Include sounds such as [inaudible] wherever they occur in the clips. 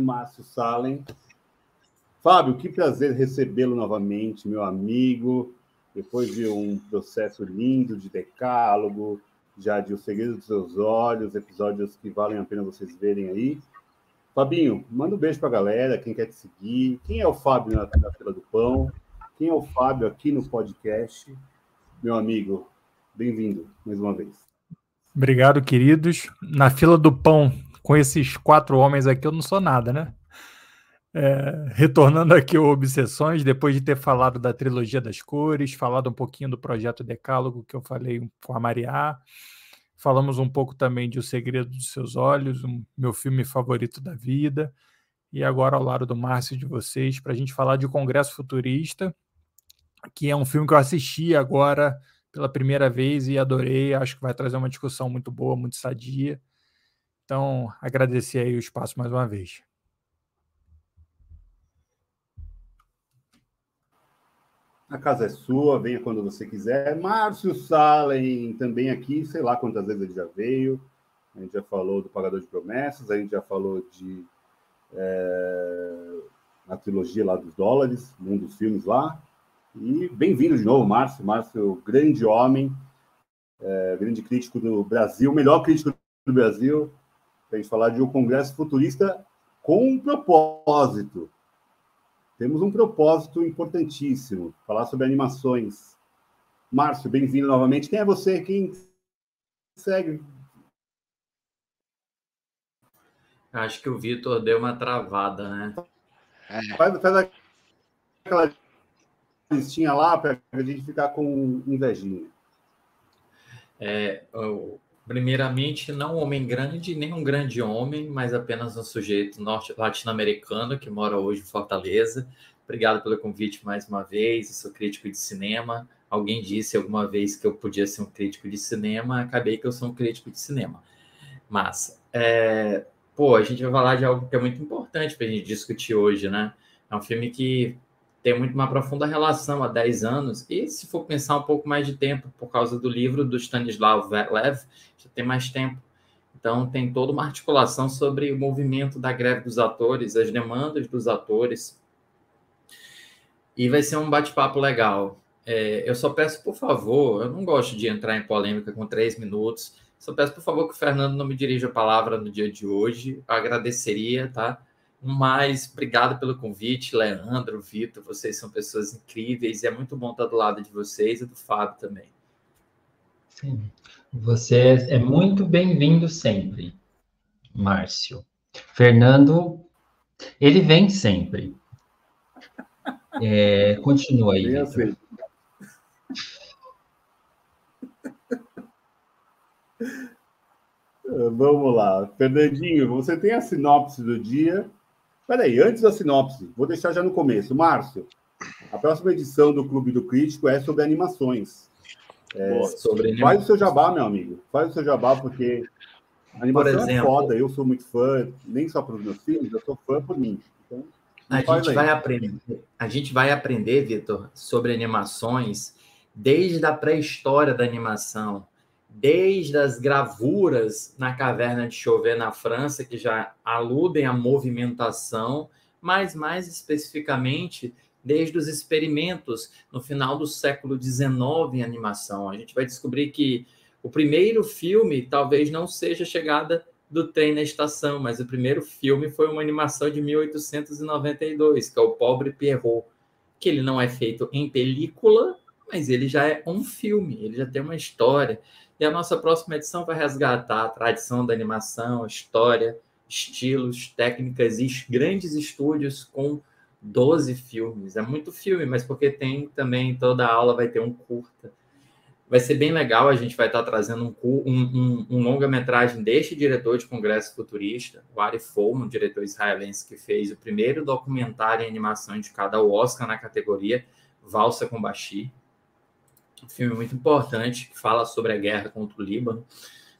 Márcio Salem. Fábio, que prazer recebê-lo novamente, meu amigo, depois de um processo lindo de decálogo, já de O Segredo dos Seus Olhos, episódios que valem a pena vocês verem aí. Fabinho, manda um beijo para a galera, quem quer te seguir. Quem é o Fábio na, na fila do pão? Quem é o Fábio aqui no podcast? Meu amigo, bem-vindo mais uma vez. Obrigado, queridos. Na fila do pão, com esses quatro homens aqui, eu não sou nada, né? É, retornando aqui ao Obsessões, depois de ter falado da trilogia das cores, falado um pouquinho do projeto Decálogo que eu falei com a Mariá, falamos um pouco também de O Segredo dos Seus Olhos, o meu filme favorito da vida, e agora ao lado do Márcio de vocês, para a gente falar de O Congresso Futurista, que é um filme que eu assisti agora pela primeira vez e adorei, acho que vai trazer uma discussão muito boa, muito sadia. Então, agradecer aí o espaço mais uma vez. A casa é sua, venha quando você quiser. Márcio Salem também aqui, sei lá quantas vezes ele já veio. A gente já falou do Pagador de Promessas, a gente já falou de é, a trilogia lá dos dólares, um dos filmes lá. E bem-vindo de novo, Márcio. Márcio, grande homem, é, grande crítico do Brasil, melhor crítico do Brasil, para a gente falar de um congresso futurista com um propósito temos um propósito importantíssimo, falar sobre animações. Márcio, bem-vindo novamente. Quem é você? Quem segue? Acho que o Vitor deu uma travada, né? É. Faz, faz aquela listinha lá para a gente ficar com invejinha. É, primeiramente, não um homem grande, nem um grande homem, mas apenas um sujeito norte latino-americano que mora hoje em Fortaleza. Obrigado pelo convite mais uma vez. Eu sou crítico de cinema. Alguém disse alguma vez que eu podia ser um crítico de cinema, acabei que eu sou um crítico de cinema. Massa. É, pô, a gente vai falar de algo que é muito importante para a gente discutir hoje, né? É um filme que tem muito uma profunda relação há 10 anos, e se for pensar um pouco mais de tempo, por causa do livro do Stanislav Lev, já tem mais tempo. Então, tem toda uma articulação sobre o movimento da greve dos atores, as demandas dos atores. E vai ser um bate-papo legal. É, eu só peço, por favor, eu não gosto de entrar em polêmica com três minutos. Só peço, por favor, que o Fernando não me dirija a palavra no dia de hoje. Eu agradeceria, tá? Mas obrigado pelo convite, Leandro, Vitor. Vocês são pessoas incríveis e é muito bom estar do lado de vocês e do Fábio também. Sim. Você é muito bem-vindo sempre, Márcio. Fernando, ele vem sempre. [laughs] É, continua aí. Vamos lá. Fernandinho, você tem a sinopse do dia Peraí, antes da sinopse, vou deixar já no começo. Márcio, a próxima edição do Clube do Crítico é sobre animações. É, Boa, sobre faz o seu jabá, meu amigo. Faz o seu jabá, porque a animação por é exemplo, é foda. Eu sou muito fã, nem só para os meus filmes, eu sou fã por mim. Então, a gente, vai aprender, a gente vai aprender, Vitor, sobre animações desde a pré-história da animação desde as gravuras na caverna de Chauvet na França, que já aludem à movimentação, mas mais especificamente desde os experimentos no final do século XIX em animação. A gente vai descobrir que o primeiro filme talvez não seja a chegada do trem na estação, mas o primeiro filme foi uma animação de 1892, que é o Pobre Pierrot, que ele não é feito em película, mas ele já é um filme, ele já tem uma história. E a nossa próxima edição vai resgatar a tradição da animação, história, estilos, técnicas e grandes estúdios com 12 filmes. É muito filme, mas porque tem também toda a aula vai ter um curta. Vai ser bem legal, a gente vai estar trazendo um, um, um, um longa-metragem deste diretor de Congresso Futurista, o Ari Folman, um diretor israelense que fez o primeiro documentário em animação indicado ao Oscar na categoria Valsa com Bashir um filme muito importante que fala sobre a guerra contra o Líbano,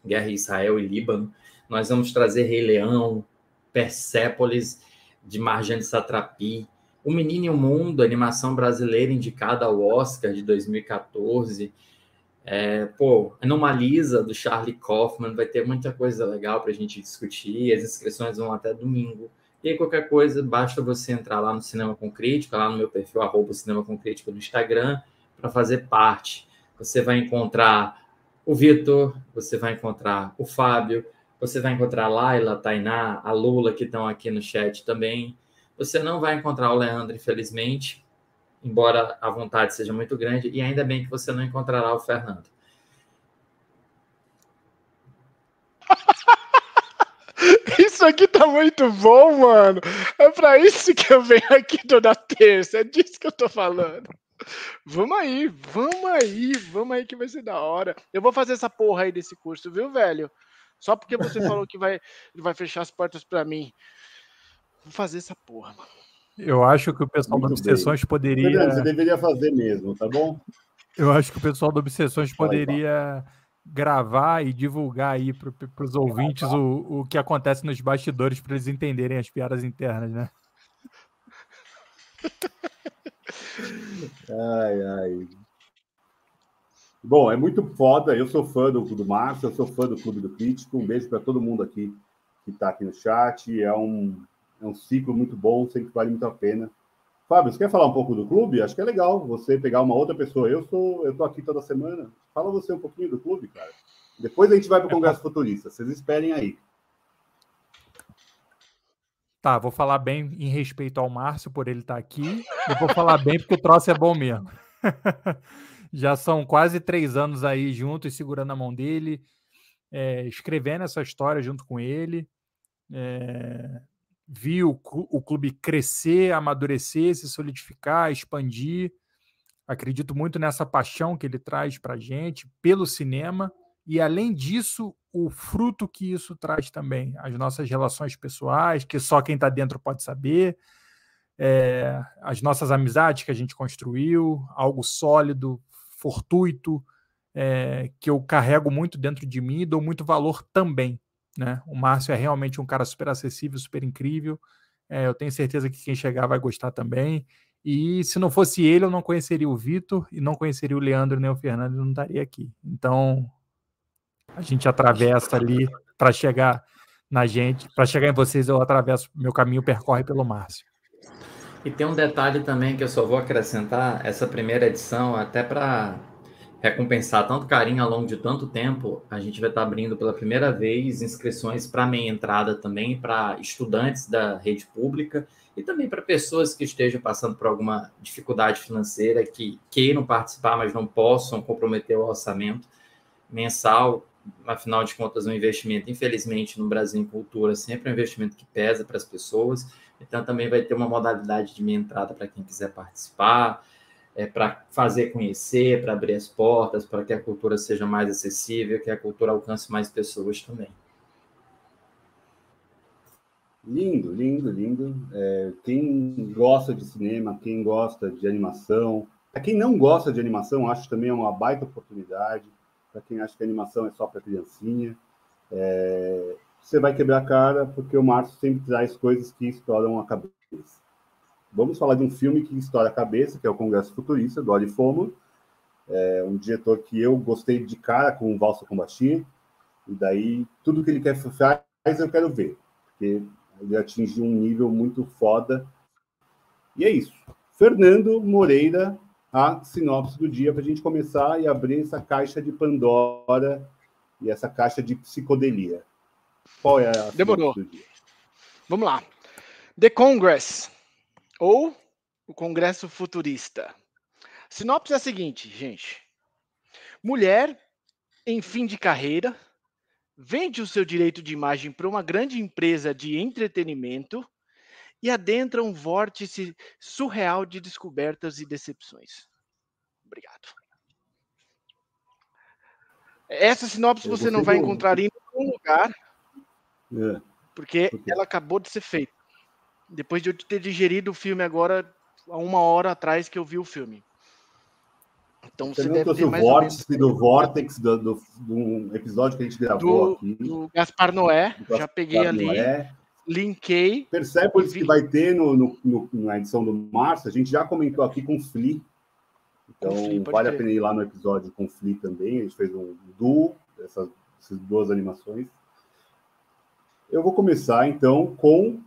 guerra Israel e Líbano. Nós vamos trazer Rei Leão, Persépolis, de Marjane Satrapi, O Menino e o Mundo, animação brasileira indicada ao Oscar de 2014. É, pô, Anomalisa, do Charlie Kaufman, vai ter muita coisa legal para a gente discutir. As inscrições vão até domingo. E aí, qualquer coisa, basta você entrar lá no Cinema com Crítica, lá no meu perfil, arroba Cinema com Crítica no Instagram, para fazer parte. Você vai encontrar o Vitor, você vai encontrar o Fábio, você vai encontrar a Laila, a Tainá, a Lula, que estão aqui no chat também. Você não vai encontrar o Leandro, infelizmente, embora a vontade seja muito grande, e ainda bem que você não encontrará o Fernando. [laughs] Isso aqui tá muito bom, mano. É para isso que eu venho aqui toda terça. É disso que eu tô falando. Vamos aí, vamos aí, vamos aí que vai ser da hora. Eu vou fazer essa porra aí desse curso, viu, velho? Só porque você falou que vai, vai fechar as portas para mim. Vou fazer essa porra, mano. Eu acho que o pessoal Muito do Obsessões poderia. Fernando, você deveria fazer mesmo, tá bom? Eu acho que o pessoal do Obsessões poderia gravar e divulgar aí para os ouvintes o, o que acontece nos bastidores para eles entenderem as piadas internas, né? [laughs] ai, ai. Bom, é muito foda. Eu sou fã do, do Márcio, eu sou fã do Clube do Crítico. Um beijo para todo mundo aqui que está aqui no chat. É um, é um ciclo muito bom, sempre vale muito a pena. Fábio, você quer falar um pouco do clube? Acho que é legal você pegar uma outra pessoa. Eu sou, eu tô aqui toda semana. Fala você um pouquinho do clube, cara. Depois a gente vai para o Congresso Futurista. Vocês esperem aí. Tá, vou falar bem em respeito ao Márcio por ele estar tá aqui. Eu vou falar bem porque o troço é bom mesmo. [laughs] Já são quase três anos aí juntos, segurando a mão dele, é, escrevendo essa história junto com ele. É, vi o, o clube crescer, amadurecer, se solidificar, expandir. Acredito muito nessa paixão que ele traz para gente pelo cinema e, além disso, o fruto que isso traz também, as nossas relações pessoais, que só quem está dentro pode saber, é, as nossas amizades que a gente construiu, algo sólido, fortuito, é, que eu carrego muito dentro de mim e dou muito valor também. Né? O Márcio é realmente um cara super acessível, super incrível. É, eu tenho certeza que quem chegar vai gostar também. E se não fosse ele, eu não conheceria o Vitor e não conheceria o Leandro nem o Fernando, não estaria aqui. Então, a gente atravessa ali para chegar na gente, para chegar em vocês, eu atravesso meu caminho, percorre pelo Márcio. E tem um detalhe também que eu só vou acrescentar, essa primeira edição, até para recompensar tanto carinho ao longo de tanto tempo, a gente vai estar abrindo pela primeira vez inscrições para meia entrada também, para estudantes da rede pública e também para pessoas que estejam passando por alguma dificuldade financeira, que queiram participar, mas não possam comprometer o orçamento mensal. Afinal de contas, um investimento, infelizmente, no Brasil em cultura, sempre é um investimento que pesa para as pessoas. Então, também vai ter uma modalidade de meia entrada para quem quiser participar é, para fazer conhecer, para abrir as portas, para que a cultura seja mais acessível, que a cultura alcance mais pessoas também. Lindo, lindo, lindo. É, quem gosta de cinema, quem gosta de animação, para quem não gosta de animação, acho também é uma baita oportunidade. Para quem acha que animação é só para criancinha, é, você vai quebrar a cara, porque o Márcio sempre traz coisas que estouram a cabeça. Vamos falar de um filme que estoura a cabeça, que é o Congresso Futurista, do Oli Fomo, é um diretor que eu gostei de cara com o Valsa Combatir, e daí tudo que ele quer faz eu quero ver, porque ele atingiu um nível muito foda. E é isso. Fernando Moreira, a sinopse do dia, para a gente começar e abrir essa caixa de Pandora e essa caixa de psicodelia. Qual é a Demorou. Vamos lá. The Congress ou o Congresso Futurista. sinopse é a seguinte, gente. Mulher em fim de carreira vende o seu direito de imagem para uma grande empresa de entretenimento e adentra um vórtice surreal de descobertas e decepções. Obrigado. Essa sinopse você não vai encontrar em nenhum lugar, é. porque ela acabou de ser feita. Depois de eu ter digerido o filme agora, há uma hora atrás que eu vi o filme. Então você, deve ter mais o vórtice do Vortex do, do, do, episódio que a gente gravou do, aqui. Do Gaspar Noé, Gaspar já peguei ali, Noé. Linkei. Percebe que vai ter no, no, no, na edição do março, a gente já comentou aqui com o Flea. Então Flea, vale a pena ir lá no episódio com o Flea também. A gente fez um duo, essas, essas duas animações. Eu vou começar então com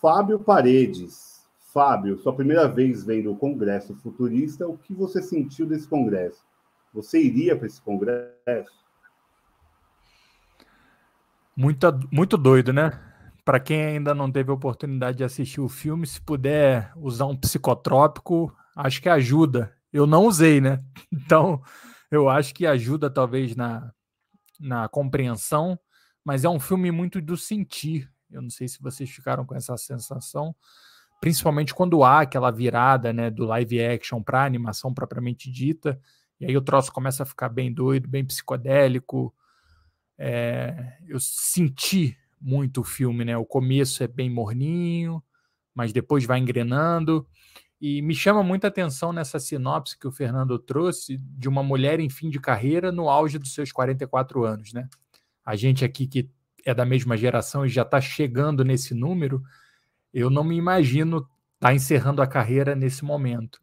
Fábio Paredes. Fábio, sua primeira vez vendo o Congresso Futurista, o que você sentiu desse congresso? Você iria para esse congresso? Muito, muito doido, né? Para quem ainda não teve oportunidade de assistir o filme, se puder usar um psicotrópico, acho que ajuda. Eu não usei, né? [laughs] Então, eu acho que ajuda talvez na, na compreensão, mas é um filme muito do sentir. Eu não sei se vocês ficaram com essa sensação, principalmente quando há aquela virada né, do live action para animação propriamente dita, e aí o troço começa a ficar bem doido, bem psicodélico. É, eu senti muito o filme, né? O começo é bem morninho, mas depois vai engrenando. E me chama muita atenção nessa sinopse que o Fernando trouxe de uma mulher em fim de carreira no auge dos seus 44 anos, né? A gente aqui que é da mesma geração e já está chegando nesse número, eu não me imagino estar tá encerrando a carreira nesse momento.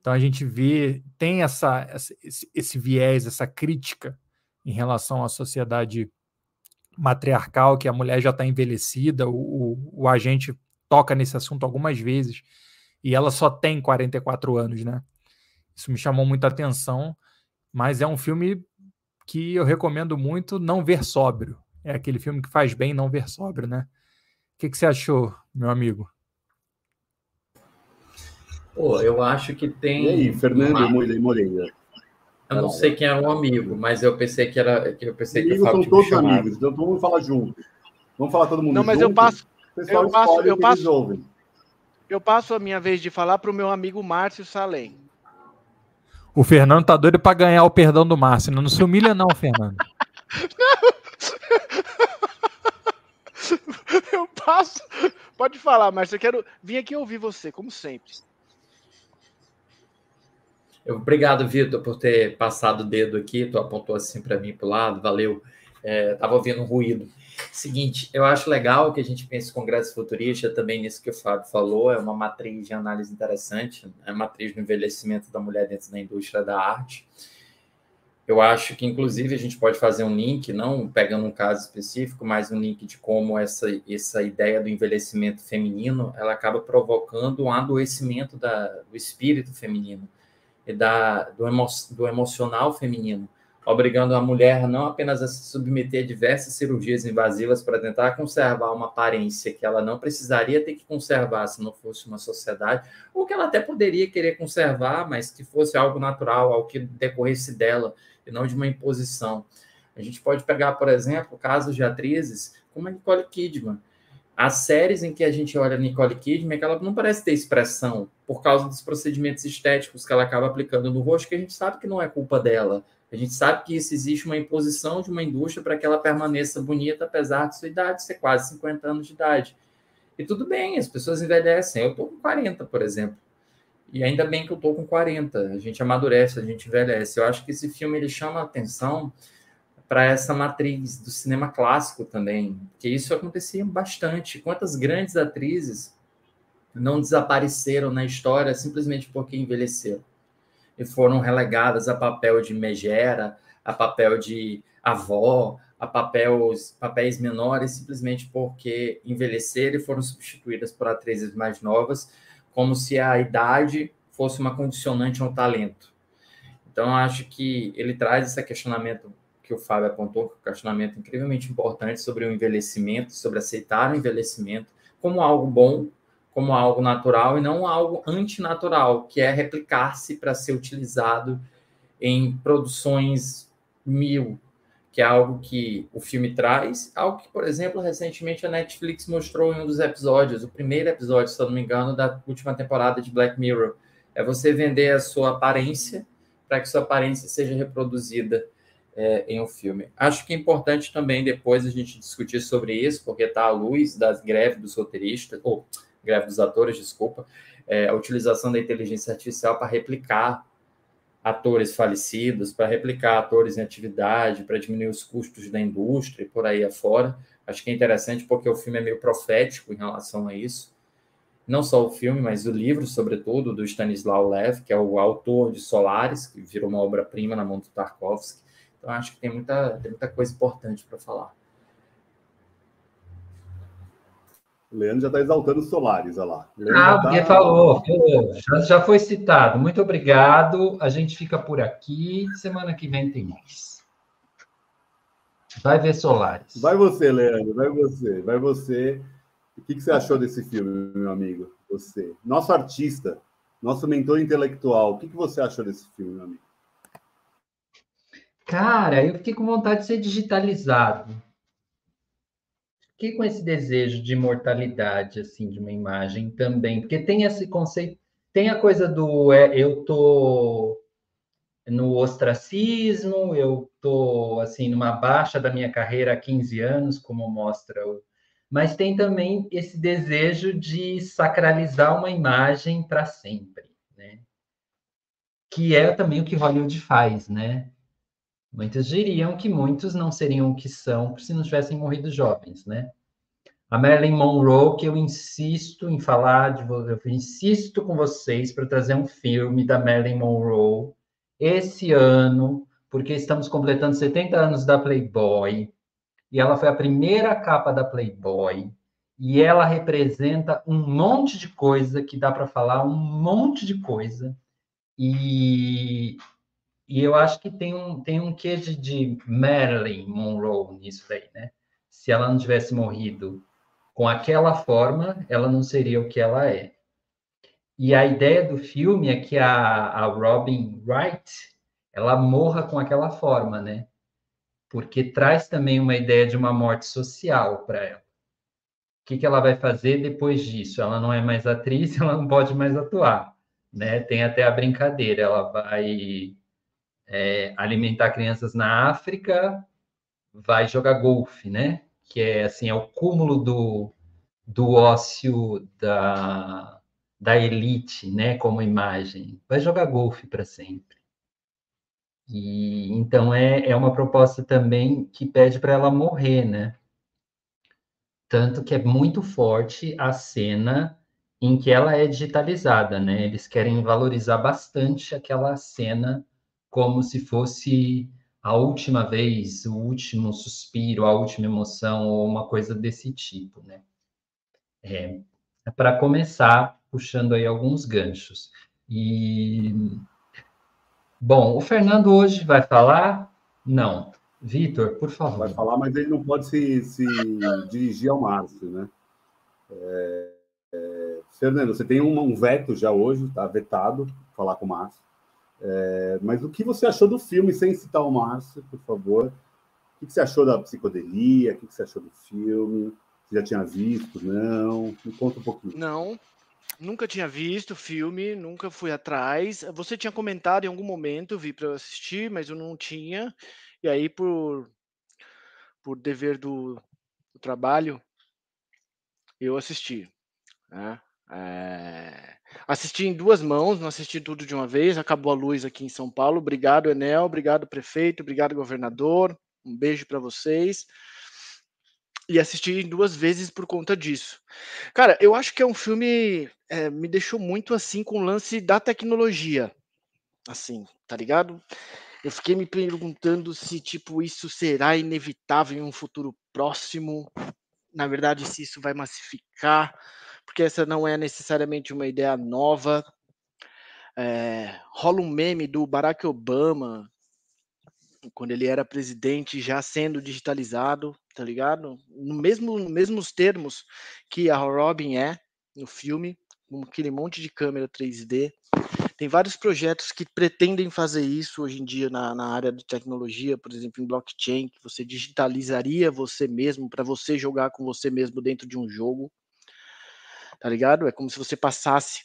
Então a gente vê, tem essa, esse, esse viés, essa crítica em relação à sociedade matriarcal, que a mulher já está envelhecida, o, o, o agente toca nesse assunto algumas vezes e ela só tem 44 anos, né? Isso me chamou muita atenção, mas é um filme que eu recomendo muito não ver sóbrio. É aquele filme que faz bem não ver sóbrio, né? O que, que você achou, meu amigo? Pô, eu acho que tem. E aí, Fernando uma... Moreira? Eu não, não sei quem era o amigo, mas eu pensei que era. Que eu pensei amigos que são todos amigos, então todo mundo fala junto. Vamos falar todo mundo Não, mas junto? eu passo. Eu passo, eu passo, eu passo a minha vez de falar para o meu amigo Márcio Salem. O Fernando tá doido para ganhar o perdão do Márcio. Não se humilha, não, Fernando. [laughs] eu passo. Pode falar, Márcio. Eu quero vir aqui ouvir você, como sempre. Obrigado, Vitor, por ter passado o dedo aqui. Tu apontou assim para mim para o lado. Valeu. É, tava ouvindo um ruído. Seguinte, eu acho legal que a gente pense Congresso Futurista também nisso que o Fábio falou, é uma matriz de análise interessante, é matriz do envelhecimento da mulher dentro da indústria da arte. Eu acho que, inclusive, a gente pode fazer um link, não pegando um caso específico, mas um link de como essa, essa ideia do envelhecimento feminino ela acaba provocando um adoecimento da, do espírito feminino da, do, emo, do emocional feminino obrigando a mulher não apenas a se submeter a diversas cirurgias invasivas para tentar conservar uma aparência que ela não precisaria ter que conservar se não fosse uma sociedade, ou que ela até poderia querer conservar, mas que fosse algo natural, algo que decorresse dela e não de uma imposição. A gente pode pegar, por exemplo, casos de atrizes como a Nicole Kidman. As séries em que a gente olha Nicole Kidman é que ela não parece ter expressão por causa dos procedimentos estéticos que ela acaba aplicando no rosto, que a gente sabe que não é culpa dela a gente sabe que isso existe uma imposição de uma indústria para que ela permaneça bonita, apesar de sua idade ser quase 50 anos de idade. E tudo bem, as pessoas envelhecem. Eu estou com 40, por exemplo. E ainda bem que eu estou com 40. A gente amadurece, a gente envelhece. Eu acho que esse filme ele chama a atenção para essa matriz do cinema clássico também, que isso acontecia bastante. Quantas grandes atrizes não desapareceram na história simplesmente porque envelheceram? e foram relegadas a papel de megera, a papel de avó, a papéis, papéis menores, simplesmente porque envelheceram e foram substituídas por atrizes mais novas, como se a idade fosse uma condicionante ao talento. Então, acho que ele traz esse questionamento que o Fábio apontou, é um questionamento incrivelmente importante sobre o envelhecimento, sobre aceitar o envelhecimento como algo bom, como algo natural e não algo antinatural, que é replicar-se para ser utilizado em produções mil, que é algo que o filme traz, algo que, por exemplo, recentemente a Netflix mostrou em um dos episódios, o primeiro episódio, se eu não me engano, da última temporada de Black Mirror. É você vender a sua aparência para que sua aparência seja reproduzida é, em um filme. Acho que é importante também depois a gente discutir sobre isso, porque está à luz das greves dos roteiristas, ou greve dos atores, desculpa, é, a utilização da inteligência artificial para replicar atores falecidos, para replicar atores em atividade, para diminuir os custos da indústria e por aí afora. Acho que é interessante porque o filme é meio profético em relação a isso. Não só o filme, mas o livro, sobretudo, do Stanislaw Lev, que é o autor de Solaris, que virou uma obra-prima na mão do Tarkovsky. Então, acho que tem muita, tem muita coisa importante para falar. O Leandro já está exaltando os Solares, olha lá. Ah, porque tá... falou, já, já foi citado. Muito obrigado. A gente fica por aqui. Semana que vem tem mais. Vai ver Solares. Vai você, Leandro, vai você, vai você. O que, que você achou desse filme, meu amigo? Você, nosso artista, nosso mentor intelectual, o que, que você achou desse filme, meu amigo? Cara, eu fiquei com vontade de ser digitalizado. Fiquei com esse desejo de imortalidade, assim, de uma imagem também, porque tem esse conceito, tem a coisa do é, eu tô no ostracismo, eu tô assim numa baixa da minha carreira há 15 anos, como mostra o mas tem também esse desejo de sacralizar uma imagem para sempre, né? Que é também o que Hollywood faz, né? Muitos diriam que muitos não seriam o que são se não tivessem morrido jovens, né? A Marilyn Monroe, que eu insisto em falar, de, eu insisto com vocês para trazer um filme da Marilyn Monroe esse ano, porque estamos completando 70 anos da Playboy, e ela foi a primeira capa da Playboy, e ela representa um monte de coisa que dá para falar, um monte de coisa, e, e eu acho que tem um, tem um queijo de Marilyn Monroe nisso aí, né? Se ela não tivesse morrido com aquela forma, ela não seria o que ela é. E a ideia do filme é que a, a Robin Wright ela morra com aquela forma, né? Porque traz também uma ideia de uma morte social para ela. O que, que ela vai fazer depois disso? Ela não é mais atriz, [laughs] ela não pode mais atuar, né? Tem até a brincadeira, ela vai é, alimentar crianças na África, vai jogar golfe, né? Que é assim, é o cúmulo do, do ócio da da elite, né, como imagem, vai jogar golfe para sempre. E então é, é uma proposta também que pede para ela morrer, né? Tanto que é muito forte a cena em que ela é digitalizada, né? Eles querem valorizar bastante aquela cena como se fosse a última vez, o último suspiro, a última emoção ou uma coisa desse tipo, né? É, para começar, puxando aí alguns ganchos. E bom, o Fernando hoje vai falar? Não. Vitor, por favor. Vai falar, mas ele não pode se, se dirigir ao Márcio, né? É, é, Fernando, você tem um, um veto já hoje, está vetado falar com o Márcio. É, mas o que você achou do filme, sem citar o Márcio, por favor? O que você achou da psicodelia? O que você achou do filme? Você já tinha visto? Não? Me conta um pouquinho. Não, Nunca tinha visto o filme, nunca fui atrás. Você tinha comentado em algum momento, vi para eu assistir, mas eu não tinha. E aí, por, por dever do, do trabalho, eu assisti. Né? É... Assisti em duas mãos, não assisti tudo de uma vez. Acabou a luz aqui em São Paulo. Obrigado, Enel. Obrigado, prefeito. Obrigado, governador. Um beijo para vocês e assisti duas vezes por conta disso. Cara, eu acho que é um filme é, me deixou muito assim com o lance da tecnologia, assim, tá ligado? Eu fiquei me perguntando se tipo isso será inevitável em um futuro próximo. Na verdade, se isso vai massificar, porque essa não é necessariamente uma ideia nova. É, rola um meme do Barack Obama quando ele era presidente já sendo digitalizado, tá ligado? No mesmo nos mesmos termos que a Robin é no filme, com aquele monte de câmera 3D. Tem vários projetos que pretendem fazer isso hoje em dia na, na área de tecnologia, por exemplo, em blockchain, que você digitalizaria você mesmo para você jogar com você mesmo dentro de um jogo. Tá ligado? É como se você passasse,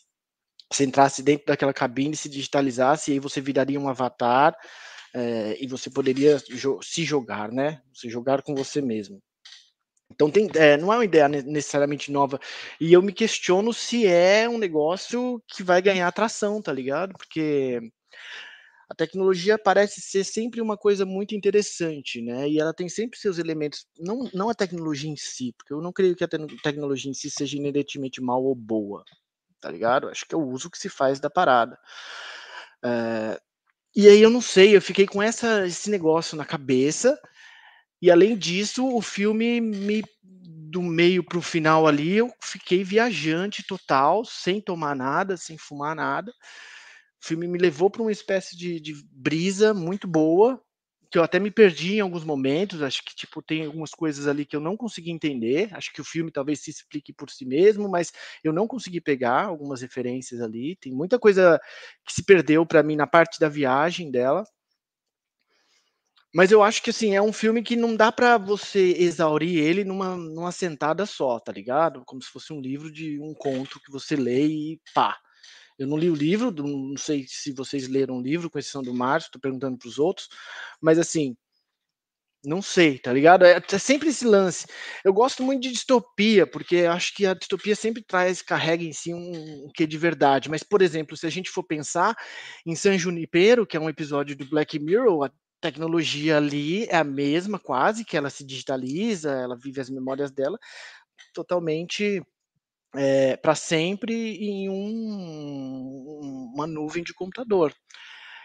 você entrasse dentro daquela cabine, se digitalizasse, e aí você viraria um avatar é, e você poderia jo se jogar, né? Se jogar com você mesmo. Então tem, é, não é uma ideia necessariamente nova. E eu me questiono se é um negócio que vai ganhar atração, tá ligado? Porque a tecnologia parece ser sempre uma coisa muito interessante, né? E ela tem sempre seus elementos, não, não a tecnologia em si, porque eu não creio que a te tecnologia em si seja inerentemente mal ou boa, tá ligado? Acho que é o uso que se faz da parada. É, e aí eu não sei, eu fiquei com essa, esse negócio na cabeça. E além disso, o filme me do meio para o final ali, eu fiquei viajante total, sem tomar nada, sem fumar nada. O filme me levou para uma espécie de, de brisa muito boa, que eu até me perdi em alguns momentos, acho que tipo tem algumas coisas ali que eu não consegui entender, acho que o filme talvez se explique por si mesmo, mas eu não consegui pegar algumas referências ali, tem muita coisa que se perdeu para mim na parte da viagem dela. Mas eu acho que assim, é um filme que não dá para você exaurir ele numa, numa sentada só, tá ligado? Como se fosse um livro de um conto que você lê e pá. Eu não li o livro, não sei se vocês leram o livro, com exceção do Márcio, tô perguntando para os outros, mas assim, não sei, tá ligado? É, é, sempre esse lance. Eu gosto muito de distopia, porque acho que a distopia sempre traz, carrega em si um, um quê de verdade. Mas, por exemplo, se a gente for pensar em San Junipero, que é um episódio do Black Mirror, a tecnologia ali é a mesma, quase, que ela se digitaliza, ela vive as memórias dela, totalmente é, eh, para sempre em um, uma nuvem de computador.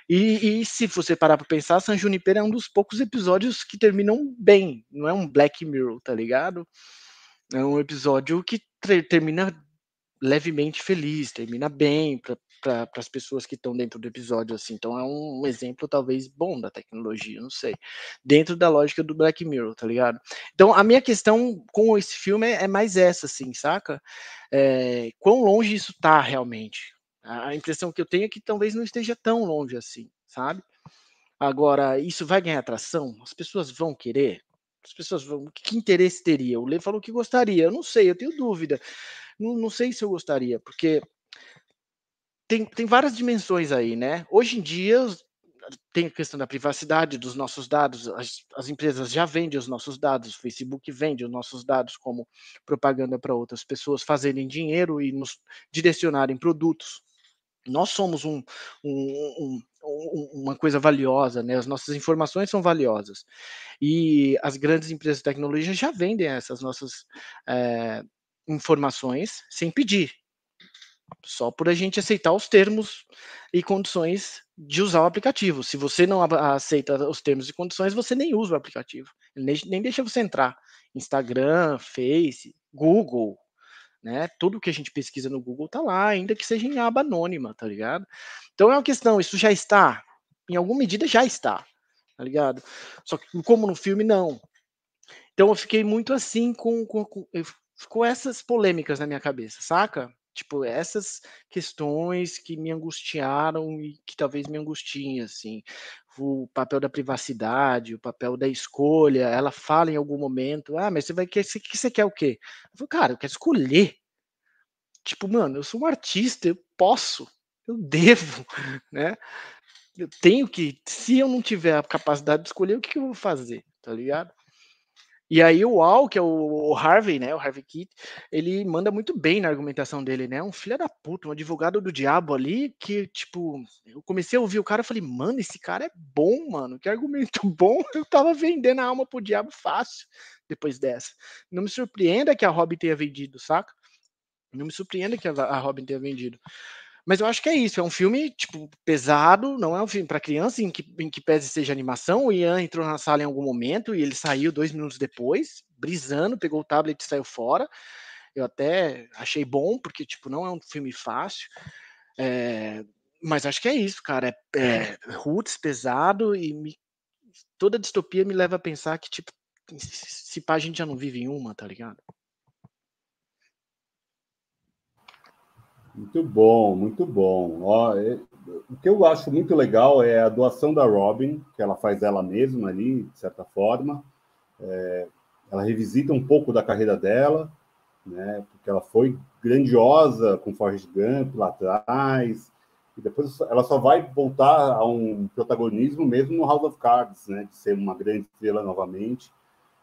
E, e se você parar para pensar, San Junipero é um dos poucos episódios que terminam bem, não é um Black Mirror, tá ligado? É um episódio que termina levemente feliz, termina bem para as pessoas que estão dentro do episódio, assim. Então é um, um, exemplo talvez bom da tecnologia, não sei. Dentro da lógica do Black Mirror, tá ligado? Então a minha questão com esse filme é, é mais essa, assim, saca? É, quão longe isso tá realmente? A impressão que eu tenho é que talvez não esteja tão longe assim, sabe? Agora, isso vai ganhar atração? As pessoas vão querer? As pessoas vão. Que interesse teria? O Lê falou que gostaria. Eu não sei, eu tenho dúvida. Não, não sei se eu gostaria, porque tem, tem várias dimensões aí, né? Hoje em dia, tem a questão da privacidade dos nossos dados, as, as, empresas já vendem os nossos dados, o Facebook vende os nossos dados como propaganda para outras pessoas fazerem dinheiro e nos direcionarem produtos. Nós somos um, um, um, uma coisa valiosa, né? As nossas informações são valiosas. E as grandes empresas de tecnologia já vendem essas nossas é, informações sem pedir. Só por a gente aceitar os termos e condições de usar o aplicativo. Se você não aceita os termos e condições, você nem usa o aplicativo. Ele nem deixa você entrar. Instagram, Face, Google, né? Tudo que a gente pesquisa no Google tá lá, ainda que seja em aba anônima, tá ligado? Então é uma questão, isso já está, em alguma medida já está, tá ligado? Só que como no filme não. Então eu fiquei muito assim com, com, com ficou essas polêmicas na minha cabeça, saca? Tipo, essas questões que me angustiaram e que talvez me angustiem, assim. O papel da privacidade, o papel da escolha. Ela fala em algum momento, ah, mas você vai querer, você, você quer o quê? Eu falo, cara, eu quero escolher. Tipo, mano, eu sou um artista, eu posso, eu [laughs] devo, né? Eu tenho que, se eu não tiver a capacidade de escolher, o que, que eu vou fazer, tá ligado? E aí o Al, que é o Harvey, né, o Harvey Kit, ele manda muito bem na argumentação dele, né? Um filho da puta, um advogado do diabo ali, que, tipo, eu comecei a ouvir o cara e falei, mano, esse cara é bom, mano, que argumento [laughs] bom. Eu tava vendendo a alma pro diabo fácil depois dessa. Não me surpreenda que a Robin tenha vendido, saca? Não me surpreenda que a Robin tenha vendido. Mas eu acho que é isso, é um filme, tipo, pesado, não é um filme para criança, em que, em que pese seja animação. O Ian entrou na sala em algum momento e ele saiu dois minutos depois, brisando, pegou o tablet e saiu fora. Eu até achei bom, porque, tipo, não é um filme fácil. É, mas acho que é isso, cara. É, é roots, pesado, e me, toda distopia me leva a pensar que, tipo, se pá, a gente já não vive em uma, tá ligado? Muito bom, muito bom. Ó, é, o que eu acho muito legal é a doação da Robin, que ela faz ela mesma ali, de certa forma. É, ela revisita um pouco da carreira dela, né? Porque ela foi grandiosa com Forrest Gump lá atrás, e depois ela só vai voltar a um protagonismo mesmo no House of Cards, né? De ser uma grande estrela novamente.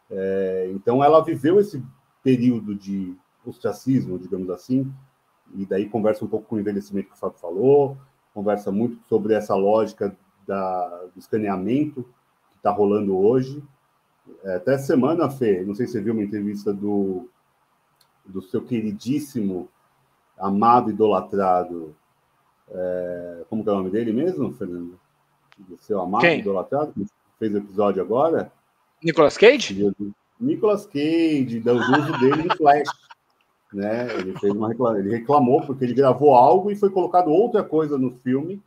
É, então ela viveu esse período de ostracismo, digamos assim, e daí conversa um pouco com o envelhecimento que o Fábio falou, conversa muito sobre essa lógica da, do escaneamento que está rolando hoje. É, até semana, Fê, não sei se você viu uma entrevista do, do seu queridíssimo, amado, idolatrado, é, como que é o nome dele mesmo, Fernando? Do seu amado, Quem? idolatrado, que fez o episódio agora. Nicolas Cage? Nicolas Cage, do uso dele no Flash. Né? Ele, fez uma reclam... ele reclamou porque ele gravou algo e foi colocado outra coisa no filme,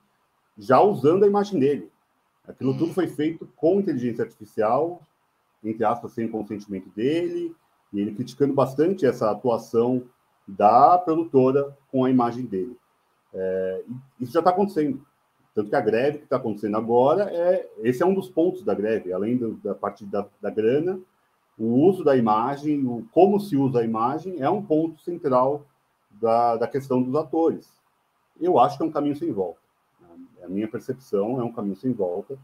já usando a imagem dele. Aquilo tudo foi feito com inteligência artificial, entre aspas, sem consentimento dele, e ele criticando bastante essa atuação da produtora com a imagem dele. É, isso já está acontecendo. Tanto que a greve que está acontecendo agora, é esse é um dos pontos da greve, além do, da parte da, da grana, o uso da imagem, o, como se usa a imagem, é um ponto central da, da questão dos atores. Eu acho que é um caminho sem volta. É a minha percepção é um caminho sem volta.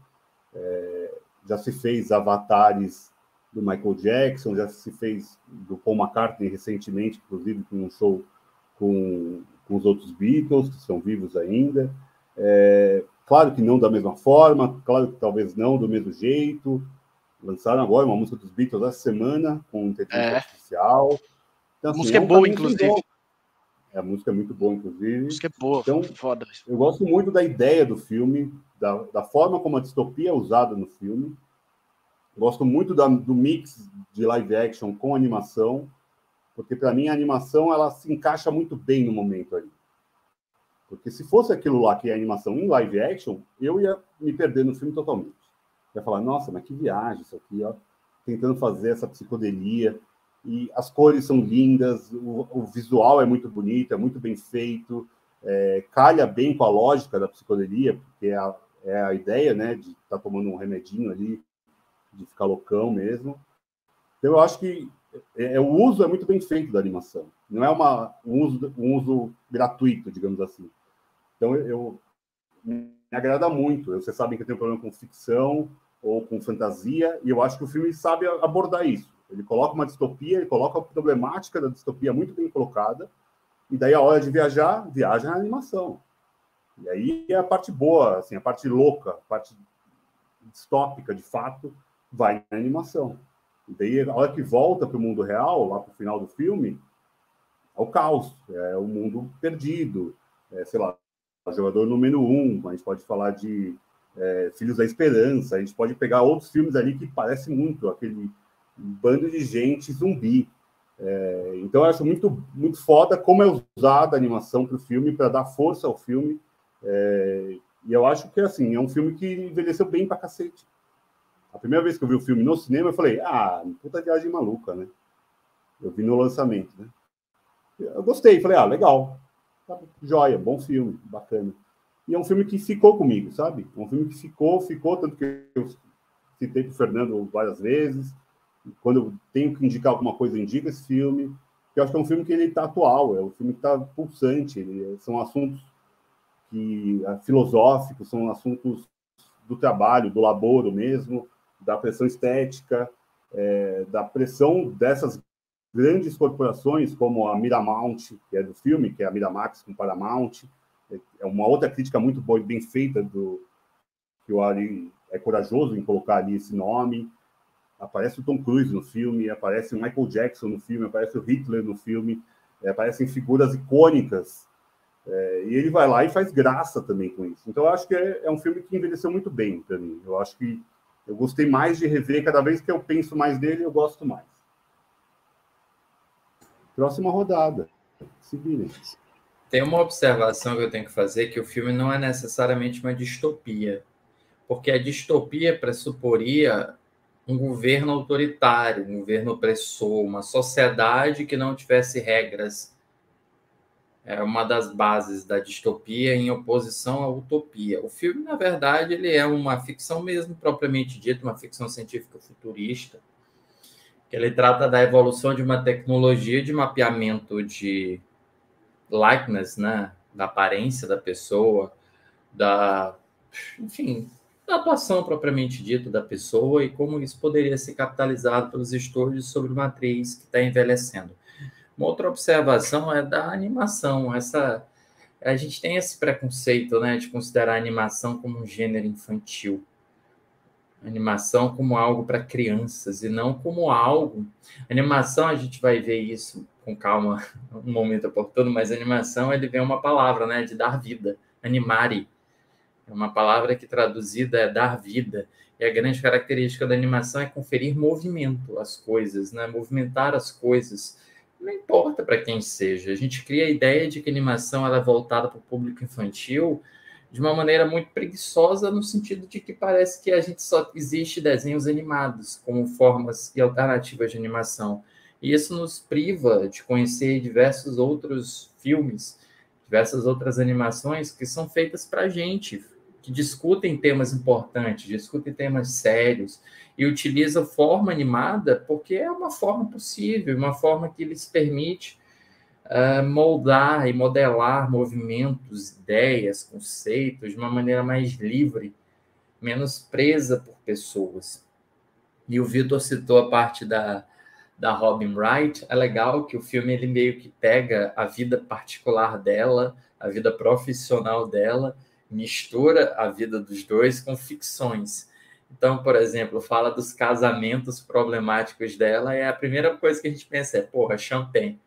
É, já se fez avatares do Michael Jackson, já se fez do Paul McCartney recentemente, inclusive com um show com, com os outros Beatles, que são vivos ainda. É, claro que não da mesma forma, claro que talvez não do mesmo jeito. Lançaram agora uma música dos Beatles essa semana, com inteligência é. artificial. Então, assim, a música é, um é boa, inclusive. É, a música é muito boa, inclusive. A música é boa, então, foda. Eu gosto muito da ideia do filme, da, da forma como a distopia é usada no filme. Gosto muito da, do mix de live action com animação, porque para mim a animação ela se encaixa muito bem no momento ali. Porque se fosse aquilo lá que é animação em live action, eu ia me perder no filme totalmente. Ia falar, nossa, mas que viagem isso aqui, ó. Tentando fazer essa psicodelia. E as cores são lindas, o, o visual é muito bonito, é muito bem feito, é, calha bem com a lógica da psicodelia, porque é a, é a ideia, né, de estar tá tomando um remedinho ali, de ficar loucão mesmo. Então, eu acho que é, é, o uso é muito bem feito da animação. Não é uma, um, uso, um uso gratuito, digamos assim. Então, eu, eu me agrada muito. Você sabe que eu tenho um problema com ficção ou com fantasia, e eu acho que o filme sabe abordar isso. Ele coloca uma distopia, ele coloca a problemática da distopia muito bem colocada, e daí a hora de viajar, viaja na animação. E aí é a parte boa, assim, a parte louca, a parte distópica, de fato, vai na animação. E daí, a hora que volta para o mundo real, lá para o final do filme, é o caos, é o mundo perdido, é, sei lá, o jogador número um, a gente pode falar de é, Filhos da Esperança, a gente pode pegar outros filmes ali que parece muito aquele bando de gente zumbi. É, então eu acho muito, muito foda como é usada a animação para o filme, para dar força ao filme. É, e eu acho que assim, é um filme que envelheceu bem para cacete. A primeira vez que eu vi o filme no cinema, eu falei, ah, puta viagem maluca, né? Eu vi no lançamento, né? Eu gostei, falei, ah, legal. Tá, joia, bom filme, bacana. E é um filme que ficou comigo, sabe? É um filme que ficou, ficou, tanto que eu citei para o Fernando várias vezes. Quando eu tenho que indicar alguma coisa, eu indico esse filme. Eu acho que é um filme que ele está atual, é um filme que está pulsante. Ele, são assuntos que, ah, filosóficos, são assuntos do trabalho, do laboro mesmo, da pressão estética, é, da pressão dessas grandes corporações como a Miramount, que é do filme, que é a Miramax com Paramount, é, uma outra crítica muito boa e bem feita do que o Ari é corajoso em colocar ali esse nome. Aparece o Tom Cruise no filme, aparece o Michael Jackson no filme, aparece o Hitler no filme, é, aparecem figuras icônicas. É, e ele vai lá e faz graça também com isso. Então, eu acho que é, é um filme que envelheceu muito bem para mim. Eu acho que eu gostei mais de rever, cada vez que eu penso mais dele, eu gosto mais. Próxima rodada. Se. Tem uma observação que eu tenho que fazer, que o filme não é necessariamente uma distopia. Porque a distopia pressuporia um governo autoritário, um governo opressor, uma sociedade que não tivesse regras é uma das bases da distopia em oposição à utopia. O filme, na verdade, ele é uma ficção mesmo propriamente dita, uma ficção científica futurista, que ele trata da evolução de uma tecnologia de mapeamento de likeness, né, da aparência da pessoa, da, enfim, da atuação propriamente dita da pessoa e como isso poderia ser capitalizado pelos estúdios sobre uma atriz que está envelhecendo. Uma outra observação é da animação. Essa a gente tem esse preconceito, né, de considerar a animação como um gênero infantil. animação como algo para crianças e não como algo. animação a gente vai ver isso com calma um momento oportuno, mas animação ele vem uma palavra, né, de dar vida, animare. É uma palavra que traduzida é dar vida. E a grande característica da animação é conferir movimento às coisas, né? movimentar as coisas. Não importa para quem seja. A gente cria a ideia de que a animação ela é voltada para o público infantil de uma maneira muito preguiçosa, no sentido de que parece que a gente só existe desenhos animados como formas e alternativas de animação. E isso nos priva de conhecer diversos outros filmes, diversas outras animações que são feitas para a gente, que discutem temas importantes, discutem temas sérios e utilizam forma animada porque é uma forma possível, uma forma que lhes permite uh, moldar e modelar movimentos, ideias, conceitos de uma maneira mais livre, menos presa por pessoas. E o Vitor citou a parte da, da Robin Wright. É legal que o filme ele meio que pega a vida particular dela, a vida profissional dela, mistura a vida dos dois com ficções. Então, por exemplo, fala dos casamentos problemáticos dela, e a primeira coisa que a gente pensa é, porra, champanhe.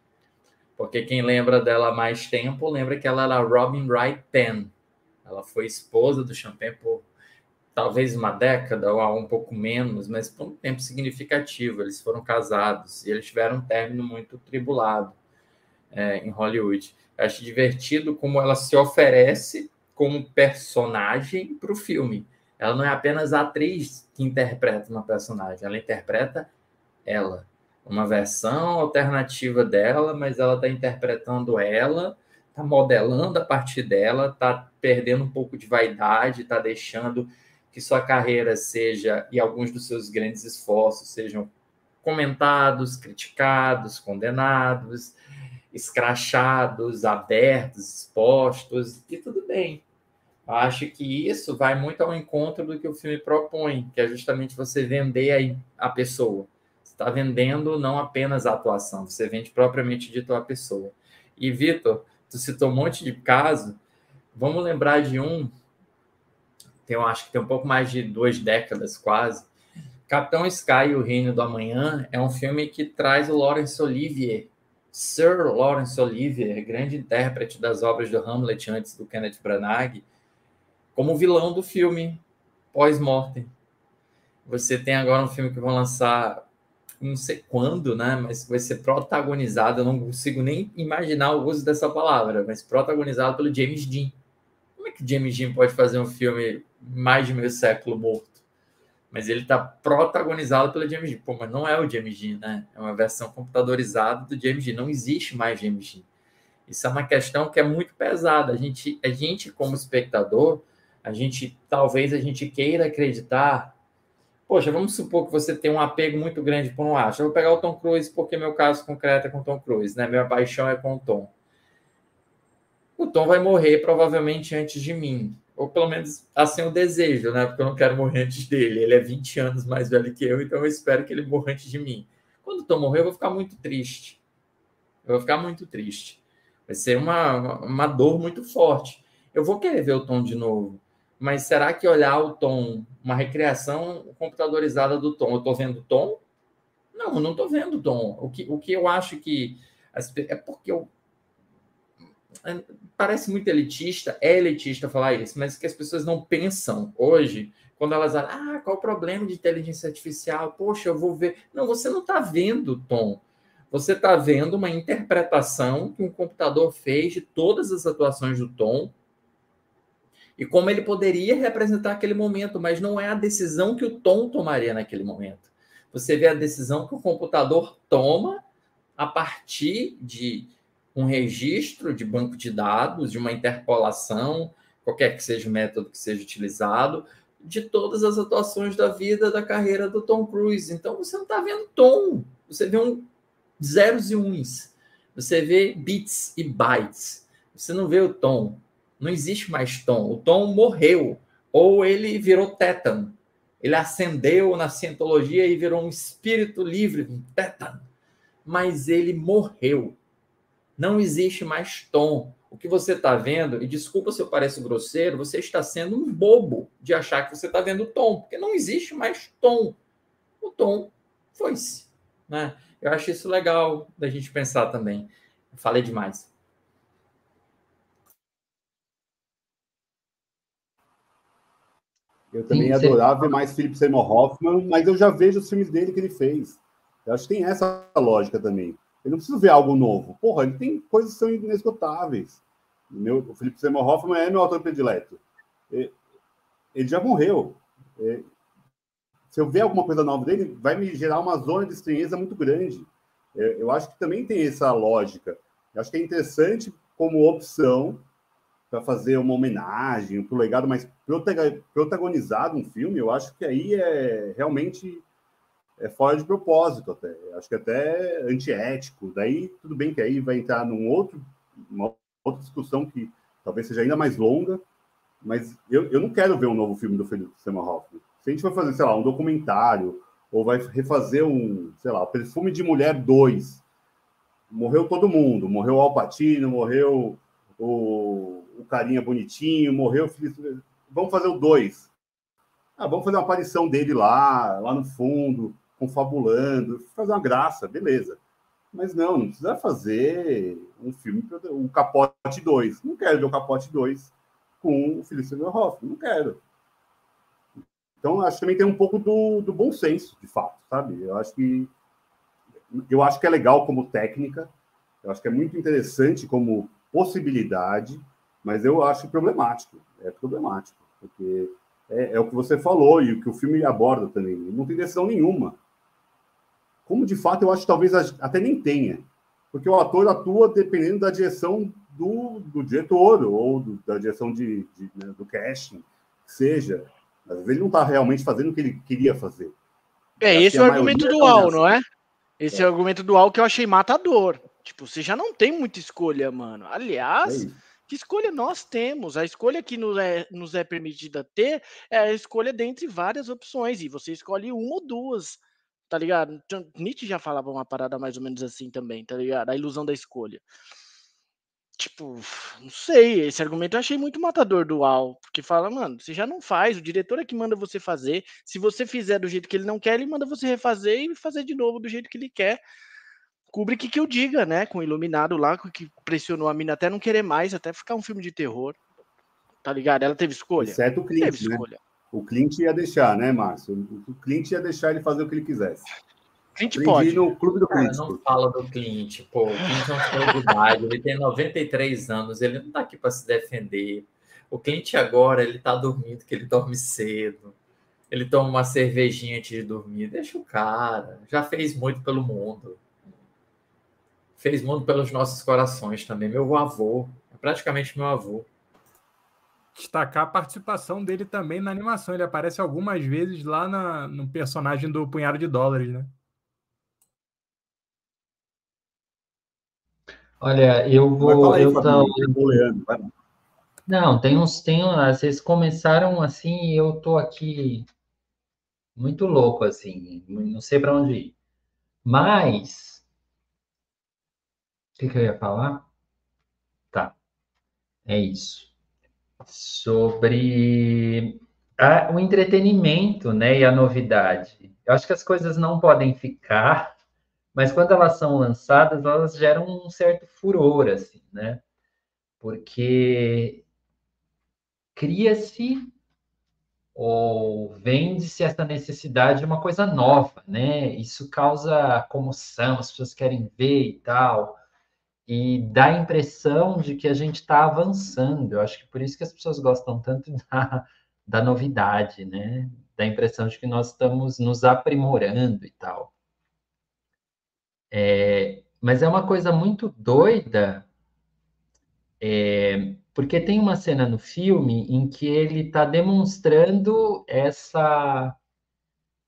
Porque quem lembra dela há mais tempo, lembra que ela era Robin Wright Penn. Ela foi esposa do Champagne por talvez uma década ou um pouco menos, mas por um tempo significativo. Eles foram casados e eles tiveram um término muito tribulado é, em Hollywood. Eu acho divertido como ela se oferece como personagem para o filme. Ela não é apenas a atriz que interpreta uma personagem, ela interpreta ela. Uma versão alternativa dela, mas ela está interpretando ela, está modelando a partir dela, está perdendo um pouco de vaidade, está deixando que sua carreira seja, e alguns dos seus grandes esforços sejam comentados, criticados, condenados, escrachados, abertos, expostos, e tudo bem. Acho que isso vai muito ao encontro do que o filme propõe, que é justamente você vender a, a pessoa. Você está vendendo não apenas a atuação, você vende propriamente dito a pessoa. E, Vitor, tu citou um monte de caso, vamos lembrar de um, tem, eu acho que tem um pouco mais de duas décadas quase, Capitão Sky e o Reino do Amanhã é um filme que traz o Laurence Olivier, Sir Laurence Olivier, grande intérprete das obras do Hamlet antes do Kenneth Branagh, como vilão do filme pós-mortem. Você tem agora um filme que vão lançar, não sei quando, né? Mas vai ser protagonizado, eu não consigo nem imaginar o uso dessa palavra, mas protagonizado pelo James Dean. Como é que James Dean pode fazer um filme mais de meio século morto? Mas ele está protagonizado pelo James Dean. Pô, mas não é o James Dean, né? É uma versão computadorizada do James Dean. Não existe mais James Dean. Isso é uma questão que é muito pesada. A gente, a gente como espectador, a gente talvez a gente queira acreditar. Poxa, vamos supor que você tem um apego muito grande por um acho. Eu vou pegar o Tom Cruise porque meu caso concreto é com o Tom Cruise, né? Minha paixão é com o Tom. O Tom vai morrer provavelmente antes de mim. Ou pelo menos assim eu desejo, né? Porque eu não quero morrer antes dele. Ele é 20 anos mais velho que eu, então eu espero que ele morra antes de mim. Quando Tom morrer, eu vou ficar muito triste. Eu vou ficar muito triste. Vai ser uma, uma dor muito forte. Eu vou querer ver o Tom de novo. Mas será que olhar o tom, uma recriação computadorizada do tom, eu estou vendo o tom? Não, eu não estou vendo o tom. O que, o que eu acho que. É porque eu. Parece muito elitista, é elitista falar isso, mas que as pessoas não pensam hoje, quando elas falam, ah, qual o problema de inteligência artificial? Poxa, eu vou ver. Não, você não está vendo tom. Você está vendo uma interpretação que um computador fez de todas as atuações do tom e como ele poderia representar aquele momento, mas não é a decisão que o Tom tomaria naquele momento. Você vê a decisão que o computador toma a partir de um registro de banco de dados, de uma interpolação, qualquer que seja o método que seja utilizado, de todas as atuações da vida, da carreira do Tom Cruise. Então você não está vendo Tom, você vê um zeros e uns, você vê bits e bytes, você não vê o Tom. Não existe mais Tom. O Tom morreu. Ou ele virou tétano. Ele ascendeu na cientologia e virou um espírito livre, um tétano. Mas ele morreu. Não existe mais Tom. O que você está vendo, e desculpa se eu pareço grosseiro, você está sendo um bobo de achar que você está vendo Tom, porque não existe mais Tom. O Tom foi-se. Né? Eu acho isso legal da gente pensar também. falei demais. Eu também Sim, adorava ver mais Philip Seymour Hoffman, mas eu já vejo os filmes dele que ele fez. Eu acho que tem essa lógica também. Eu não preciso ver algo novo. Porra, ele tem coisas que são inesgotáveis. Meu, o Felipe Seymour Hoffman é meu autor predileto. Ele já morreu. Se eu ver alguma coisa nova dele, vai me gerar uma zona de estranheza muito grande. Eu acho que também tem essa lógica. Eu acho que é interessante como opção para fazer uma homenagem o legado, mas protagonizado um filme, eu acho que aí é realmente é fora de propósito até. Acho que até antiético. Daí tudo bem que aí vai entrar num outro, uma outra discussão que talvez seja ainda mais longa, mas eu, eu não quero ver um novo filme do Felipe Seymour Hoffman. Se a gente for fazer, sei lá, um documentário, ou vai refazer um, sei lá, Perfume de Mulher 2, morreu todo mundo, morreu o Alpatino, morreu o, o carinha bonitinho, morreu o Felipe... Vamos fazer o 2. Ah, vamos fazer uma aparição dele lá, lá no fundo, confabulando, fazer uma graça, beleza. Mas não, não precisa fazer um filme, um Capote 2. Não quero ver o Capote 2 com o Felipe Hoffman, não quero. Então, acho que também tem um pouco do, do bom senso, de fato, sabe? Eu acho que eu acho que é legal como técnica, eu acho que é muito interessante como possibilidade, mas eu acho problemático. É problemático, porque é, é o que você falou e o que o filme aborda também. Não tem decisão nenhuma como de fato eu acho que talvez até nem tenha, porque o ator atua dependendo da direção do, do diretor ou do, da direção de, de né, do casting, seja. Às vezes ele não está realmente fazendo o que ele queria fazer. É, esse é o argumento dual, não é? Esse é. é o argumento dual que eu achei matador. Tipo, você já não tem muita escolha, mano. Aliás, é que escolha nós temos? A escolha que nos é, nos é permitida ter é a escolha dentre várias opções, e você escolhe uma ou duas tá ligado? Então, Nietzsche já falava uma parada mais ou menos assim também, tá ligado? A ilusão da escolha. Tipo, não sei, esse argumento eu achei muito matador do Al, porque fala, mano, você já não faz, o diretor é que manda você fazer. Se você fizer do jeito que ele não quer, ele manda você refazer e fazer de novo do jeito que ele quer. Kubrick que eu diga, né? Com o Iluminado lá, que pressionou a mina até não querer mais, até ficar um filme de terror. Tá ligado? Ela teve escolha? Exceto o Clint, teve né? escolha. O Clint ia deixar, né, Márcio? O Clint ia deixar ele fazer o que ele quisesse. Clint Aprendi pode. no clube do Clint. Cara, não fala do Clint, pô. O Clint é um senhor de idade, ele tem 93 anos, ele não tá aqui para se defender. O Clint agora, ele tá dormindo, que ele dorme cedo. Ele toma uma cervejinha antes de dormir. Deixa o cara. Já fez muito pelo mundo. Fez muito pelos nossos corações também. Meu avô. É praticamente meu avô destacar a participação dele também na animação. Ele aparece algumas vezes lá na, no personagem do Punhado de Dólares, né? Olha, eu vou. Aí, eu tô... Não, tem uns. Tem, vocês começaram assim e eu tô aqui muito louco, assim. Não sei para onde ir. Mas. O que, que eu ia falar? Tá. É isso sobre a, o entretenimento, né, e a novidade. Eu acho que as coisas não podem ficar, mas quando elas são lançadas, elas geram um certo furor, assim, né? Porque cria-se ou vende-se essa necessidade de uma coisa nova, né? Isso causa comoção, as pessoas querem ver e tal e dá a impressão de que a gente está avançando. Eu acho que por isso que as pessoas gostam tanto [laughs] da, da novidade, né? Da impressão de que nós estamos nos aprimorando e tal. É, mas é uma coisa muito doida, é, porque tem uma cena no filme em que ele está demonstrando essa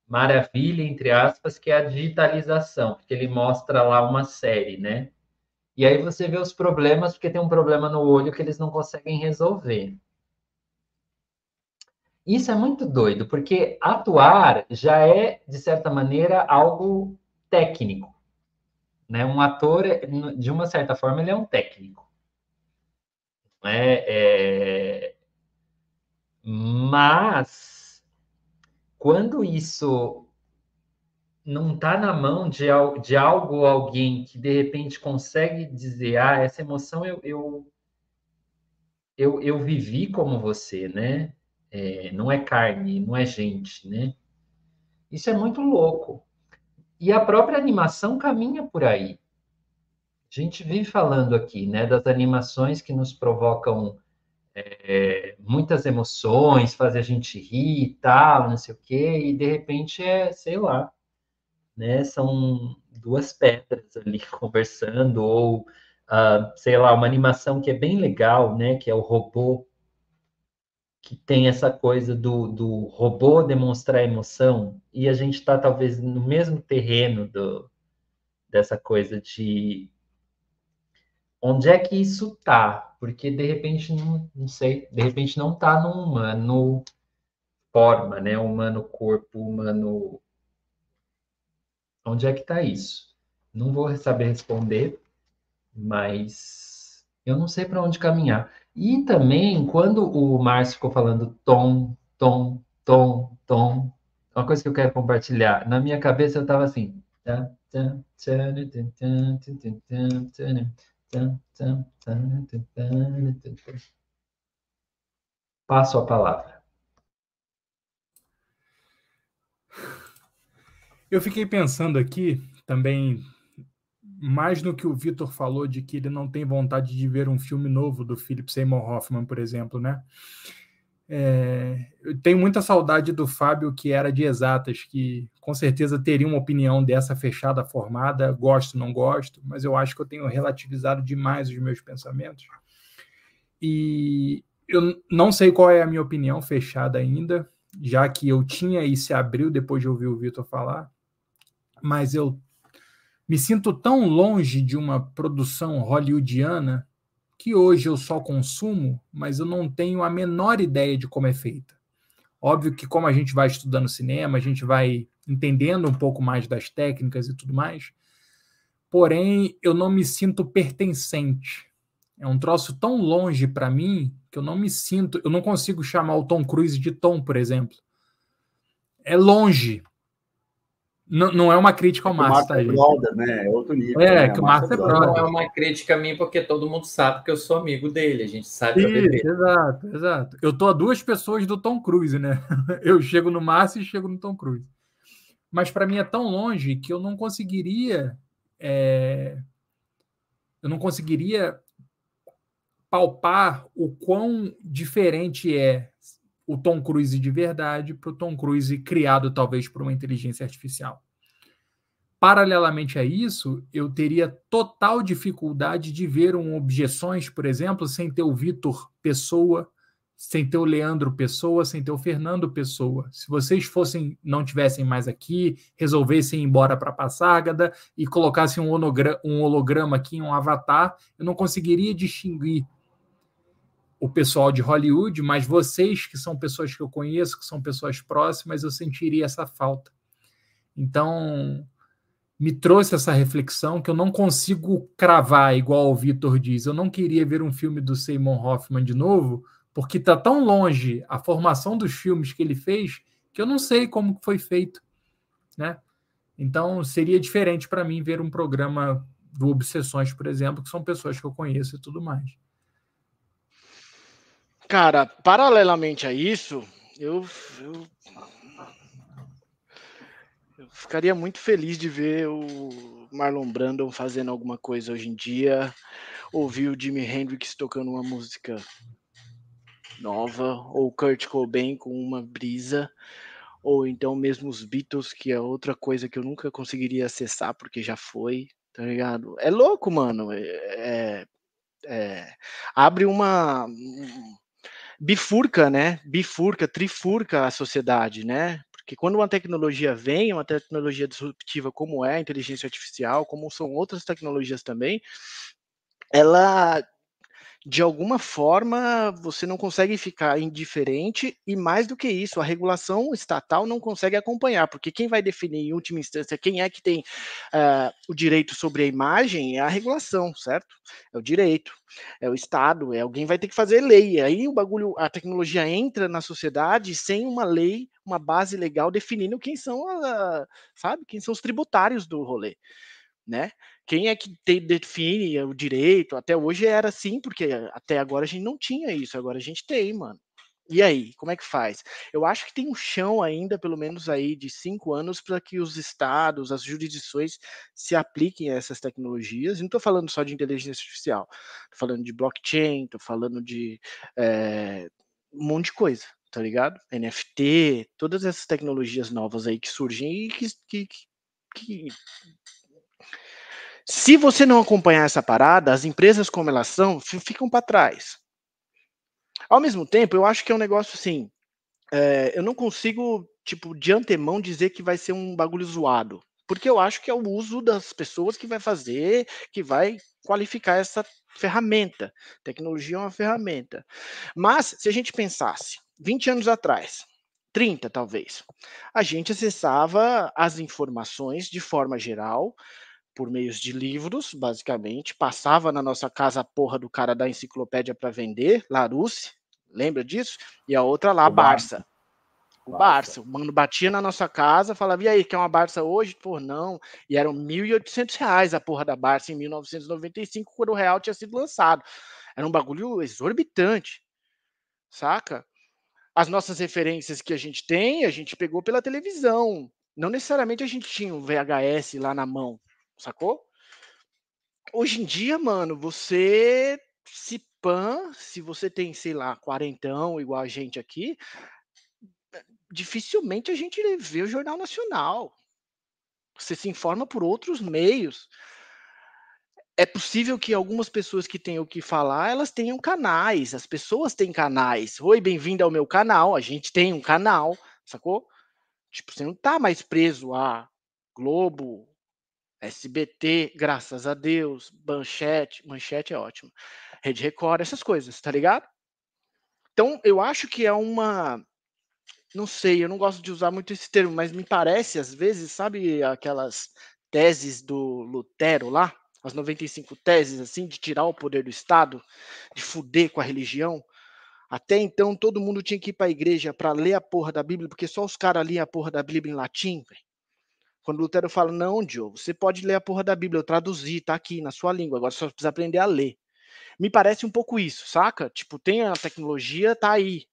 maravilha, entre aspas, que é a digitalização, porque ele mostra lá uma série, né? E aí você vê os problemas, porque tem um problema no olho que eles não conseguem resolver. Isso é muito doido, porque atuar já é, de certa maneira, algo técnico. Né? Um ator, de uma certa forma, ele é um técnico. É, é... Mas, quando isso não está na mão de, de algo ou alguém que de repente consegue dizer, ah, essa emoção eu, eu, eu, eu vivi como você, né? é, não é carne, não é gente, né? Isso é muito louco. E a própria animação caminha por aí. A gente vive falando aqui, né, das animações que nos provocam é, muitas emoções, fazem a gente rir e tal, não sei o quê, e de repente é, sei lá, né, são duas pedras ali [laughs] conversando, ou, uh, sei lá, uma animação que é bem legal, né, que é o robô, que tem essa coisa do, do robô demonstrar emoção, e a gente está talvez no mesmo terreno do, dessa coisa de onde é que isso tá? Porque de repente não, não sei, de repente não tá no humano forma, né? Humano corpo, humano. Onde é que tá isso? Não vou saber responder, mas eu não sei para onde caminhar. E também, quando o Márcio ficou falando tom, tom, tom, tom, uma coisa que eu quero compartilhar, na minha cabeça eu estava assim. Passo a palavra. Eu fiquei pensando aqui também, mais no que o Vitor falou, de que ele não tem vontade de ver um filme novo do Philip Seymour Hoffman, por exemplo, né? É, eu tenho muita saudade do Fábio, que era de exatas, que com certeza teria uma opinião dessa fechada formada, gosto, não gosto, mas eu acho que eu tenho relativizado demais os meus pensamentos. E eu não sei qual é a minha opinião fechada ainda, já que eu tinha e se abriu depois de ouvir o Vitor falar, mas eu me sinto tão longe de uma produção hollywoodiana que hoje eu só consumo, mas eu não tenho a menor ideia de como é feita. Óbvio que, como a gente vai estudando cinema, a gente vai entendendo um pouco mais das técnicas e tudo mais, porém, eu não me sinto pertencente. É um troço tão longe para mim que eu não me sinto, eu não consigo chamar o Tom Cruise de Tom, por exemplo. É longe, não, não é uma crítica ao Márcio, tá, é gente? Brother, né? É outro nível. É, né? que o Márcio é brother. Não é uma crítica a mim, porque todo mundo sabe que eu sou amigo dele, a gente sabe Isso. Exato, exato. Eu tô a duas pessoas do Tom Cruise, né? [laughs] Eu chego no Márcio e chego no Tom Cruise. Mas para mim é tão longe que eu não conseguiria. É... Eu não conseguiria palpar o quão diferente é o Tom Cruise de verdade para o Tom Cruise criado talvez por uma inteligência artificial. Paralelamente a isso, eu teria total dificuldade de ver um Objeções, por exemplo, sem ter o Vitor Pessoa, sem ter o Leandro Pessoa, sem ter o Fernando Pessoa. Se vocês fossem, não tivessem mais aqui, resolvessem ir embora para Passárgada e colocassem um holograma, um holograma aqui, um avatar, eu não conseguiria distinguir o pessoal de Hollywood, mas vocês, que são pessoas que eu conheço, que são pessoas próximas, eu sentiria essa falta. Então, me trouxe essa reflexão que eu não consigo cravar, igual o Vitor diz. Eu não queria ver um filme do Seymour Hoffman de novo, porque está tão longe a formação dos filmes que ele fez que eu não sei como foi feito, né? Então, seria diferente para mim ver um programa do Obsessões, por exemplo, que são pessoas que eu conheço e tudo mais. Cara, paralelamente a isso, eu, eu, eu, ficaria muito feliz de ver o Marlon Brandon fazendo alguma coisa hoje em dia, ouvir o Jimi Hendrix tocando uma música nova, ou Kurt Cobain com uma brisa, ou então mesmo os Beatles, que é outra coisa que eu nunca conseguiria acessar porque já foi, tá ligado? É louco, mano. É, é, é abre uma bifurca, né? Bifurca, trifurca a sociedade, né? Porque quando uma tecnologia vem, uma tecnologia disruptiva como é a inteligência artificial, como são outras tecnologias também, ela de alguma forma você não consegue ficar indiferente e mais do que isso, a regulação estatal não consegue acompanhar, porque quem vai definir em última instância quem é que tem uh, o direito sobre a imagem é a regulação, certo? É o direito, é o Estado, é alguém vai ter que fazer lei. Aí o bagulho, a tecnologia entra na sociedade sem uma lei, uma base legal definindo quem são, a, sabe, quem são os tributários do rolê né? Quem é que define o direito? Até hoje era assim, porque até agora a gente não tinha isso, agora a gente tem, mano. E aí, como é que faz? Eu acho que tem um chão ainda, pelo menos aí, de cinco anos para que os estados, as jurisdições se apliquem a essas tecnologias. E não estou falando só de inteligência artificial, estou falando de blockchain, estou falando de é, um monte de coisa, tá ligado? NFT, todas essas tecnologias novas aí que surgem e que, que, que se você não acompanhar essa parada, as empresas como elas são ficam para trás. Ao mesmo tempo, eu acho que é um negócio assim. É, eu não consigo, tipo, de antemão dizer que vai ser um bagulho zoado. Porque eu acho que é o uso das pessoas que vai fazer, que vai qualificar essa ferramenta. Tecnologia é uma ferramenta. Mas, se a gente pensasse, 20 anos atrás, 30 talvez, a gente acessava as informações de forma geral, por meios de livros, basicamente, passava na nossa casa a porra do cara da enciclopédia para vender, Larousse, Lembra disso? E a outra lá, a Barça. O Barça. O mano batia na nossa casa, falava, e aí, quer uma Barça hoje? Pô, não. E eram 1.800 reais a porra da Barça em 1995, quando o Real tinha sido lançado. Era um bagulho exorbitante, saca? As nossas referências que a gente tem, a gente pegou pela televisão. Não necessariamente a gente tinha um VHS lá na mão, sacou? Hoje em dia, mano, você se PAN, se você tem, sei lá, quarentão, igual a gente aqui, dificilmente a gente vê o Jornal Nacional. Você se informa por outros meios. É possível que algumas pessoas que têm o que falar, elas tenham canais. As pessoas têm canais. Oi, bem-vindo ao meu canal. A gente tem um canal, sacou? Tipo, você não tá mais preso a Globo, SBT, graças a Deus, Manchete, Manchete é ótimo. Rede Record, essas coisas, tá ligado? Então, eu acho que é uma. Não sei, eu não gosto de usar muito esse termo, mas me parece, às vezes, sabe aquelas teses do Lutero lá? As 95 teses, assim, de tirar o poder do Estado, de fuder com a religião. Até então, todo mundo tinha que ir para a igreja para ler a porra da Bíblia, porque só os caras liam a porra da Bíblia em latim. Quando Lutero fala, não, Diogo, você pode ler a porra da Bíblia, eu traduzi, tá aqui na sua língua, agora só precisa aprender a ler. Me parece um pouco isso, saca? Tipo, tem a tecnologia, tá aí.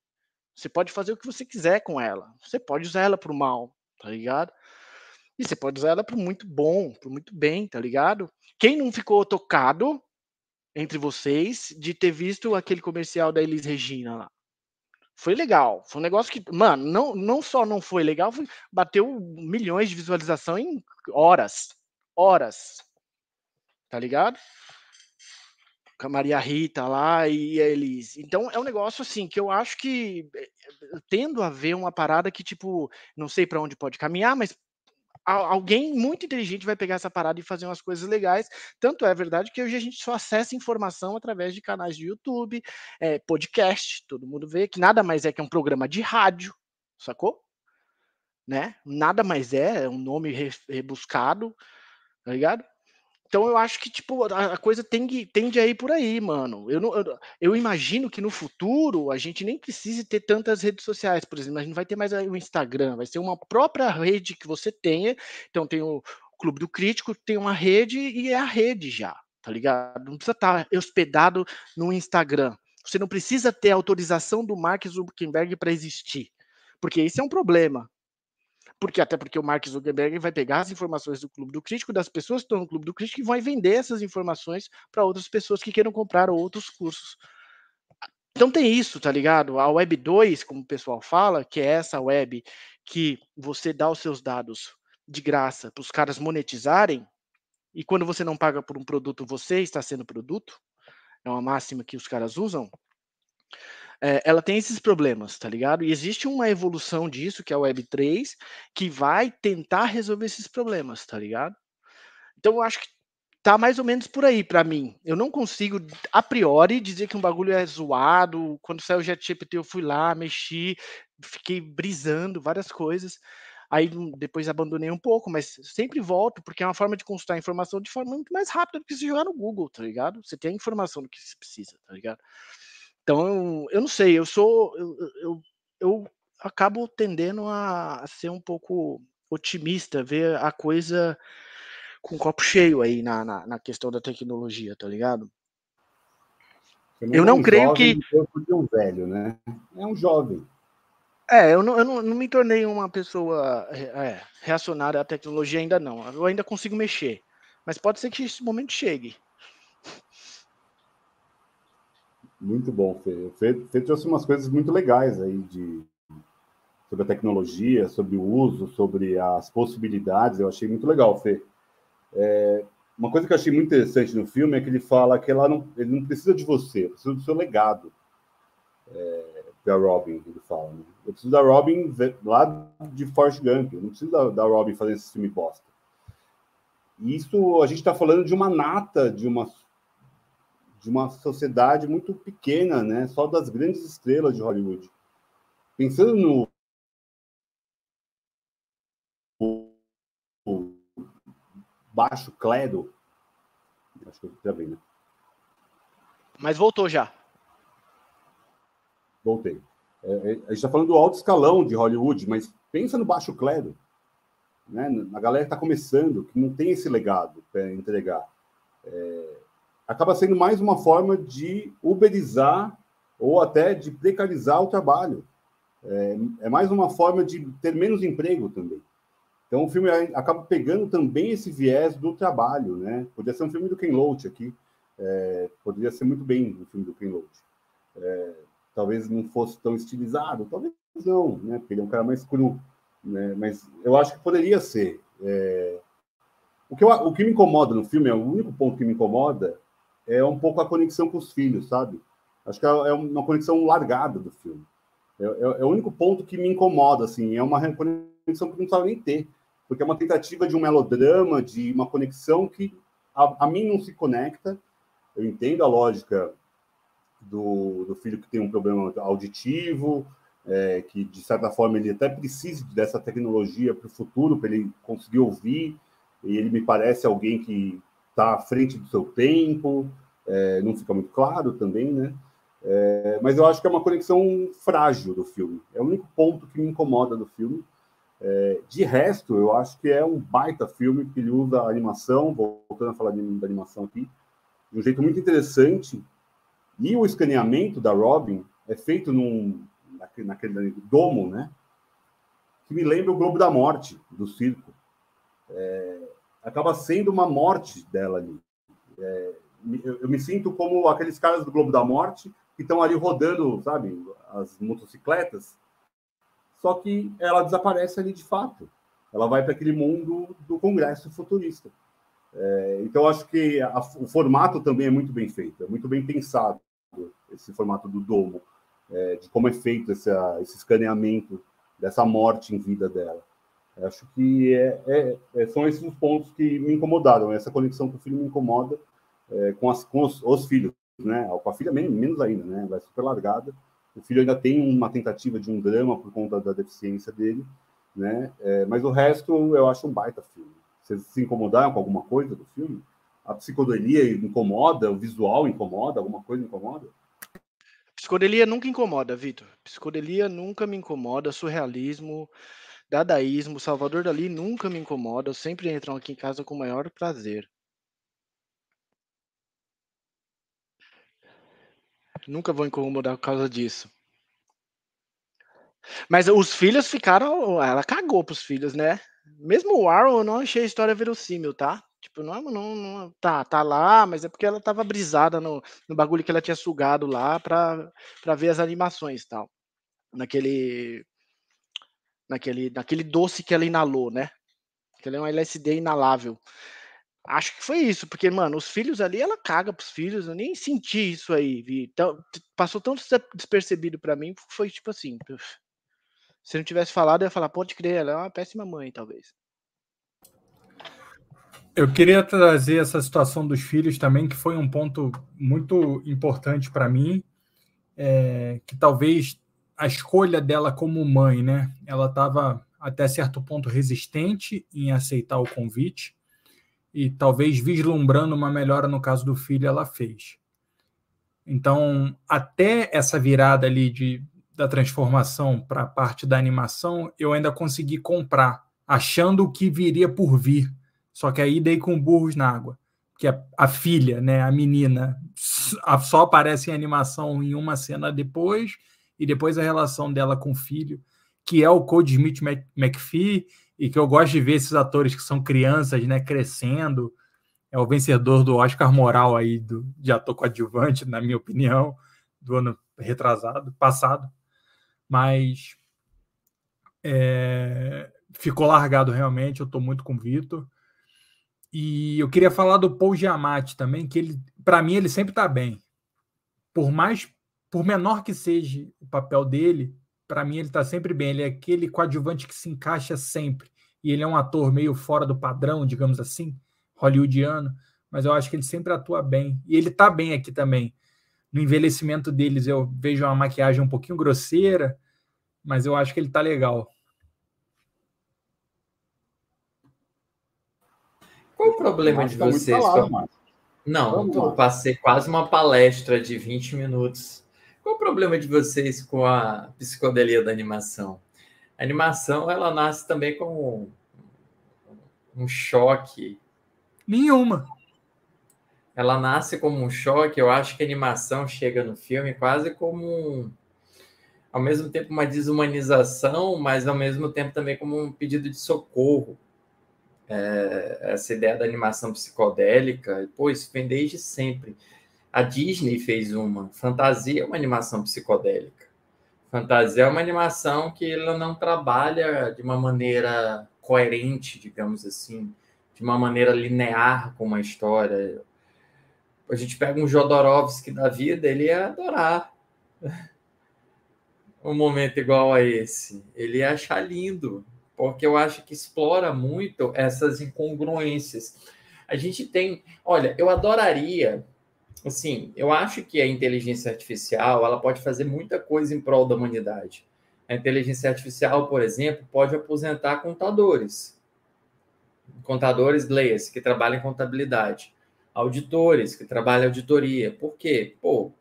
Você pode fazer o que você quiser com ela. Você pode usar ela pro mal, tá ligado? E você pode usar ela pro muito bom, pro muito bem, tá ligado? Quem não ficou tocado entre vocês de ter visto aquele comercial da Elis Regina lá? Foi legal. Foi um negócio que, mano, não, não só não foi legal, foi, bateu milhões de visualização em horas. Horas. Tá ligado? com a Maria Rita lá e a Elise. Então é um negócio assim que eu acho que eh, eh, tendo a ver uma parada que, tipo, não sei para onde pode caminhar, mas alguém muito inteligente vai pegar essa parada e fazer umas coisas legais. Tanto é verdade que hoje a gente só acessa informação através de canais de YouTube, é, podcast, todo mundo vê, que nada mais é que um programa de rádio, sacou? Né? Nada mais é, é um nome rebuscado, tá ligado? Então eu acho que, tipo, a, coisa tende, tende a ir por aí, mano. Eu, não, eu, eu, imagino que no futuro a gente nem precise ter tantas redes sociais, por exemplo, a gente não vai ter mais o Instagram, vai ser uma própria rede que você tenha. Então tem o Clube do Crítico, tem uma rede e é a rede já, tá ligado? Não precisa estar hospedado no Instagram. Você não precisa ter autorização do Mark Zuckerberg para existir, porque esse é um problema. Porque até porque o Mark Zuckerberg vai pegar as informações do Clube do Crítico, das pessoas que estão no Clube do Crítico, e vai vender essas informações para outras pessoas que queiram comprar outros cursos. Então tem isso, tá ligado? A Web 2, como o pessoal fala, que é essa web que você dá os seus dados de graça para os caras monetizarem, e quando você não paga por um produto, você está sendo produto, é uma máxima que os caras usam é, ela tem esses problemas, tá ligado? E existe uma evolução disso, que é a Web3, que vai tentar resolver esses problemas, tá ligado? Então eu acho que tá mais ou menos por aí para mim. Eu não consigo, a priori, dizer que um bagulho é zoado. Quando saiu o JetGPT, eu fui lá, mexi, fiquei brisando várias coisas. Aí hum, depois abandonei um pouco, mas sempre volto, porque é uma forma de consultar informação de forma muito mais rápida do que se jogar no Google, tá ligado? Você tem a informação do que você precisa, tá ligado? Então, eu não sei, eu sou. Eu, eu, eu acabo tendendo a ser um pouco otimista, ver a coisa com o copo cheio aí na, na, na, questão da tecnologia, tá ligado? Eu não é um creio que. de um velho, né? É um jovem. É, eu não, eu não, não me tornei uma pessoa é, reacionária à tecnologia ainda não. Eu ainda consigo mexer. Mas pode ser que esse momento chegue. Muito bom, Fê. O Fê, Fê trouxe umas coisas muito legais aí de, sobre a tecnologia, sobre o uso, sobre as possibilidades. Eu achei muito legal, Fê. É, uma coisa que eu achei muito interessante no filme é que ele fala que ela não, ele não precisa de você, precisa do seu legado. É, da Robin, ele fala. Né? Eu preciso da Robin lá de Forrest Gump, eu não preciso da, da Robin fazer esse filme bosta. Isso a gente está falando de uma nata, de uma de uma sociedade muito pequena, né? Só das grandes estrelas de Hollywood. Pensando no baixo cledo, acho que eu travei, né? Mas voltou já. Voltei. É, é, a gente está falando do alto escalão de Hollywood, mas pensa no baixo clero, né? Na galera está começando, que não tem esse legado para entregar. É, acaba sendo mais uma forma de uberizar ou até de precarizar o trabalho. É, é, mais uma forma de ter menos emprego também. Então o filme acaba pegando também esse viés do trabalho, né? Podia ser um filme do Ken Loach aqui, é, poderia ser muito bem um filme do Ken Loach. É, talvez não fosse tão estilizado, talvez não, né? Porque ele é um cara mais cru, né? Mas eu acho que poderia ser. É... O, que eu, o que me incomoda no filme, é o único ponto que me incomoda, é um pouco a conexão com os filhos, sabe? Acho que é, é uma conexão largada do filme. É, é, é, o único ponto que me incomoda, assim. É uma conexão que não precisava nem ter, porque é uma tentativa de um melodrama, de uma conexão que a, a mim não se conecta. Eu entendo a lógica do, do filho que tem um problema auditivo, é, que de certa forma ele até precisa dessa tecnologia para o futuro, para ele conseguir ouvir, e ele me parece alguém que está à frente do seu tempo, é, não fica muito claro também, né? É, mas eu acho que é uma conexão frágil do filme. É o único ponto que me incomoda do filme. É, de resto, eu acho que é um baita filme que ele usa a animação, voltando a falar de, da animação aqui, de um jeito muito interessante. E o escaneamento da Robin é feito num, naquele, naquele domo, né? Que me lembra o Globo da Morte, do circo. É, acaba sendo uma morte dela ali. É, eu, me sinto como aqueles caras do Globo da Morte que estão ali rodando, sabe, as motocicletas, só que ela desaparece ali de fato. Ela vai para aquele mundo do Congresso futurista. É, então, acho que a, o formato também é muito bem feito, é muito bem pensado, esse formato do domo, é, de como é feito esse, esse escaneamento dessa morte em vida dela. Acho que é, é, é, são esses os pontos que me incomodaram, essa conexão com o filho me incomoda é, com, as, com os, os, filhos, né? Com a filha menos, ainda, né? Super largada. O filho ainda tem uma tentativa de um drama por conta da deficiência dele, né? É, mas o resto eu acho um baita filme. Vocês se incomodaram com alguma coisa do filme? A psicodelia incomoda? O visual incomoda? Alguma coisa incomoda? Psicodelia nunca incomoda, Vitor. Psicodelia nunca me incomoda. Surrealismo Dadaísmo, Salvador Dali nunca me incomoda, sempre entram aqui em casa com o maior prazer. Nunca vou incomodar por causa disso. Mas os filhos ficaram. Ela cagou pros filhos, né? Mesmo o Arrow, eu não achei a história verossímil, tá? Tipo, não, não, não, tá, tá lá, mas é porque ela tava brisada no, no bagulho que ela tinha sugado lá pra, pra ver as animações e tal. Naquele naquele, naquele doce que ela inalou, né? Que ele é um LSD inalável. Acho que foi isso, porque, mano, os filhos ali, ela caga pros filhos, eu nem senti isso aí, vi. Então, passou tão despercebido para mim, foi tipo assim. Se não tivesse falado, eu ia falar, pode crer, ela é uma péssima mãe, talvez. Eu queria trazer essa situação dos filhos também, que foi um ponto muito importante para mim, é, que talvez a escolha dela como mãe, né? Ela estava até certo ponto resistente em aceitar o convite e talvez vislumbrando uma melhora no caso do filho, ela fez. Então, até essa virada ali de, da transformação para a parte da animação, eu ainda consegui comprar, achando que viria por vir. Só que aí dei com burros na água. que é a filha, né, a menina, só aparece em animação em uma cena depois, e depois a relação dela com o filho, que é o Code Smith McPhee, e que eu gosto de ver esses atores que são crianças, né, crescendo. É o vencedor do Oscar Moral aí do, de ator coadjuvante, na minha opinião, do ano retrasado, passado. Mas é, ficou largado realmente, eu estou muito com o Vitor. E eu queria falar do Paul Giamatti também, que ele, para mim, ele sempre está bem. Por mais, por menor que seja o papel dele, para mim ele está sempre bem. Ele é aquele coadjuvante que se encaixa sempre. E ele é um ator meio fora do padrão, digamos assim, hollywoodiano, mas eu acho que ele sempre atua bem. E ele está bem aqui também. No envelhecimento deles eu vejo uma maquiagem um pouquinho grosseira, mas eu acho que ele está legal. Qual o problema de vocês? Falado, Não, eu passei quase uma palestra de 20 minutos. Qual o problema de vocês com a psicodelia da animação? A animação, ela nasce também como um, um choque. Nenhuma. Ela nasce como um choque. Eu acho que a animação chega no filme quase como um, ao mesmo tempo uma desumanização, mas ao mesmo tempo também como um pedido de socorro é, essa ideia da animação psicodélica, pô, isso vem desde sempre. A Disney fez uma. Fantasia é uma animação psicodélica. Fantasia é uma animação que ela não trabalha de uma maneira coerente, digamos assim, de uma maneira linear com uma história. A gente pega um Jodorowsky da vida, ele ia adorar um momento igual a esse. Ele ia achar lindo porque eu acho que explora muito essas incongruências. A gente tem, olha, eu adoraria, assim, eu acho que a inteligência artificial ela pode fazer muita coisa em prol da humanidade. A inteligência artificial, por exemplo, pode aposentar contadores, contadores, leia que trabalham em contabilidade, auditores que trabalham em auditoria. Por quê? Pô,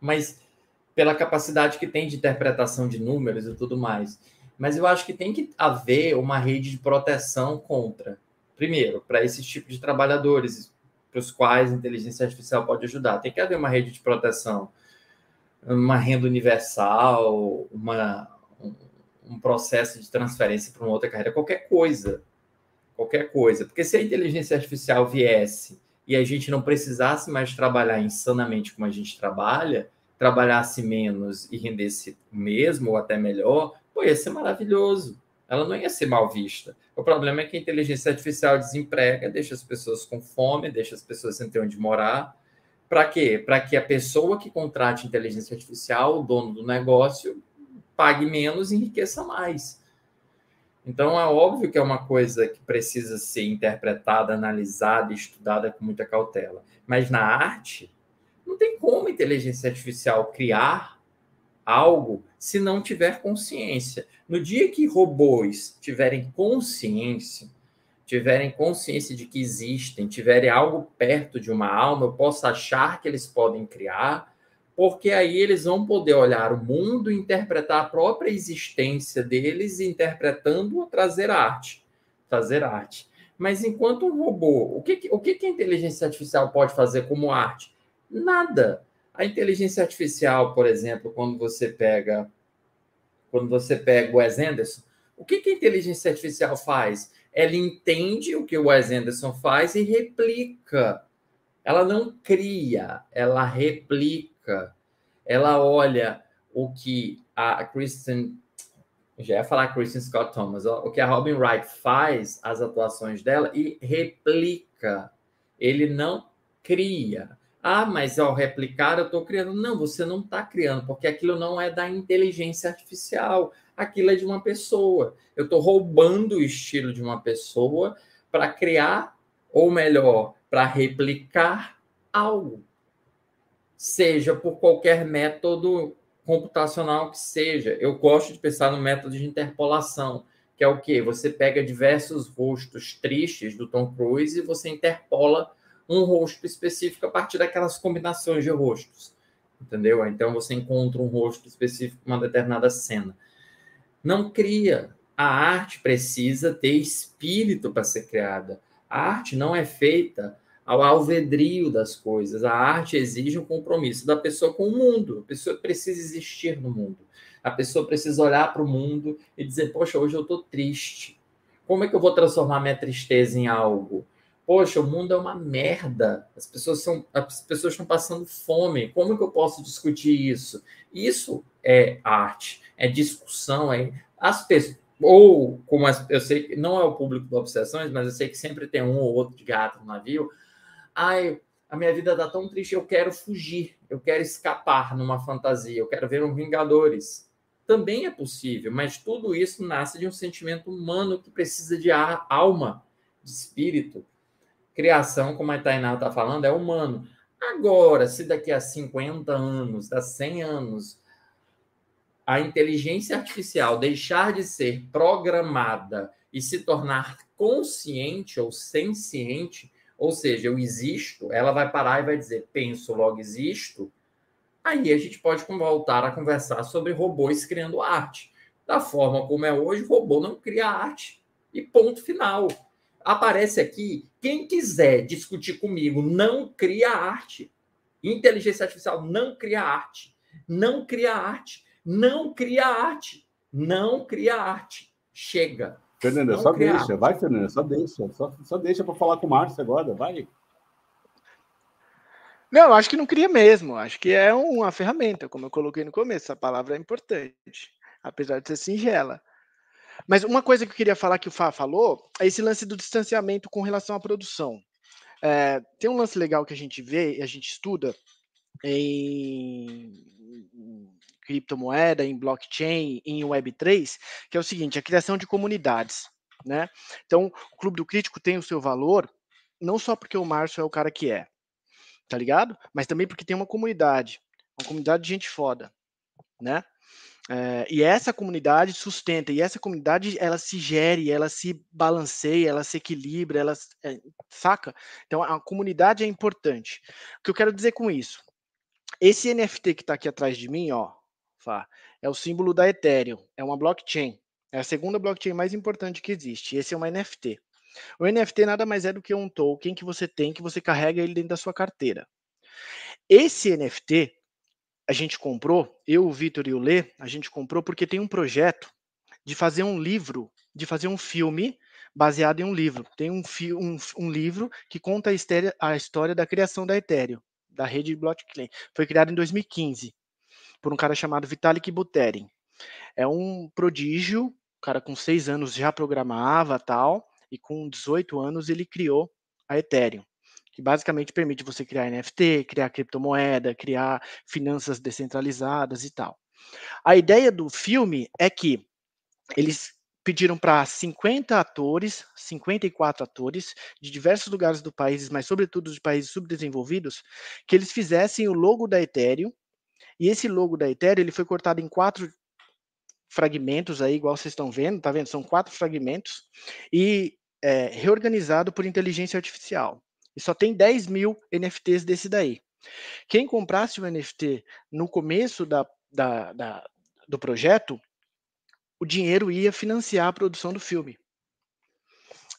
mas pela capacidade que tem de interpretação de números e tudo mais. Mas eu acho que tem que haver uma rede de proteção contra, primeiro, para esse tipo de trabalhadores, para os quais a inteligência artificial pode ajudar. Tem que haver uma rede de proteção, uma renda universal, uma, um, um processo de transferência para uma outra carreira, qualquer coisa. Qualquer coisa. Porque se a inteligência artificial viesse e a gente não precisasse mais trabalhar insanamente como a gente trabalha, trabalhasse menos e rendesse o mesmo ou até melhor, pô, ia ser maravilhoso. Ela não ia ser mal vista. O problema é que a inteligência artificial desemprega, deixa as pessoas com fome, deixa as pessoas sem ter onde morar. Para quê? Para que a pessoa que contrate inteligência artificial, o dono do negócio, pague menos e enriqueça mais. Então, é óbvio que é uma coisa que precisa ser interpretada, analisada estudada com muita cautela. Mas na arte, não tem como a inteligência artificial criar algo se não tiver consciência. No dia que robôs tiverem consciência, tiverem consciência de que existem, tiverem algo perto de uma alma, eu posso achar que eles podem criar, porque aí eles vão poder olhar o mundo interpretar a própria existência deles, interpretando trazer arte. Trazer arte. Mas enquanto um robô, o que, o que a inteligência artificial pode fazer como arte? Nada. A inteligência artificial, por exemplo, quando você pega quando você pega o Wes Anderson, o que, que a inteligência artificial faz? Ela entende o que o Wes Anderson faz e replica. Ela não cria, ela replica. Ela olha o que a Kristen, já ia falar Kristen Scott Thomas, o que a Robin Wright faz, as atuações dela, e replica. Ele não cria. Ah, mas ao replicar eu estou criando. Não, você não está criando, porque aquilo não é da inteligência artificial. Aquilo é de uma pessoa. Eu estou roubando o estilo de uma pessoa para criar, ou melhor, para replicar algo. Seja por qualquer método computacional que seja. Eu gosto de pensar no método de interpolação, que é o quê? Você pega diversos rostos tristes do Tom Cruise e você interpola um rosto específico a partir daquelas combinações de rostos. Entendeu? Então você encontra um rosto específico uma determinada cena. Não cria. A arte precisa ter espírito para ser criada. A arte não é feita ao alvedrio das coisas. A arte exige um compromisso da pessoa com o mundo. A pessoa precisa existir no mundo. A pessoa precisa olhar para o mundo e dizer: Poxa, hoje eu estou triste. Como é que eu vou transformar minha tristeza em algo? Poxa, o mundo é uma merda. As pessoas são, as pessoas estão passando fome. Como que eu posso discutir isso? Isso é arte, é discussão, é as pessoas ou como as, eu sei que não é o público do Obsessões, mas eu sei que sempre tem um ou outro de gato no navio. Ai, a minha vida tá tão triste, eu quero fugir, eu quero escapar numa fantasia, eu quero ver um Vingadores. Também é possível, mas tudo isso nasce de um sentimento humano que precisa de alma, de espírito. Criação, como a Tainá está falando, é humano. Agora, se daqui a 50 anos, a 100 anos, a inteligência artificial deixar de ser programada e se tornar consciente ou senciente, ou seja, eu existo, ela vai parar e vai dizer penso, logo existo. Aí a gente pode voltar a conversar sobre robôs criando arte. Da forma como é hoje, o robô não cria arte. E ponto final. Aparece aqui, quem quiser discutir comigo, não cria arte. Inteligência artificial não cria arte. Não cria arte. Não cria arte. Não cria arte. Chega. Fernanda, só deixa. Arte. Vai, Fernanda, só deixa. Só, só deixa para falar com o Márcio agora. Vai. Não, acho que não cria mesmo. Acho que é uma ferramenta, como eu coloquei no começo. A palavra é importante, apesar de ser singela. Mas uma coisa que eu queria falar que o Fá falou é esse lance do distanciamento com relação à produção. É, tem um lance legal que a gente vê e a gente estuda em criptomoeda, em blockchain, em Web3, que é o seguinte, a criação de comunidades. Né? Então, o Clube do Crítico tem o seu valor, não só porque o Márcio é o cara que é, tá ligado? Mas também porque tem uma comunidade, uma comunidade de gente foda, né? É, e essa comunidade sustenta, e essa comunidade ela se gere, ela se balanceia, ela se equilibra, ela é, saca? Então a comunidade é importante. O que eu quero dizer com isso? Esse NFT que está aqui atrás de mim, ó, é o símbolo da Ethereum, é uma blockchain. É a segunda blockchain mais importante que existe. Esse é uma NFT. O NFT nada mais é do que um token que você tem, que você carrega ele dentro da sua carteira. Esse NFT a gente comprou, eu, o Vitor e o Lê, a gente comprou porque tem um projeto de fazer um livro, de fazer um filme baseado em um livro. Tem um, um, um livro que conta a história, a história da criação da Ethereum, da rede blockchain. Foi criado em 2015 por um cara chamado Vitalik Buterin. É um prodígio, cara com seis anos já programava tal, e com 18 anos ele criou a Ethereum, que basicamente permite você criar NFT, criar criptomoeda, criar finanças descentralizadas e tal. A ideia do filme é que eles pediram para 50 atores, 54 atores de diversos lugares do país, mas sobretudo de países subdesenvolvidos, que eles fizessem o logo da Ethereum e esse logo da Ethereum ele foi cortado em quatro fragmentos aí, igual vocês estão vendo, tá vendo? São quatro fragmentos e é, reorganizado por inteligência artificial. E só tem 10 mil NFTs desse daí. Quem comprasse o NFT no começo da, da, da, do projeto, o dinheiro ia financiar a produção do filme.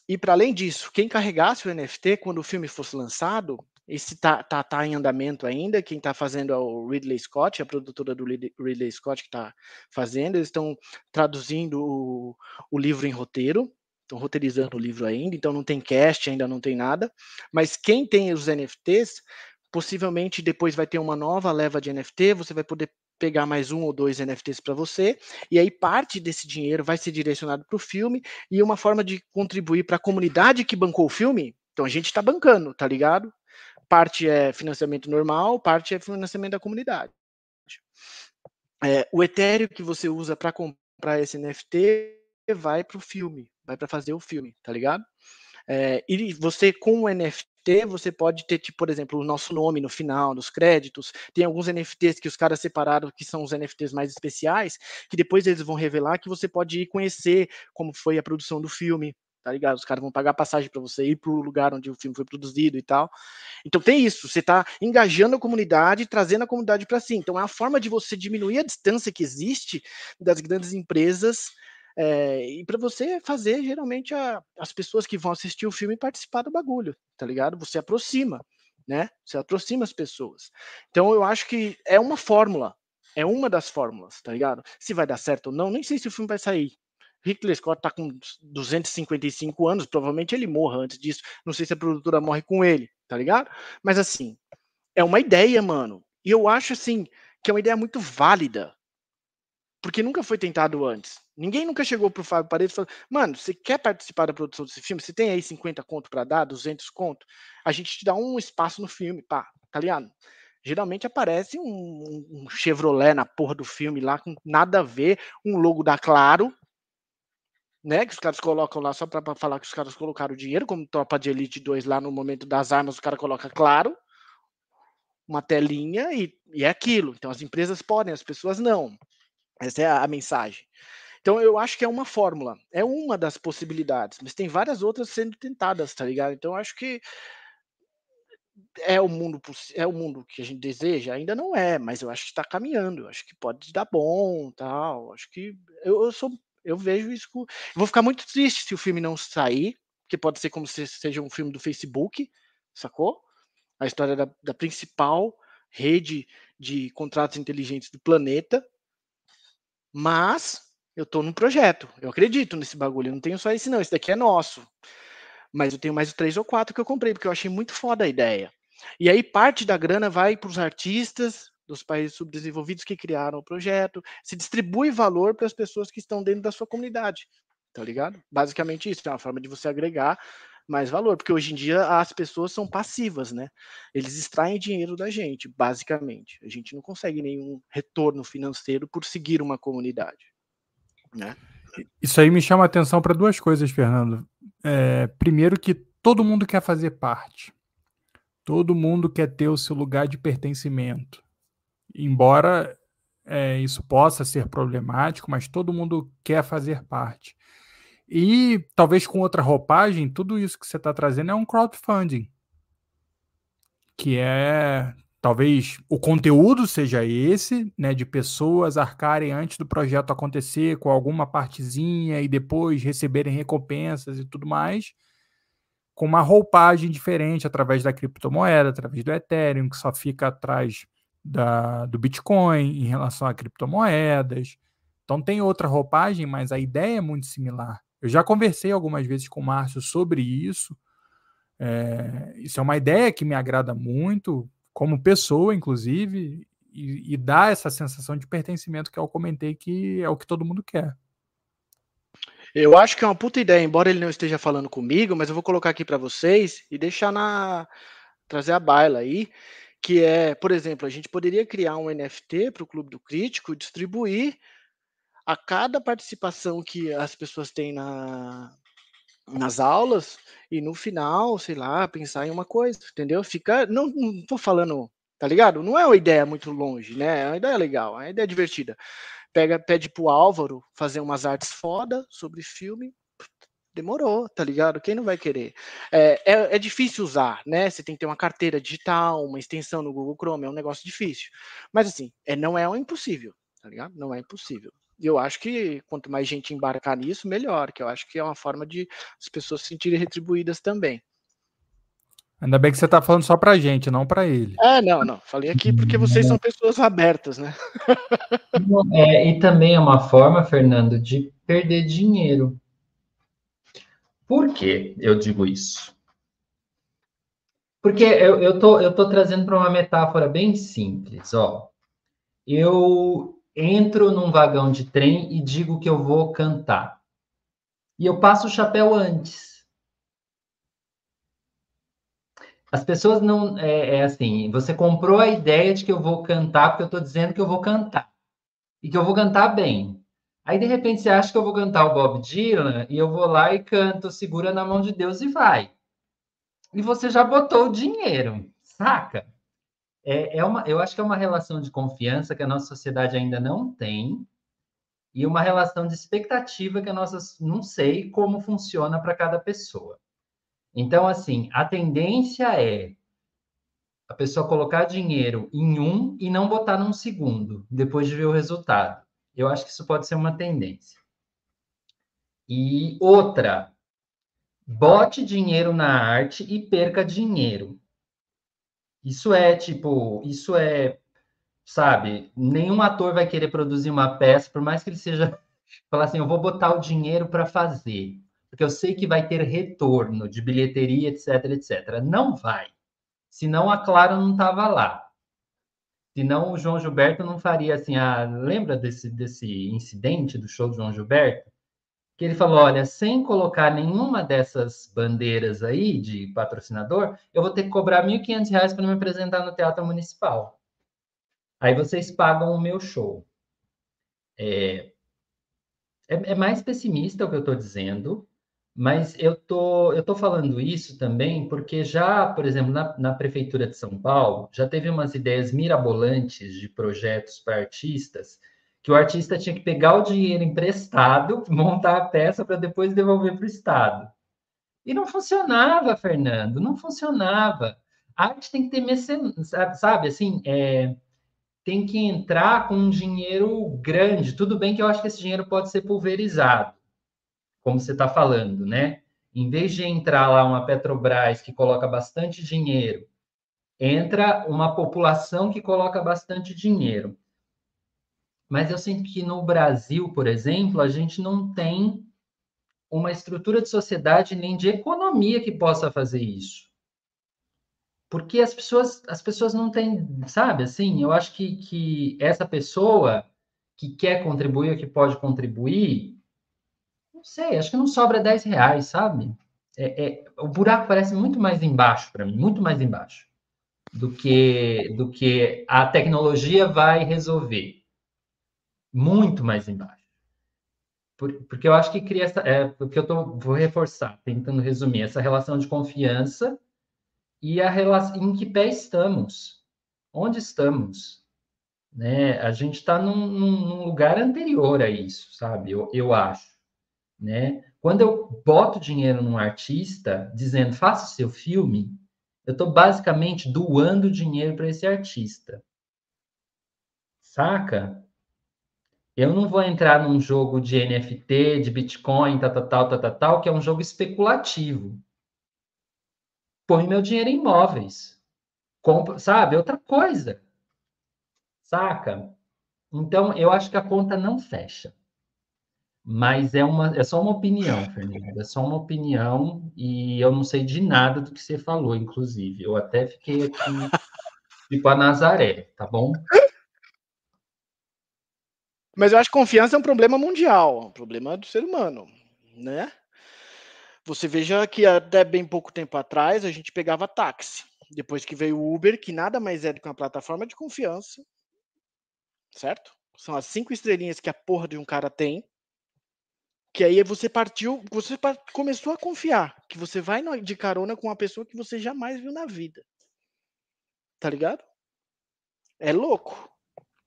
E para além disso, quem carregasse o NFT quando o filme fosse lançado, esse está tá, tá em andamento ainda. Quem está fazendo é o Ridley Scott, a produtora do Ridley Scott que está fazendo. Eles estão traduzindo o, o livro em roteiro, estão roteirizando o livro ainda, então não tem cast, ainda não tem nada. Mas quem tem os NFTs, possivelmente depois vai ter uma nova leva de NFT, você vai poder pegar mais um ou dois NFTs para você, e aí parte desse dinheiro vai ser direcionado para o filme, e uma forma de contribuir para a comunidade que bancou o filme, então a gente está bancando, tá ligado? parte é financiamento normal, parte é financiamento da comunidade. É, o Ethereum que você usa para comprar esse NFT vai para o filme, vai para fazer o filme, tá ligado? É, e você com o NFT você pode ter, tipo, por exemplo, o nosso nome no final, nos créditos. Tem alguns NFTs que os caras separaram, que são os NFTs mais especiais, que depois eles vão revelar que você pode ir conhecer como foi a produção do filme, tá ligado? Os caras vão pagar passagem para você ir para o lugar onde o filme foi produzido e tal. Então tem isso, você está engajando a comunidade, trazendo a comunidade para si. Então é a forma de você diminuir a distância que existe das grandes empresas É, e para você fazer, geralmente, a, as pessoas que vão assistir o filme participar do bagulho, tá ligado? Você aproxima, né? Você aproxima as pessoas. Então, eu acho que é uma fórmula, é uma das fórmulas, tá ligado? Se vai dar certo ou não, nem sei se o filme vai sair. Hitler Scott tá com 255 anos, provavelmente ele morra antes disso. Não sei se a produtora morre com ele, tá ligado? Mas assim, é uma ideia, mano. E eu acho assim que é uma ideia muito válida. Porque nunca foi tentado antes. Ninguém nunca chegou pro Fábio Paredes e falou: "Mano, você quer participar da produção desse filme? Você tem aí 50 conto para dar, 200 conto? A gente te dá um espaço no filme, pá, tá ligado?" Geralmente aparece um, um Chevrolet na porra do filme lá com nada a ver, um logo da Claro, né? Que os caras colocam lá só para falar que os caras colocaram dinheiro, como Tropa de Elite 2 lá no momento das armas, o cara coloca claro, uma telinha e, e é aquilo. Então as empresas podem, as pessoas não. Essa é a, a mensagem. Então eu acho que é uma fórmula, é uma das possibilidades, mas tem várias outras sendo tentadas, tá ligado? Então eu acho que é o mundo é o mundo que a gente deseja ainda não é mas eu acho que está caminhando eu acho que pode dar bom tal acho que eu, eu sou eu vejo isso. Com... vou ficar muito triste se o filme não sair, que pode ser como se seja um filme do Facebook, sacou? A história da, da principal rede de contratos inteligentes do planeta. Mas eu tô num projeto. Eu acredito nesse bagulho. Eu não tenho só esse, não. Esse daqui é nosso. Mas eu tenho mais três ou quatro que eu comprei, porque eu achei muito foda a ideia. E aí parte da grana vai para os artistas, dos países subdesenvolvidos que criaram o projeto, se distribui valor para as pessoas que estão dentro da sua comunidade, tá ligado? Basicamente isso, é uma forma de você agregar mais valor, porque hoje em dia as pessoas são passivas, né? Eles extraem dinheiro da gente, basicamente. A gente não consegue nenhum retorno financeiro por seguir uma comunidade, né? Isso aí me chama a atenção para duas coisas, Fernando. É, primeiro que todo mundo quer fazer parte. Todo mundo quer ter o seu lugar de pertencimento embora é, isso possa ser problemático, mas todo mundo quer fazer parte. E talvez com outra roupagem, tudo isso que você está trazendo é um crowdfunding, que é talvez o conteúdo seja esse, né, de pessoas arcarem antes do projeto acontecer com alguma partezinha e depois receberem recompensas e tudo mais, com uma roupagem diferente através da criptomoeda, através do Ethereum, que só fica atrás da, do Bitcoin, em relação a criptomoedas. Então tem outra roupagem, mas a ideia é muito similar. Eu já conversei algumas vezes com o Márcio sobre isso. É, isso é uma ideia que me agrada muito, como pessoa, inclusive, e, e dá essa sensação de pertencimento que eu comentei que é o que todo mundo quer. Eu acho que é uma puta ideia, embora ele não esteja falando comigo, mas eu vou colocar aqui para vocês e deixar na trazer a baila aí, que é, por exemplo, a gente poderia criar um NFT para o Clube do Crítico, distribuir a cada participação que as pessoas têm na, nas aulas e no final, sei lá, pensar em uma coisa, entendeu? Fica, não, não tô falando, tá ligado? Não é uma ideia muito longe, né? É uma ideia legal, é uma ideia divertida. Pega, pede pro Álvaro fazer umas artes foda sobre filme, demorou, tá ligado? Quem não vai querer? É, é, é, difícil usar, né? Você tem que ter uma carteira digital, uma extensão no Google Chrome, é um negócio difícil. Mas assim, é, não é um impossível, tá ligado? Não é impossível. Eu acho que quanto mais gente embarcar nisso, melhor, que eu acho que é uma forma de as pessoas se sentirem retribuídas também. Ainda bem que você está falando só para gente, não para ele. É, não, não. Falei aqui porque vocês são pessoas abertas, né? É, e também é uma forma, Fernando, de perder dinheiro. Por que eu digo isso? Porque eu, eu, tô, eu tô trazendo para uma metáfora bem simples, ó. Eu entro num vagão de trem e digo que eu vou cantar. E eu passo o chapéu antes. As pessoas não. É, é assim, você comprou a ideia de que eu vou cantar, porque eu estou dizendo que eu vou cantar. E que eu vou cantar bem. Aí, de repente, você acha que eu vou cantar o Bob Dylan e eu vou lá e canto Segura na Mão de Deus e vai. E você já botou o dinheiro, saca? É, é uma, eu acho que é uma relação de confiança que a nossa sociedade ainda não tem e uma relação de expectativa que a nossa não sei como funciona para cada pessoa. Então, assim, a tendência é a pessoa colocar dinheiro em um e não botar num segundo, depois de ver o resultado. Eu acho que isso pode ser uma tendência. E outra, bote dinheiro na arte e perca dinheiro. Isso é tipo, isso é, sabe, nenhum ator vai querer produzir uma peça, por mais que ele seja, [laughs] falar assim, eu vou botar o dinheiro para fazer, porque eu sei que vai ter retorno de bilheteria, etc, etc. Não vai. Senão a Clara não estava lá. Senão o João Gilberto não faria assim, ah, lembra desse, desse incidente do show do João Gilberto? Que ele falou: olha, sem colocar nenhuma dessas bandeiras aí de patrocinador, eu vou ter que cobrar R$ 1.500 para me apresentar no Teatro Municipal. Aí vocês pagam o meu show. É, é, é mais pessimista o que eu estou dizendo, mas eu tô, eu tô falando isso também porque já, por exemplo, na, na Prefeitura de São Paulo, já teve umas ideias mirabolantes de projetos para artistas que o artista tinha que pegar o dinheiro emprestado, [laughs] montar a peça para depois devolver para o Estado. E não funcionava, Fernando, não funcionava. A arte tem que ter mecen... sabe, assim, é... tem que entrar com um dinheiro grande. Tudo bem que eu acho que esse dinheiro pode ser pulverizado, como você está falando, né? Em vez de entrar lá uma Petrobras que coloca bastante dinheiro, entra uma população que coloca bastante dinheiro. Mas eu sinto que no Brasil, por exemplo, a gente não tem uma estrutura de sociedade nem de economia que possa fazer isso. Porque as pessoas, as pessoas não têm, sabe, assim, eu acho que, que essa pessoa que quer contribuir ou que pode contribuir, não sei, acho que não sobra 10 reais, sabe? É, é, o buraco parece muito mais embaixo para mim, muito mais embaixo do que do que a tecnologia vai resolver muito mais embaixo. Por, porque eu acho que cria essa. É, porque eu tô, vou reforçar, tentando resumir, essa relação de confiança e a relação em que pé estamos. Onde estamos? Né? A gente está num, num, lugar anterior a isso, sabe? Eu, eu acho. Né? Quando eu boto dinheiro num artista, dizendo faça seu filme, eu estou basicamente doando dinheiro para esse artista. Saca? Eu não vou entrar num jogo de NFT, de Bitcoin, tal, tal, tal, tal, tal, que é um jogo especulativo. Põe meu dinheiro em imóveis. Compra, sabe? Outra coisa. Saca? Então, eu acho que a conta não fecha. Mas é, uma, é só uma opinião, Fernando. É só uma opinião e eu não sei de nada do que você falou, inclusive. Eu até fiquei aqui, tipo a Nazaré, tá bom? Mas eu acho que confiança é um problema mundial, um problema do ser humano, né? Você veja que até bem pouco tempo atrás a gente pegava táxi. Depois que veio o Uber, que nada mais é do que uma plataforma de confiança, certo? São as cinco estrelinhas que a porra de um cara tem. Que aí você partiu, você começou a confiar que você vai de carona com uma pessoa que você jamais viu na vida. Tá ligado? É louco.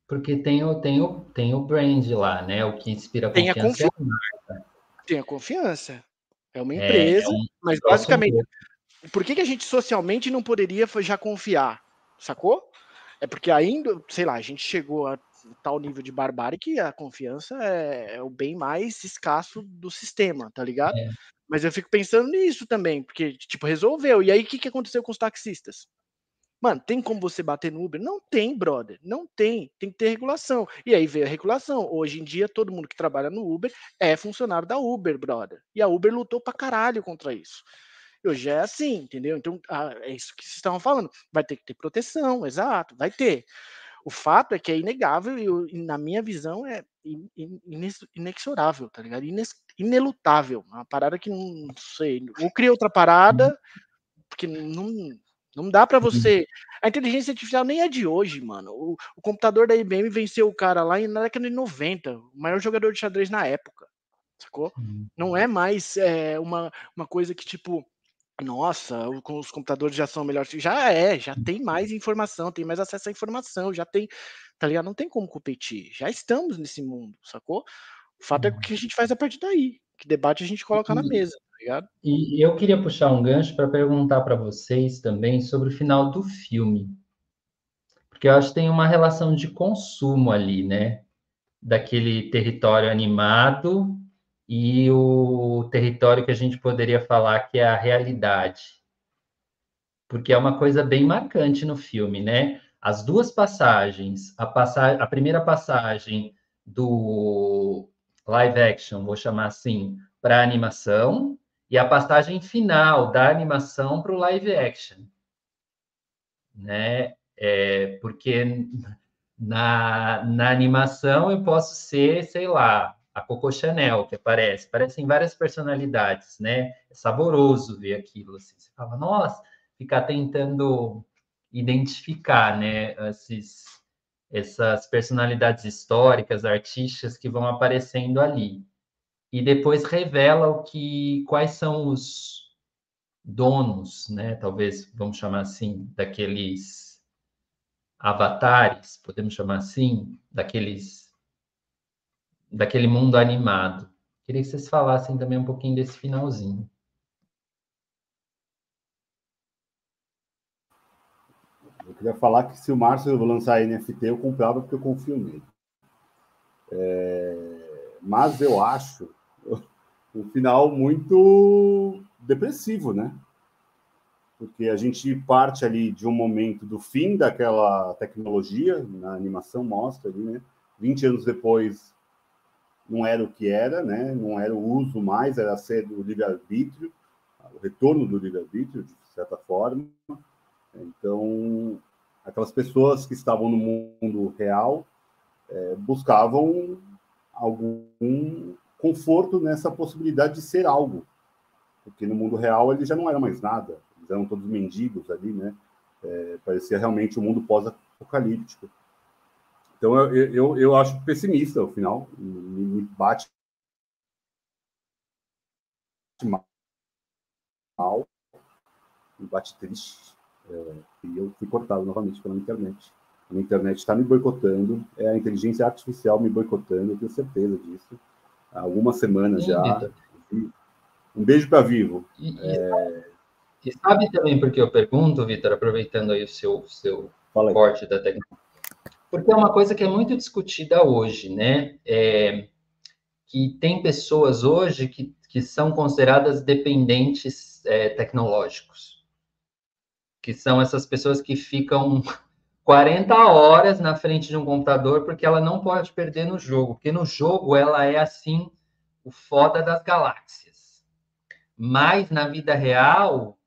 Porque tem o, tem o, tem o brand lá, né? O que inspira tem confiança. A confiança. É tem a confiança. É uma empresa, é, é um mas basicamente. Por que, que a gente socialmente não poderia já confiar? Sacou? É porque ainda, sei lá, a gente chegou a tal nível de barbárie que a confiança é, é o bem mais escasso do sistema, tá ligado? É. Mas eu fico pensando nisso também, porque, tipo, resolveu. E aí, o que, que aconteceu com os taxistas? Mano, tem como você bater no Uber? Não tem, brother. Não tem. Tem que ter regulação. E aí veio a regulação. Hoje em dia, todo mundo que trabalha no Uber é funcionário da Uber, brother. E a Uber lutou pra caralho contra isso. Hoje é assim, entendeu? Então, ah, é isso que vocês estavam falando. Vai ter que ter proteção, exato, vai ter. O fato é que é inegável e, na minha visão, é inexorável, tá ligado? Ines, inelutável. Uma parada que não sei. Ou cria outra parada, porque não não dá para uhum. você. A inteligência artificial nem é de hoje, mano. O, o, computador da IBM venceu o cara lá na década de 90, o maior jogador de xadrez na época. Sacou? Uhum. Não é mais é, uma, uma coisa que, tipo, nossa, os computadores já são melhores. Já é, já tem mais informação, tem mais acesso à informação, já tem. Tá ligado? Não tem como competir. Já estamos nesse mundo, sacou? O fato é uhum. que a gente faz a partir daí. Que debate a gente coloca na mesa E eu queria puxar um gancho para perguntar para vocês também sobre o final do filme. Porque eu acho que tem uma relação de consumo ali, né? Daquele território animado e o território que a gente poderia falar que é a realidade. Porque é uma coisa bem marcante no filme, né? As duas passagens, a, passa a primeira passagem do live action, vou chamar assim, para animação, e a passagem final da animação para o live action. Né? É, porque na, na animação eu posso ser, sei lá, a Coco Chanel que aparece, parecem várias personalidades, né? É saboroso ver aquilo, assim. Você fala, nossa, ficar tentando identificar, né, esses, essas personalidades históricas, artistas que vão aparecendo ali. E depois revela o que, quais são os donos, né, talvez vamos chamar assim, daqueles avatares, podemos chamar assim, daqueles daquele mundo animado. Queria que vocês falassem também um pouquinho desse finalzinho. Eu queria falar que se o Márcio lançar NFT, eu comprava porque eu confio nele. É... Mas eu acho um final muito depressivo, né? Porque a gente parte ali de um momento do fim daquela tecnologia, na animação mostra ali, né? 20 anos depois não era o que era, né? Não era o uso mais, era ser do livre-arbítrio, o retorno do livre-arbítrio, de certa forma. Então, aquelas pessoas que estavam no mundo real é, buscavam algum conforto nessa possibilidade de ser algo, porque no mundo real ele já não era mais nada, eles eram todos mendigos ali, né? É, parecia realmente um mundo pós-apocalíptico. Então eu, eu, eu acho pessimista o final, me, me bate mal, me bate triste. É, e eu fui cortado novamente pela internet. A internet está me boicotando, é a inteligência artificial me boicotando, eu tenho certeza disso. Há algumas semanas Sim, já. Victor. Um beijo para Vivo. E, é... e, sabe também por que eu pergunto, Vitor, aproveitando aí o seu, seu corte da tecnologia? Porque é uma coisa que é muito discutida hoje, né? É, que tem pessoas hoje que, que são consideradas dependentes é, tecnológicos que são essas pessoas que ficam 40 horas na frente de um computador porque ela não pode perder no jogo, porque no jogo ela é assim o foda das galáxias. Mas na vida real,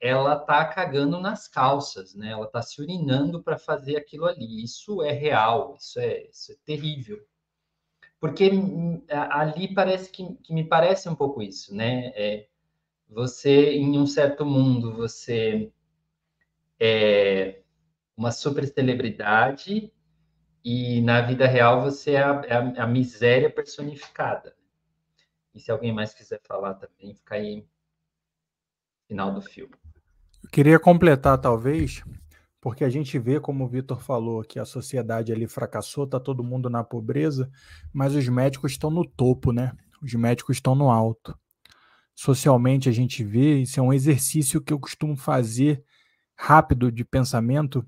ela tá cagando nas calças, né? Ela tá se urinando para fazer aquilo ali. Isso é real, isso é, isso é terrível. Porque hum, ali parece que, que me parece um pouco isso, né? É, você, em um certo mundo, você é uma super celebridade e na vida real você é a, é a, a miséria personificada. E se alguém mais quiser falar também, fica aí final do filme. Eu queria completar, talvez, porque a gente vê, como o Vitor falou, que a sociedade ali fracassou, tá todo mundo na pobreza, mas os médicos estão no topo, né? Os médicos estão no alto. Socialmente a gente vê, isso é um exercício que eu costumo fazer rápido de pensamento,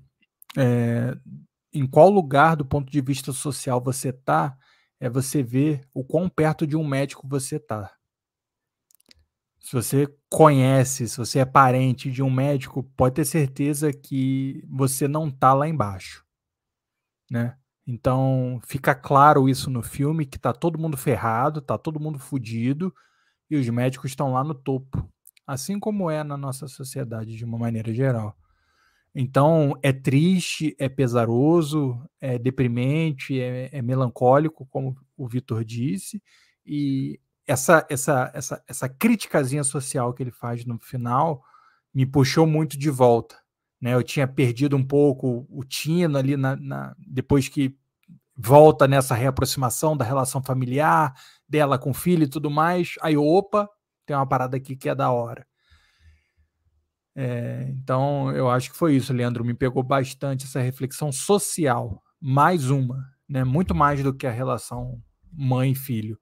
é, em qual lugar do ponto de vista social você está, é você ver o quão perto de um médico você está. Se você conhece, se você é parente de um médico, pode ter certeza que você não está lá embaixo, né? Então fica claro isso no filme que tá todo mundo ferrado, tá todo mundo fudido e os médicos estão lá no topo, assim como é na nossa sociedade de uma maneira geral. Então é triste, é pesaroso, é deprimente, é, é melancólico, como o Vitor disse, e essa, essa, essa, essa criticazinha social que ele faz no final me puxou muito de volta. Né? Eu tinha perdido um pouco o tino ali na, na, depois que volta nessa reaproximação da relação familiar dela com o filho e tudo mais. Aí, opa, tem uma parada aqui que é da hora. É, então, eu acho que foi isso, Leandro. Me pegou bastante essa reflexão social, mais uma, né? muito mais do que a relação mãe-filho.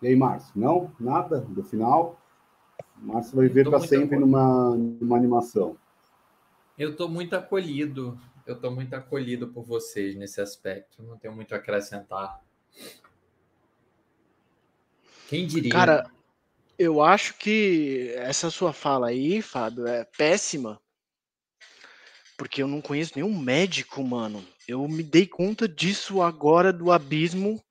E aí, Márcio? Não? Nada do final? Márcio vai ver para sempre numa, numa animação. Eu estou muito acolhido. Eu estou muito acolhido por vocês nesse aspecto. Não tenho muito a acrescentar. Quem diria? Cara, eu acho que essa sua fala aí, Fábio, é péssima. Porque eu não conheço nenhum médico, mano. Eu me dei conta disso agora do abismo.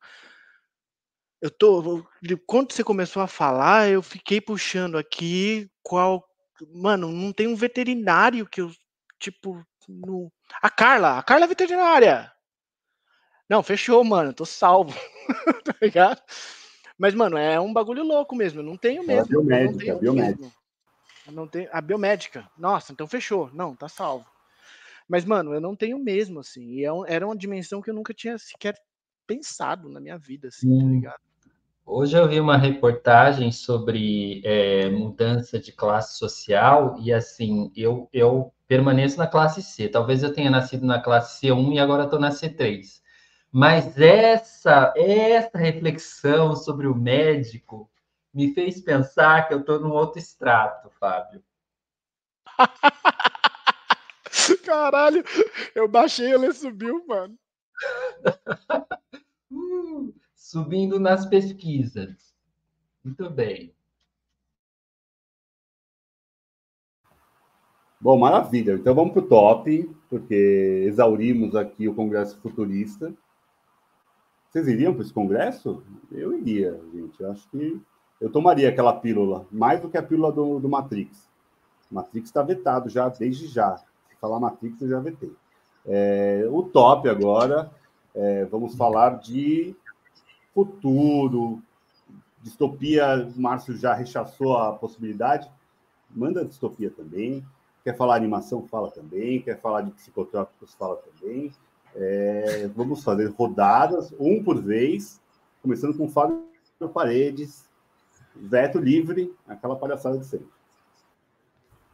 Eu tô. Quando você começou a falar, eu fiquei puxando aqui qual. Mano, não tem um veterinário que eu. Tipo. No... A Carla! A Carla é veterinária! Não, fechou, mano. Tô salvo. [laughs] tá ligado? Mas, mano, é um bagulho louco mesmo. Eu não tenho mesmo. É biomédica, não biomédica. Mesmo. não tenho, a biomédica. Nossa, então fechou. Não, tá salvo. Mas, mano, eu não tenho mesmo, assim. E é era uma dimensão que eu nunca tinha sequer pensado na minha vida, assim, tá ligado? Hoje eu vi uma reportagem sobre é, mudança de classe social e assim, eu, eu permaneço na classe C. Talvez eu tenha nascido na classe C1 e agora estou na C3. Mas essa, essa reflexão sobre o médico me fez pensar que eu estou num outro extrato, Fábio. [laughs] Caralho, eu baixei, ele subiu, mano. [laughs] uh, subindo nas pesquisas. Muito bem. Bom, maravilha. Então vamos para o top, porque exaurimos aqui o Congresso Futurista. Vocês iriam para esse congresso? Eu iria, gente. Eu acho que eu tomaria aquela pílula, mais do que a pílula do, do Matrix. Matrix está vetado já, desde já. Se falar Matrix, eu já vetei. É, o top agora, é, vamos falar de futuro, distopia. O Márcio já rechaçou a possibilidade. Manda distopia também. Quer falar animação? Fala também. Quer falar de psicotrópicos? Fala também. É, vamos fazer rodadas, um por vez, começando com o Fábio Paredes, veto livre, aquela palhaçada de sempre.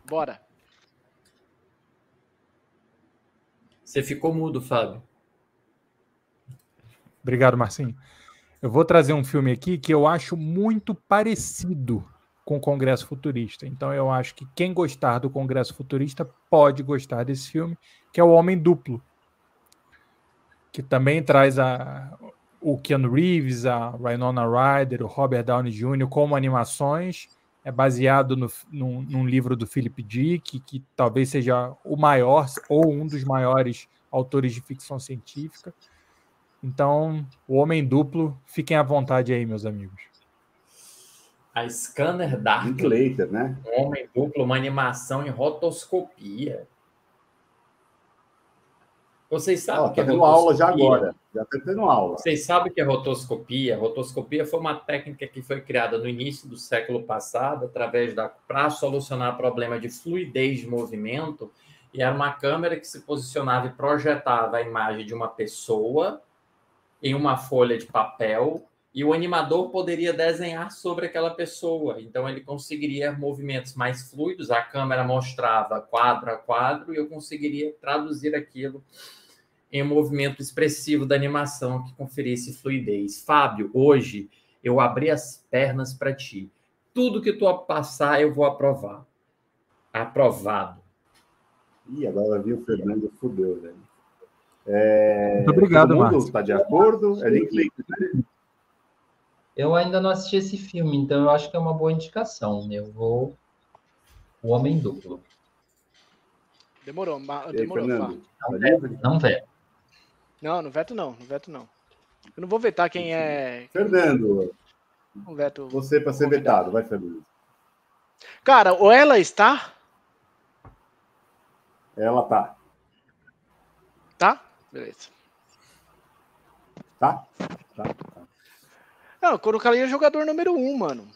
Bora. Você ficou mudo, Fábio. Obrigado, Marcinho. Eu vou trazer um filme aqui que eu acho muito parecido com o Congresso Futurista. Então eu acho que quem gostar do Congresso Futurista pode gostar desse filme, que é o Homem Duplo, que também traz a, o Keanu Reeves, a Winona Ryder, o Robert Downey Jr. como animações. É baseado no, num, num livro do Philip Dick, que talvez seja o maior ou um dos maiores autores de ficção científica. Então, o Homem Duplo, fiquem à vontade aí, meus amigos. A Scanner Dark. Linklater, né? Homem Duplo, uma animação em rotoscopia. Vocês sabem que tá é tendo aula já agora. Já está tendo aula. Vocês sabem que é rotoscopia? Rotoscopia foi uma técnica que foi criada no início do século passado, através da para solucionar problema de fluidez de movimento. E era uma câmera que se posicionava e projetava a imagem de uma pessoa em uma folha de papel e o animador poderia desenhar sobre aquela pessoa. Então ele conseguiria movimentos mais fluidos, a câmera mostrava quadro a quadro e eu conseguiria traduzir aquilo em um movimento expressivo da animação que conferisse fluidez. Fábio, hoje eu abri as pernas para ti. Tudo que tu passar, eu vou aprovar. Aprovado. Ih, agora viu o Fernando fudeu, velho. É... Muito obrigado, Márcio. Está de acordo? É Linklater, né? Eu ainda não assisti esse filme, então eu acho que é uma boa indicação. Eu vou. O Homem Duplo. Demorou, demorou. Fernando, não, veto, não veto. Não, no veto não, no veto não. Eu não vou vetar quem é. Fernando, não veto você para ser vetado, vai, Fernando. Cara, ou ela está. Ela tá. Tá? Beleza. Tá? Tá. Tá. Não, eu colocaria jogador número um, mano.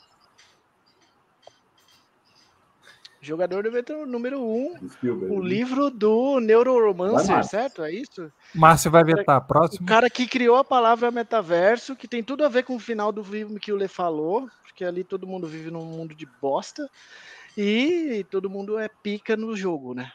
Jogador número um, Spielberg. o livro do Neuroromancer, vai, certo? É isso? Márcio vai vetar. Próximo. O cara que criou a palavra metaverso, que tem tudo a ver com o final do filme que o Lê falou, porque ali todo mundo vive num mundo de bosta e todo mundo é pica no jogo, né?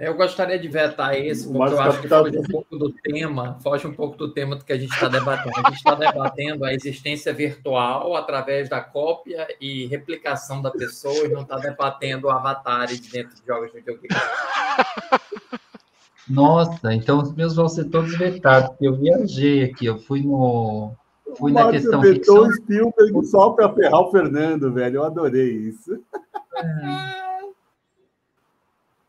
Eu gostaria de vetar esse, porque Mas eu acho que tá- foge um pouco do tema, foge um pouco do tema do que a gente está debatendo. A gente está debatendo a existência virtual através da cópia e replicação da pessoa e não está debatendo avatares dentro de jogos de videogame. Nossa, então os meus vão ser todos vetados, porque eu viajei aqui, eu fui no. Fui O na Márcio questão vetou ficção. o Spielberg só para ferrar o Fernando, velho. Eu adorei isso.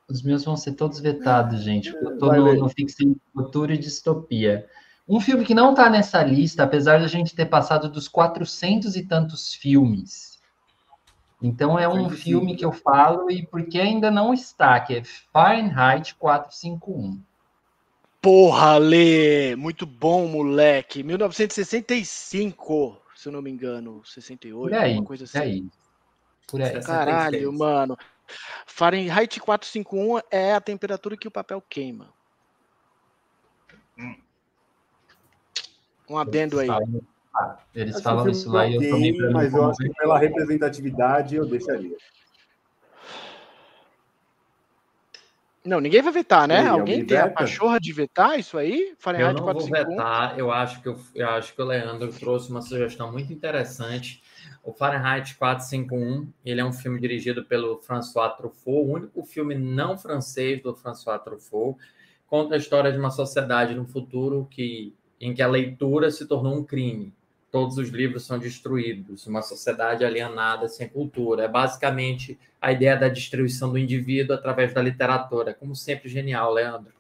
Os meus vão ser todos vetados, gente. porque Eu tô Vai no, ver. no ficção, futuro e distopia. Um filme que não tá nessa lista, apesar de a gente ter passado dos 400 e tantos filmes. Então é um 105. filme que eu falo e porque ainda não está, que é Fahrenheit 451. Porra, Lê! Muito bom, moleque. 1965, se eu não me engano. 68, Por aí, alguma coisa por assim. aí. Por aí. 66. Caralho, mano. Fahrenheit 451 é a temperatura que o papel queima. Um adendo aí. Ah, Eles Acho falam o isso lá e eu lembrando Mas eu acho que pela representatividade eu deixaria. Não, ninguém vai vetar, né? Aí, Alguém alguém tem a veta? pachorra de vetar isso aí? Eu Fahrenheit não vou 451? vetar, eu acho, que eu, eu acho que o Leandro trouxe uma sugestão muito interessante. O Fahrenheit 451, ele é um filme dirigido pelo François Truffaut, o único filme não francês do François Truffaut. Conta a história de uma sociedade no futuro que, em que a leitura se tornou um crime. Todos os livros são destruídos, uma sociedade alienada, sem cultura. É basicamente a ideia da destruição do indivíduo através da literatura. Como sempre, genial, Leandro.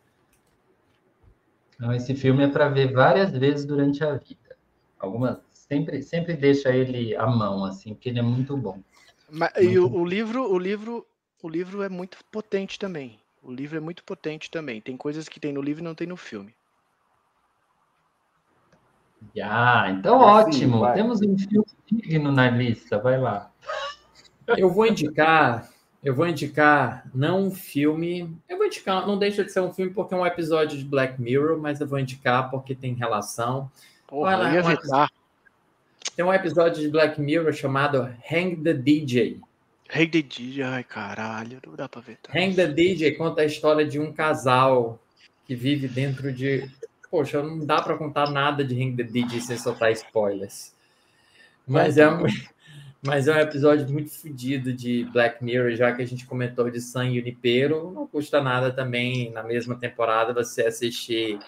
Não, esse filme é para ver várias vezes durante a vida. Algumas sempre sempre deixa ele à mão assim, porque ele é muito bom. Mas- e Muito o, o livro, o livro, o livro é muito potente também. O livro é muito potente também. Tem coisas que tem no livro e não tem no filme. Ah, então Assim, ótimo. Temos um filme digno na lista. Vai lá. Eu vou indicar, eu vou indicar não um filme, eu vou indicar, não deixa de ser um filme porque é um episódio de Black Mirror, mas eu vou indicar porque tem relação. Porra, lá, eu ia vai. vetar. Tem um episódio de Black Mirror chamado Hang the DJ. Rei de DJ, ai caralho, não dá pra vetar. Hang the DJ conta a história de um casal que vive dentro de. Poxa, não dá para contar nada de Hang the DJ sem soltar spoilers. Mas é um, [laughs] mas é um episódio muito fodido de Black Mirror, já que a gente comentou de San Junipero. Não custa nada também, na mesma temporada, você assistir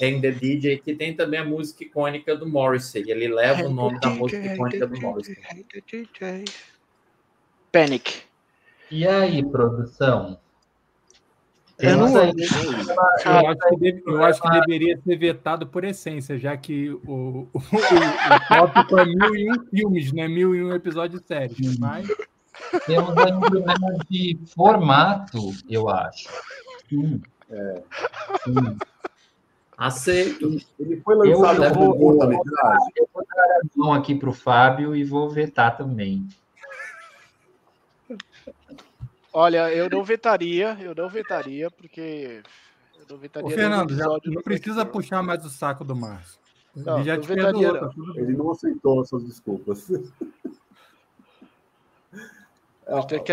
Hang the DJ, que tem também a música icônica do Morrissey. Ele leva o nome da música icônica do Morrissey. Panic. E aí, produção? Eu não- Temos aí- Eu acho, que deve- eu acho que deveria ser vetado por essência, já que o, o, o, o tópico é mil e um filmes, né? Mil e um episódios sérios. Mas Temos aí um problema de formato, eu acho. Sim. Sim. Aceito. Ele foi lançado Eu como vou- curta-metragem. Eu vou dar a mão aqui para o Fábio e vou vetar também. Olha, eu não vetaria, eu não vetaria, porque. Eu não vetaria. Ô, Fernando, já não precisa puxar mais o saco do Márcio. Não, Ele já não te vetaria, perdoou, não. tá tudo bem. Ele não aceitou suas desculpas.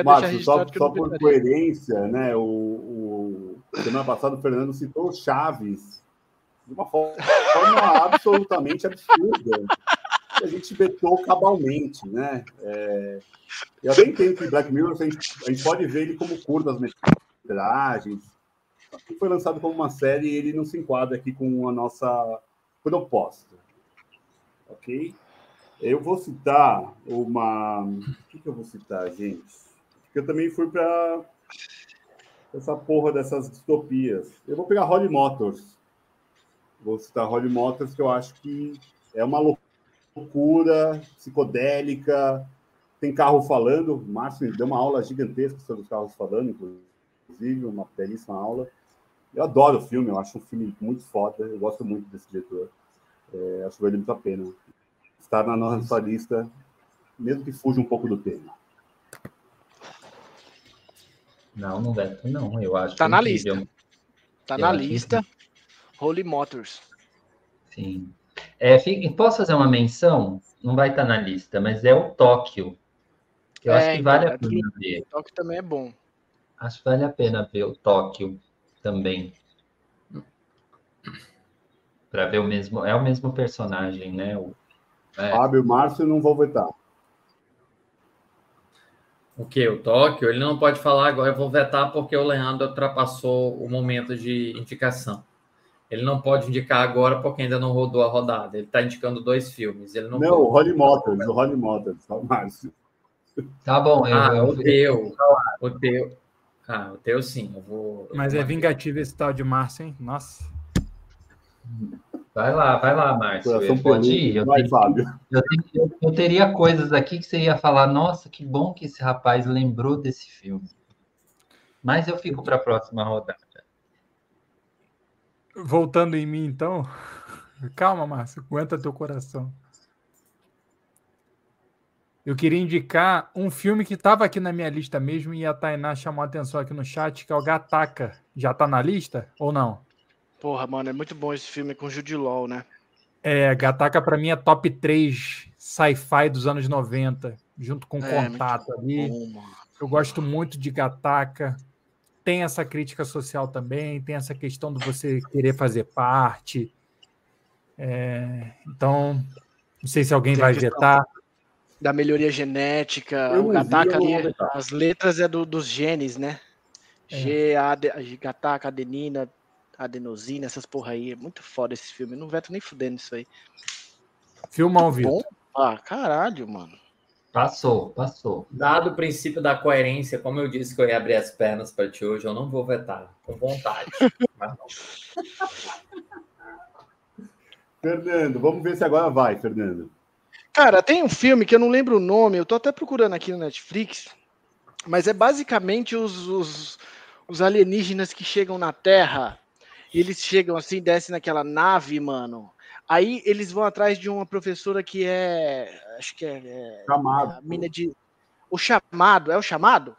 Márcio, só, só por coerência, né? O, o- semana passada o Fernando citou o Chaves de uma forma, [laughs] absolutamente absurda. A gente vetou cabalmente, né? É, eu até entendo que Black Mirror a gente, a gente pode ver ele como curtas metragens. Foi lançado como uma série e ele não se enquadra aqui com a nossa proposta. Ok? Eu vou citar uma. O que, que eu vou citar, gente? Porque eu também fui para essa porra dessas distopias. Eu vou pegar Holly Motors. Vou citar Holly Motors, que eu acho que é uma loucura psicodélica. Tem carro falando. O Márcio deu uma aula gigantesca sobre os carros falando, inclusive, uma belíssima aula. Eu adoro o filme, eu acho um filme muito foda. Eu gosto muito desse diretor. É, acho que vale muito a pena estar na nossa lista, mesmo que fuja um pouco do tema. Não, não veto, não. Eu acho Tá na incrível. Tá Eu na acho lista. Holy Motors. Sim. É, posso fazer uma menção? Não vai estar na lista, mas é o Tóquio. Eu É, acho que então, vale a pena ver. Só que também é bom. Acho que vale a pena ver o Tóquio. também. Para ver o mesmo. É o mesmo personagem, né? O, É. Fábio Márcio não vou vetar. O que? O Tóquio? Ele não pode falar agora, eu vou vetar porque o Leandro ultrapassou o momento de indicação. Ele não pode indicar agora porque ainda não rodou a rodada. Ele está indicando dois filmes. Ele não, Não, o Holly Motors, o Holly Motors, tá, Márcio. Tá bom, eu, Ah, eu- o teu. O teu. Ah, o teu sim. Eu vou. Mas é vingativo esse tal de Márcio, hein? Nossa. vai lá, vai lá, Márcio. Coração Pode ir. Eu, Vai, tenho- Fábio. eu tenho- eu- eu teria coisas aqui que você ia falar, nossa, que bom que esse rapaz lembrou desse filme. Mas eu fico para a próxima rodada. Voltando em mim, então. [laughs] Calma, Márcio, aguenta teu coração. Eu queria indicar um filme que estava aqui na minha lista mesmo e a Tainá chamou a atenção aqui no chat, que é o Gataca. Já tá na lista ou não? Porra, mano, é muito bom esse filme com Jude Law, né? É, Gataca para mim é top 3 sci-fi dos anos 90, junto com É, Contato ali. Bom. Eu gosto muito de Gataca. Tem essa crítica social também, tem essa questão de você querer fazer parte. É, então, não sei se alguém Tem vai vetar. Da melhoria genética, Eu o Gataca ali, as letras é do- dos genes, né? É. G, AD, Gataca, adenina, adenosina, essas porra aí. É muito foda esse filme. Eu não veto nem fudendo isso aí. Filmão, Vitor. Bom? Ah, caralho, mano. Passou, passou. Dado o princípio da coerência, como eu disse que eu ia abrir as pernas para ti hoje, eu não vou vetar, com vontade. [laughs] Mas não. Fernando, vamos ver se agora vai, Fernando. Cara, tem um filme que eu não lembro o nome, eu tô até procurando aqui no Netflix, mas é basicamente os, os, os alienígenas que chegam na Terra, e eles chegam assim, descem naquela nave, mano. Aí eles vão atrás de uma professora que é. Acho que é. é Chamado. a mina de. O chamado, é o chamado?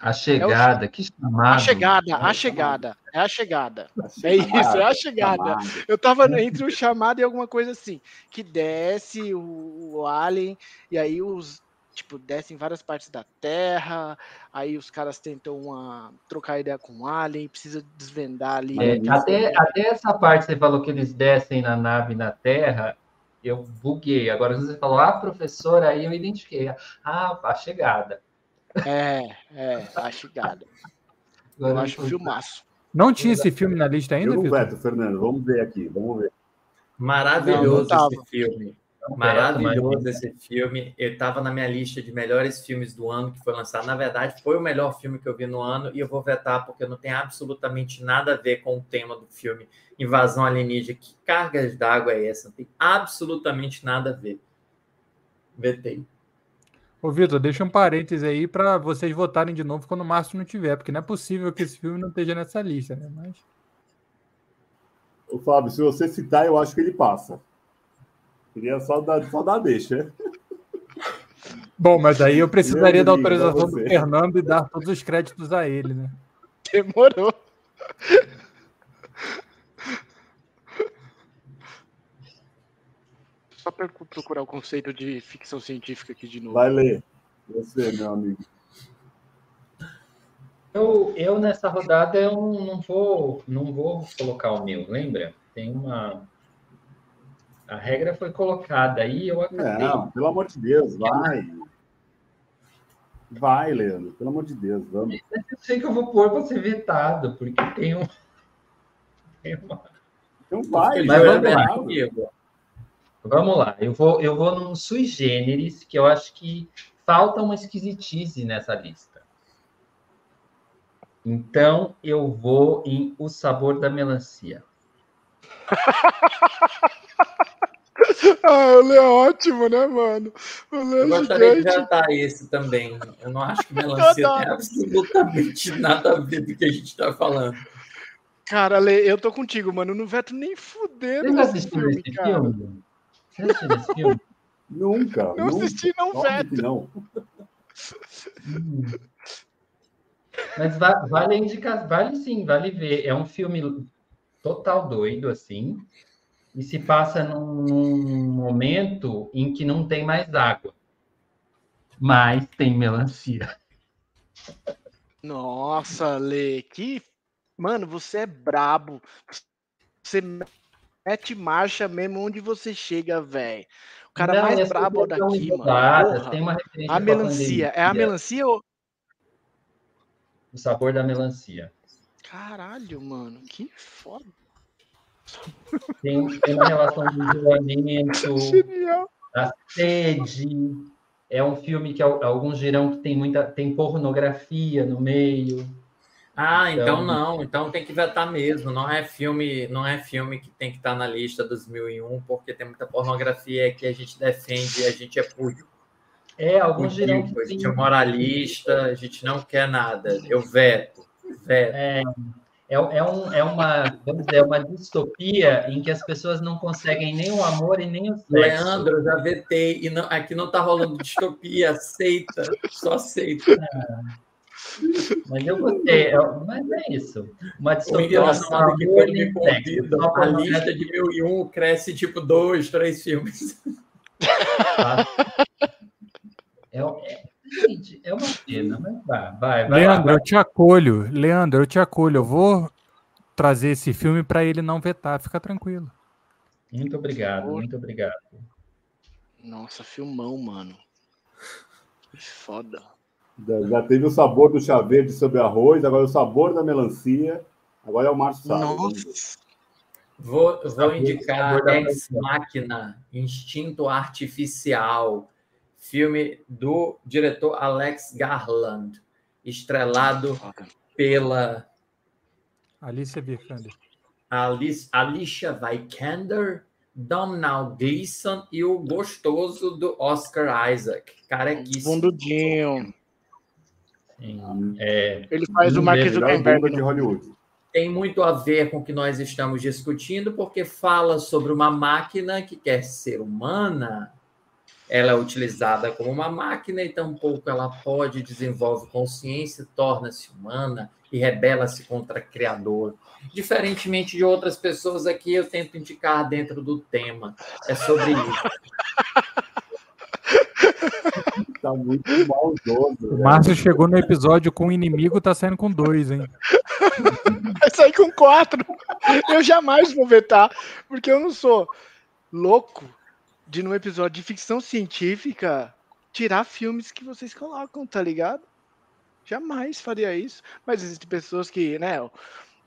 A chegada, que chamado. a chegada, é o a chegada. É a chegada. Tá É isso, é a chegada. Chamado. Eu tava entre o chamado e alguma coisa assim. Que desce o, o alien, e aí os. Tipo, desce em várias partes da Terra. Aí os caras tentam uma, trocar ideia com o alien, precisa desvendar ali. É, até, até essa parte você falou que eles descem na nave na Terra, eu buguei. Agora você falou, ah, professora, aí eu identifiquei. Ah, a chegada. É, é, a chegada. Agora Eu acho filmaço. Não tinha esse filme na lista ainda, veto, Fernando. Vamos ver aqui. Vamos ver. Maravilhoso Não, não esse filme. Maravilhoso esse filme. Ele estava na minha lista de melhores filmes do ano que foi lançado. Na verdade, foi o melhor filme que eu vi no ano e eu vou vetar porque não tem absolutamente nada a ver com o tema do filme Invasão Alienígena. Que cargas d'água é essa? Não tem absolutamente nada a ver. Vetei. Ô, Vitor, deixa um parêntese aí para vocês votarem de novo quando o Márcio não tiver, porque não é possível que esse filme não esteja nessa lista, né? Mas Ô, Fábio, se você citar, eu acho que ele passa. Queria só dar, só dar deixa. Bom, mas aí eu precisaria da autorização do. Fernando e dar todos os créditos a ele, né? Demorou. Só para procurar o conceito de ficção científica aqui de novo. Vai ler. Você, meu amigo. Eu, eu nessa rodada eu não vou, não vou colocar o meu, lembra? Tem uma. A regra foi colocada aí, eu acatei. Não, pelo amor de Deus, vai. Vai, Leandro. Pelo amor de Deus, vamos. Eu sei que eu vou pôr para ser vetado, porque tem um. Tem uma... Então vai, Mas vamos lá. Comigo. Vamos lá, eu vou, eu vou num sui generis, que eu acho que falta uma esquisitice nessa lista. Então, eu vou em O Sabor da Melancia. [laughs] Ah, o Lê é ótimo, né, mano? O Lê Eu é gostaria de gigante. vetar esse também. Eu não acho que melancia Eu tem absolutamente [laughs] nada a ver do que a gente está falando. Cara, Lê, eu tô contigo, mano. Eu não veto nem fudendo Você assistiu filme, esse cara. filme? Você assistiu esse filme? [laughs] Nunca. Não nunca. assisti, não Óbvio que veto. não. Hum. [laughs] Mas va- vale indicar, vale sim, vale ver. É um filme total doido, assim, e se passa num momento em que não tem mais água, mas tem melancia. Nossa, Lê, que Mano, você é brabo. Você mete marcha mesmo onde você chega, velho. O cara Não, mais essas brabo são daqui, mano. Porra. Tem uma A melancia. É a melancia ou. O sabor da melancia. Caralho, mano. Que foda. Tem, tem uma relação do isolamento, [laughs] da sede. É um filme que al- alguns dirão que tem muita tem pornografia no meio. Ah, então Então- não, então tem que vetar mesmo. Não é filme, não é filme que tem que estar na lista dos mil e um, porque tem muita pornografia que a gente defende, a gente é público. É, alguns dirão que a gente é moralista, a gente não quer nada. Eu veto, veto. É, é, é, um, é uma, vamos dizer, é uma distopia em que as pessoas não conseguem nem o amor e nem o sexo. Leandro, eu já vetei. E não, aqui não tá rolando distopia, aceita, só aceita. Mas eu gostei. é- mas é isso. Uma distopia não é que amor quando me Só a lista de mil e um cresce tipo dois, três filmes. [laughs] É, é, gente, é uma pena, mas vai, vai, vai. Leandro, vai. eu te acolho. Leandro, eu te acolho. Eu vou trazer esse filme para ele não vetar. Fica tranquilo. Muito obrigado, muito obrigado. Nossa, filmão, mano. Que foda. Já, teve o sabor do chá verde sobre arroz, agora o sabor da melancia, agora é o Márcio. Nossa. Vou, vou indicar Ex Machina, Instinto Artificial, filme do diretor Alex Garland, estrelado pela Alicia Vikander. Alice, Alicia Vikander, Domhnall Gleeson e o gostoso do Oscar Isaac, carequíssimo. Bundudinho. Sim. É, Ele faz o Mark Zuckerberg. bunda de Hollywood. tem muito a ver com o que nós estamos discutindo, porque fala sobre uma máquina que quer ser humana. Ela é utilizada como uma máquina e tampouco ela pode, desenvolve consciência, torna-se humana e rebela-se contra o Criador. Diferentemente de outras pessoas aqui, eu tento indicar dentro do tema. É sobre isso. [laughs] Tá muito maldoso. O né? Márcio chegou no episódio com o inimigo, tá saindo com dois, hein? Vai sair com quatro. Eu jamais vou vetar, porque eu não sou louco de, num episódio de ficção científica, tirar filmes que vocês colocam, tá ligado? Jamais faria isso. Mas existem pessoas que, né?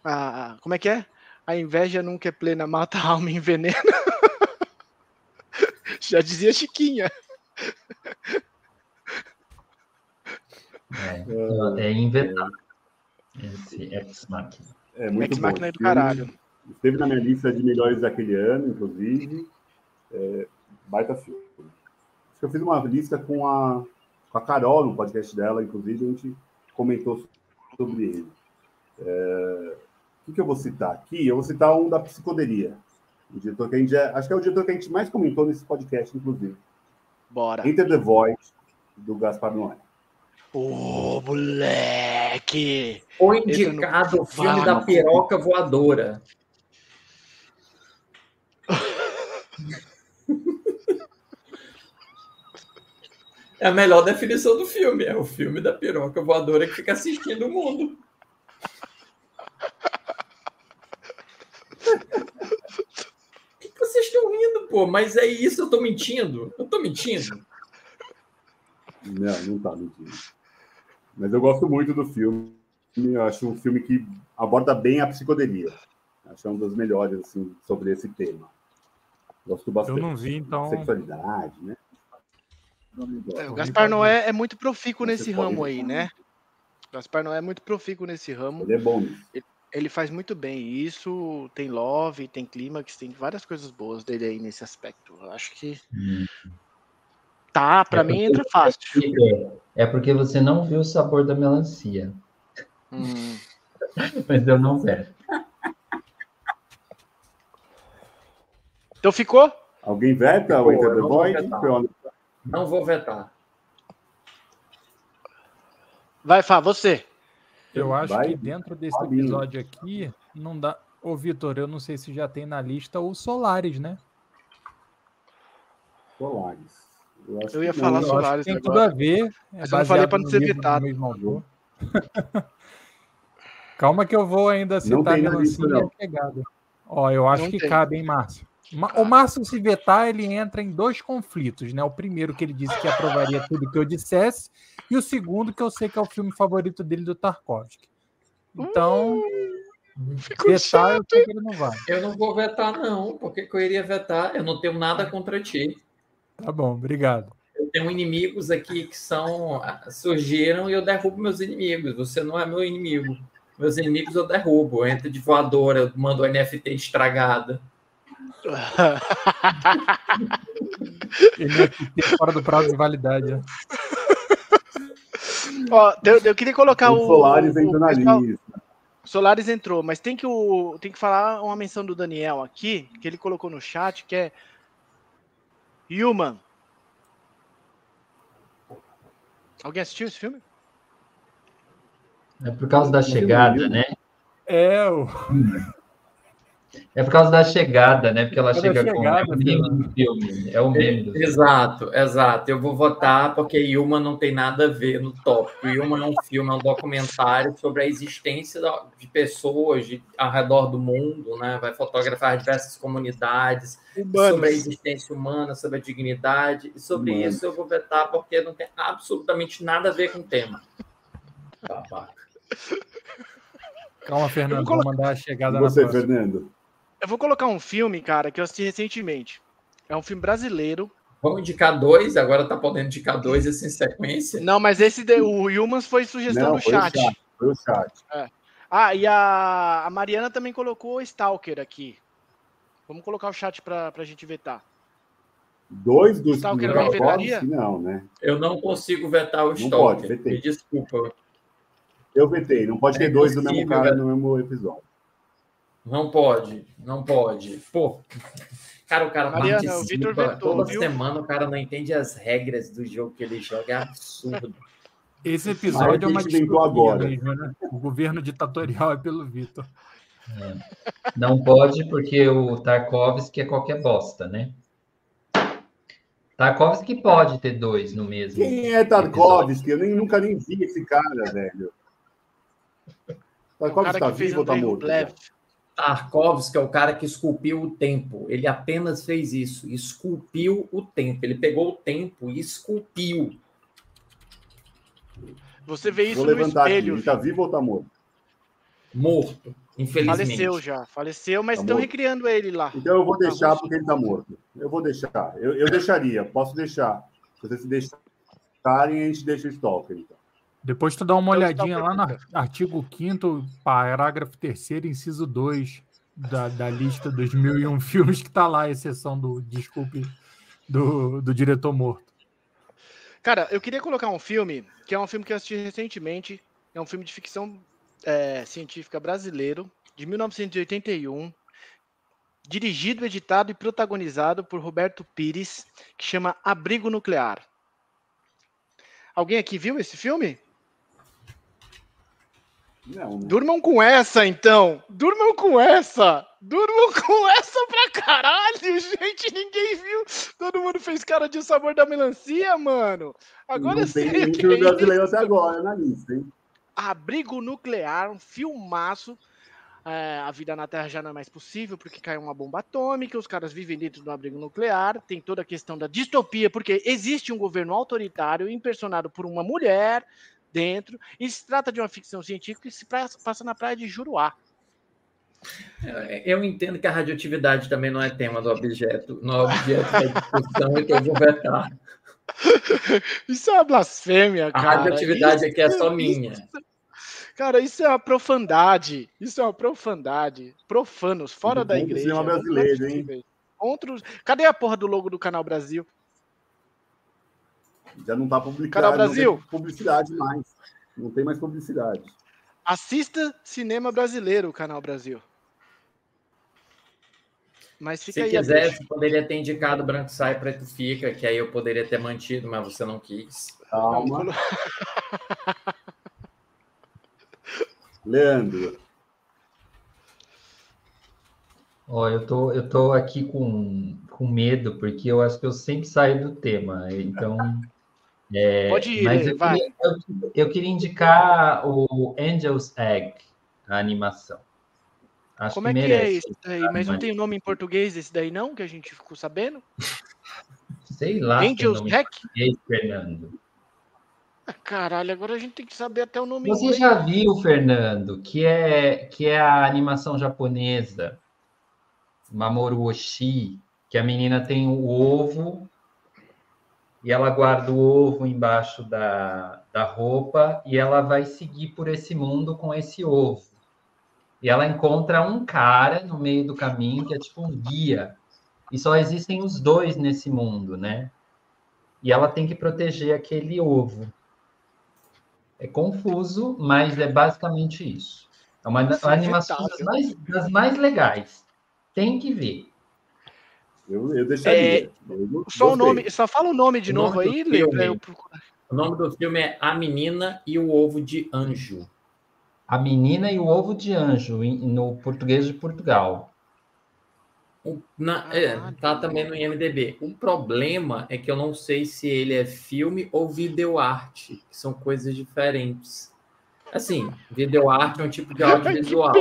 A, como é que é? A inveja nunca é plena, mata a alma e envenena. [laughs] Já dizia Chiquinha. é, é inventado. Esse Ex Machina. É muito Ex bom. É do caralho. Esteve na minha lista de melhores daquele ano, inclusive. É, baita filme. Acho que eu fiz uma lista com a, com a Carol no podcast dela, inclusive, a gente comentou sobre ele. É, o que, eu vou citar aqui? Eu vou citar um da psicoderia. O diretor que a gente é- acho que é o diretor que a gente mais comentou nesse podcast, inclusive. Bora. Enter the Void, do Gaspar Noé. Ô, moleque! Foi indicado o filme Vai, da piroca voadora. [laughs] É a melhor definição do filme. É o filme da piroca voadora que fica assistindo o mundo. O que que vocês estão rindo, pô? Mas é isso, eu tô mentindo? Eu tô mentindo? Não, não tá mentindo. Mas eu gosto muito do filme. Eu acho um filme que aborda bem a psicodelia. Acho que é um dos melhores assim, sobre esse tema. Gosto bastante. Eu não vi, então. Sexualidade, né? É, o Gaspar Noé é muito profícuo Você nesse ramo aí, né? O Gaspar Noé é muito profícuo nesse ramo. Ele é bom nisso. Ele faz muito bem isso. Tem Love, tem Clímax, tem várias coisas boas dele aí nesse aspecto. Eu acho que tá, pra É mim entra fácil. É porque você não viu o sabor da melancia. Hum. [laughs] Mas eu não vejo. Então ficou? Alguém veta o the não vou vetar. Vai, Fá, você. Eu acho Vai, que dentro desse Fabinho. episódio aqui, não dá. Ô, Vitor, eu não sei se já tem na lista o Solares, né? Solares. acho Eu ia que falar. Eu que tem agora. tudo a ver. É Mas eu não falei pra não ser vetado. Calma que eu vou ainda citar a melancia pegada. Ó, eu acho Não que tem. cabe, hein, Márcio? O Márcio se vetar, ele entra em dois conflitos, né? O primeiro que ele disse que aprovaria tudo que eu dissesse, e o segundo que eu sei que é o filme favorito dele do Tarkovsky. Então, Ficou vetar chato. eu sei que ele não vai. Eu não vou vetar, não. Por que, que eu iria vetar? Eu não tenho nada contra ti. Tá bom, obrigado. Eu tenho inimigos aqui que são surgiram e eu derrubo meus inimigos. Você não é meu inimigo. Meus inimigos eu derrubo. Eu entro de voadora, eu mando NFT estragada. [laughs] Ele é fora do prazo de validade. né? Ó, eu, eu queria colocar o o. Solares o entra na lista. Solares entrou, mas tem que, o, tem que falar uma menção do Daniel aqui, que ele colocou no chat, que é Human. Alguém assistiu esse filme? É por causa da chegada, né? É, o... É por causa da chegada, né? Porque ela Por chega com é o meme do filme. É o meme do filme. Exato, exato. Eu vou votar porque Yuma não tem nada a ver no tópico. Yuma é um filme, é um documentário sobre a existência de pessoas de, ao redor do mundo, né? Vai fotografar diversas comunidades, sobre a existência humana, sobre a dignidade. E sobre Humanos. isso eu vou vetar porque não tem absolutamente nada a ver com o tema. Babaca. Calma, Fernando, Eu vou vou mandar a chegada E na você, próxima. Fernando? Eu vou colocar um filme, cara, que eu assisti recentemente. É um filme brasileiro. Vamos indicar dois, agora tá podendo indicar dois assim em sequência. Não, mas esse, de- o Humans foi sugestão Não, do foi o chat. chat. Foi o chat. Ah, e a, a Mariana também colocou Stalker aqui. Vamos colocar o chat pra, pra gente vetar. Dois dos Stalker do não vetaria? não, né? Eu não consigo vetar o Não Stalker. pode, vetei. Me desculpa. Eu vetei. Não pode É ter dois do mesmo cara no mesmo episódio. Não pode, não pode. Pô, cara, o cara Mariana, o participa. Vetou, Toda viu? semana o cara não entende as regras do jogo que ele joga. É absurdo. Esse episódio é uma a gente inventou distopia agora. mesmo, né? O governo ditatorial é pelo Vitor. Não pode, porque o Tarkovsky é qualquer bosta, né? Tarkovsky pode ter dois no mesmo. Quem é Tarkovsky? Eu nem, nunca nem vi esse cara, velho. O Tarkovsky tá fez vivo ou tá Andrei morto? Tarkovsky é o cara que esculpiu o tempo. Ele apenas fez isso, esculpiu o tempo. Ele pegou o tempo e esculpiu. Você vê isso Vou no levantar aqui. espelho. Ele tá vivo ou tá morto? Morto, infelizmente. Faleceu já, faleceu, mas Tá estão morto. recriando ele lá. Então eu vou Tá deixar porque ele tá morto. Eu vou deixar. Eu, eu deixaria. Posso deixar. Se vocês se deixarem, a gente deixa o Stalker. Então. Depois tu dá uma Então, olhadinha tá lá no artigo 5 parágrafo 3 inciso 2 da, da lista dos mil e um [laughs] filmes que tá lá, a exceção do, desculpe, do, do diretor morto. Cara, eu queria colocar um filme, que é um filme que eu assisti recentemente. É um filme de ficção é, científica brasileiro, de 1981. Dirigido, editado e protagonizado por Roberto Pires, que chama Abrigo Nuclear. Alguém aqui viu esse filme? Não, né? Durmam com essa, então. Durmam com essa. Durmam [laughs] com essa pra caralho, gente. Ninguém viu. Todo mundo fez cara de sabor da melancia, mano. Agora sei tem [laughs] filme é brasileiro até agora na lista, hein? Abrigo Nuclear, um filmaço. É, a vida na Terra já não é mais possível porque caiu uma bomba atômica, os caras vivem dentro do abrigo nuclear, tem toda a questão da distopia, porque existe um governo autoritário impersonado por uma mulher dentro, e se trata de uma ficção científica que se passa na praia de Juruá. Eu entendo que a radioatividade também não é tema do objeto, não é objeto da discussão, então eu vou vetar. [laughs] Isso é uma blasfêmia, A cara. radioatividade Isso- aqui é só isso- minha. Cara, isso é uma profandade. Isso é uma profandade. Profanos, fora da igreja. é brasileiro, hein? possível. Contra os... Cadê a porra do logo do Canal Brasil? Já não tá publicado. Canal Brasil. Não tem publicidade mais. Não tem mais publicidade. Assista cinema brasileiro, Canal Brasil. Mas fica Se aí quisesse, deixa. poderia ter indicado branco sai, preto fica, que aí eu poderia ter mantido, mas você não quis. Calma. [laughs] Leandro. Ó, eu tô, eu tô aqui com, com medo, porque eu acho que eu sempre saio do tema. Então. É, Pode ir, mas eu vai. queria, eu, eu queria indicar o Angel's Egg, a animação. Acho Como que é que é esse daí? Mas não tem o nome em português esse daí não, que a gente ficou sabendo? Sei lá. Angels Hack? Fernando. Ah, caralho, agora a gente tem que saber até o nome Você inglês. já viu, Fernando, que é, que é a animação japonesa, Mamoru Oshii, que a menina tem o ovo e ela guarda o ovo embaixo da, da roupa e ela vai seguir por esse mundo com esse ovo. E ela encontra um cara no meio do caminho que é tipo um guia. E só existem os dois nesse mundo, né? E ela tem que proteger aquele ovo. É confuso, mas é basicamente isso. É uma, uma animação das mais, das mais legais. Tem que ver. Eu, eu deixaria. É, eu só, o nome, só fala o nome de o novo nome aí, Lê, O nome do filme é A Menina e o Ovo de Anjo. A Menina e o Ovo de Anjo, no português de Portugal. Na, é, tá também no IMDB. O problema é que eu não sei se ele é filme ou videoarte, que são coisas diferentes. Assim, videoarte é um tipo de [laughs] audiovisual.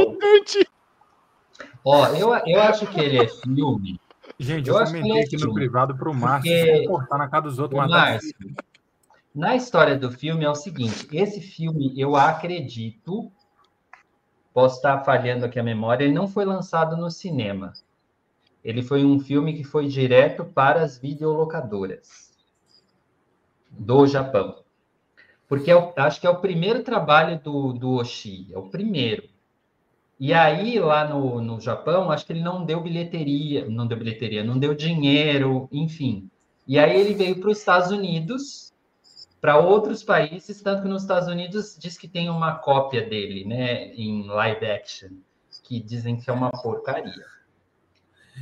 Ó, eu, eu acho que ele é filme. Gente, eu, eu comentei é aqui no privado para o Márcio porque... cortar na cara dos outros. Márcio, na história do filme é o seguinte: esse filme, eu acredito, posso estar falhando aqui a memória, ele não foi lançado no cinema. Ele foi um filme que foi direto para as videolocadoras do Japão. Porque eu é acho que é o primeiro trabalho do, do Oshi, é o primeiro. E aí, lá no, no Japão, acho que ele não deu bilheteria, não deu bilheteria, não deu dinheiro, enfim. E aí ele veio para os Estados Unidos, para outros países, tanto que nos Estados Unidos diz que tem uma cópia dele, né, em live action, que dizem que é uma porcaria.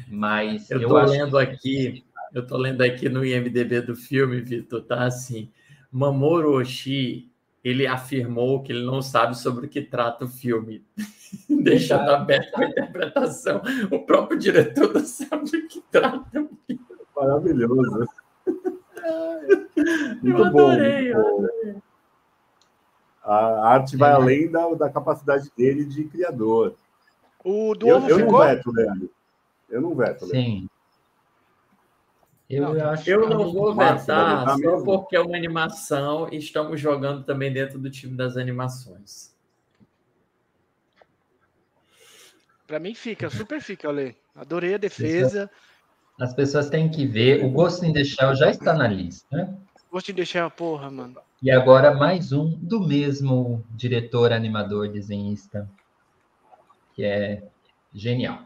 Mas eu estou lendo que... aqui, eu tô lendo aqui no IMDb do filme, Vitor, tá assim, Mamoru Oshii, ele afirmou que ele não sabe sobre o que trata o filme, [laughs] deixando aberto a interpretação. O próprio diretor não sabe o que trata o filme. Maravilhoso. Muito eu bom. Adorei, bom. A arte vai é. além da, da capacidade dele de criador. O do eu, eu não veto, Leandro. Eu não veto. Sim. Eu, não, acho eu não vou vetar só mesmo. porque é uma animação e estamos jogando também dentro do time das animações. Para mim fica, super fica, Ale. Adorei a defesa. As pessoas têm que ver. O Ghost in the Shell já está na lista, né? Ghost in the Shell, porra, mano. E agora mais um do mesmo diretor, animador, desenhista, que é genial.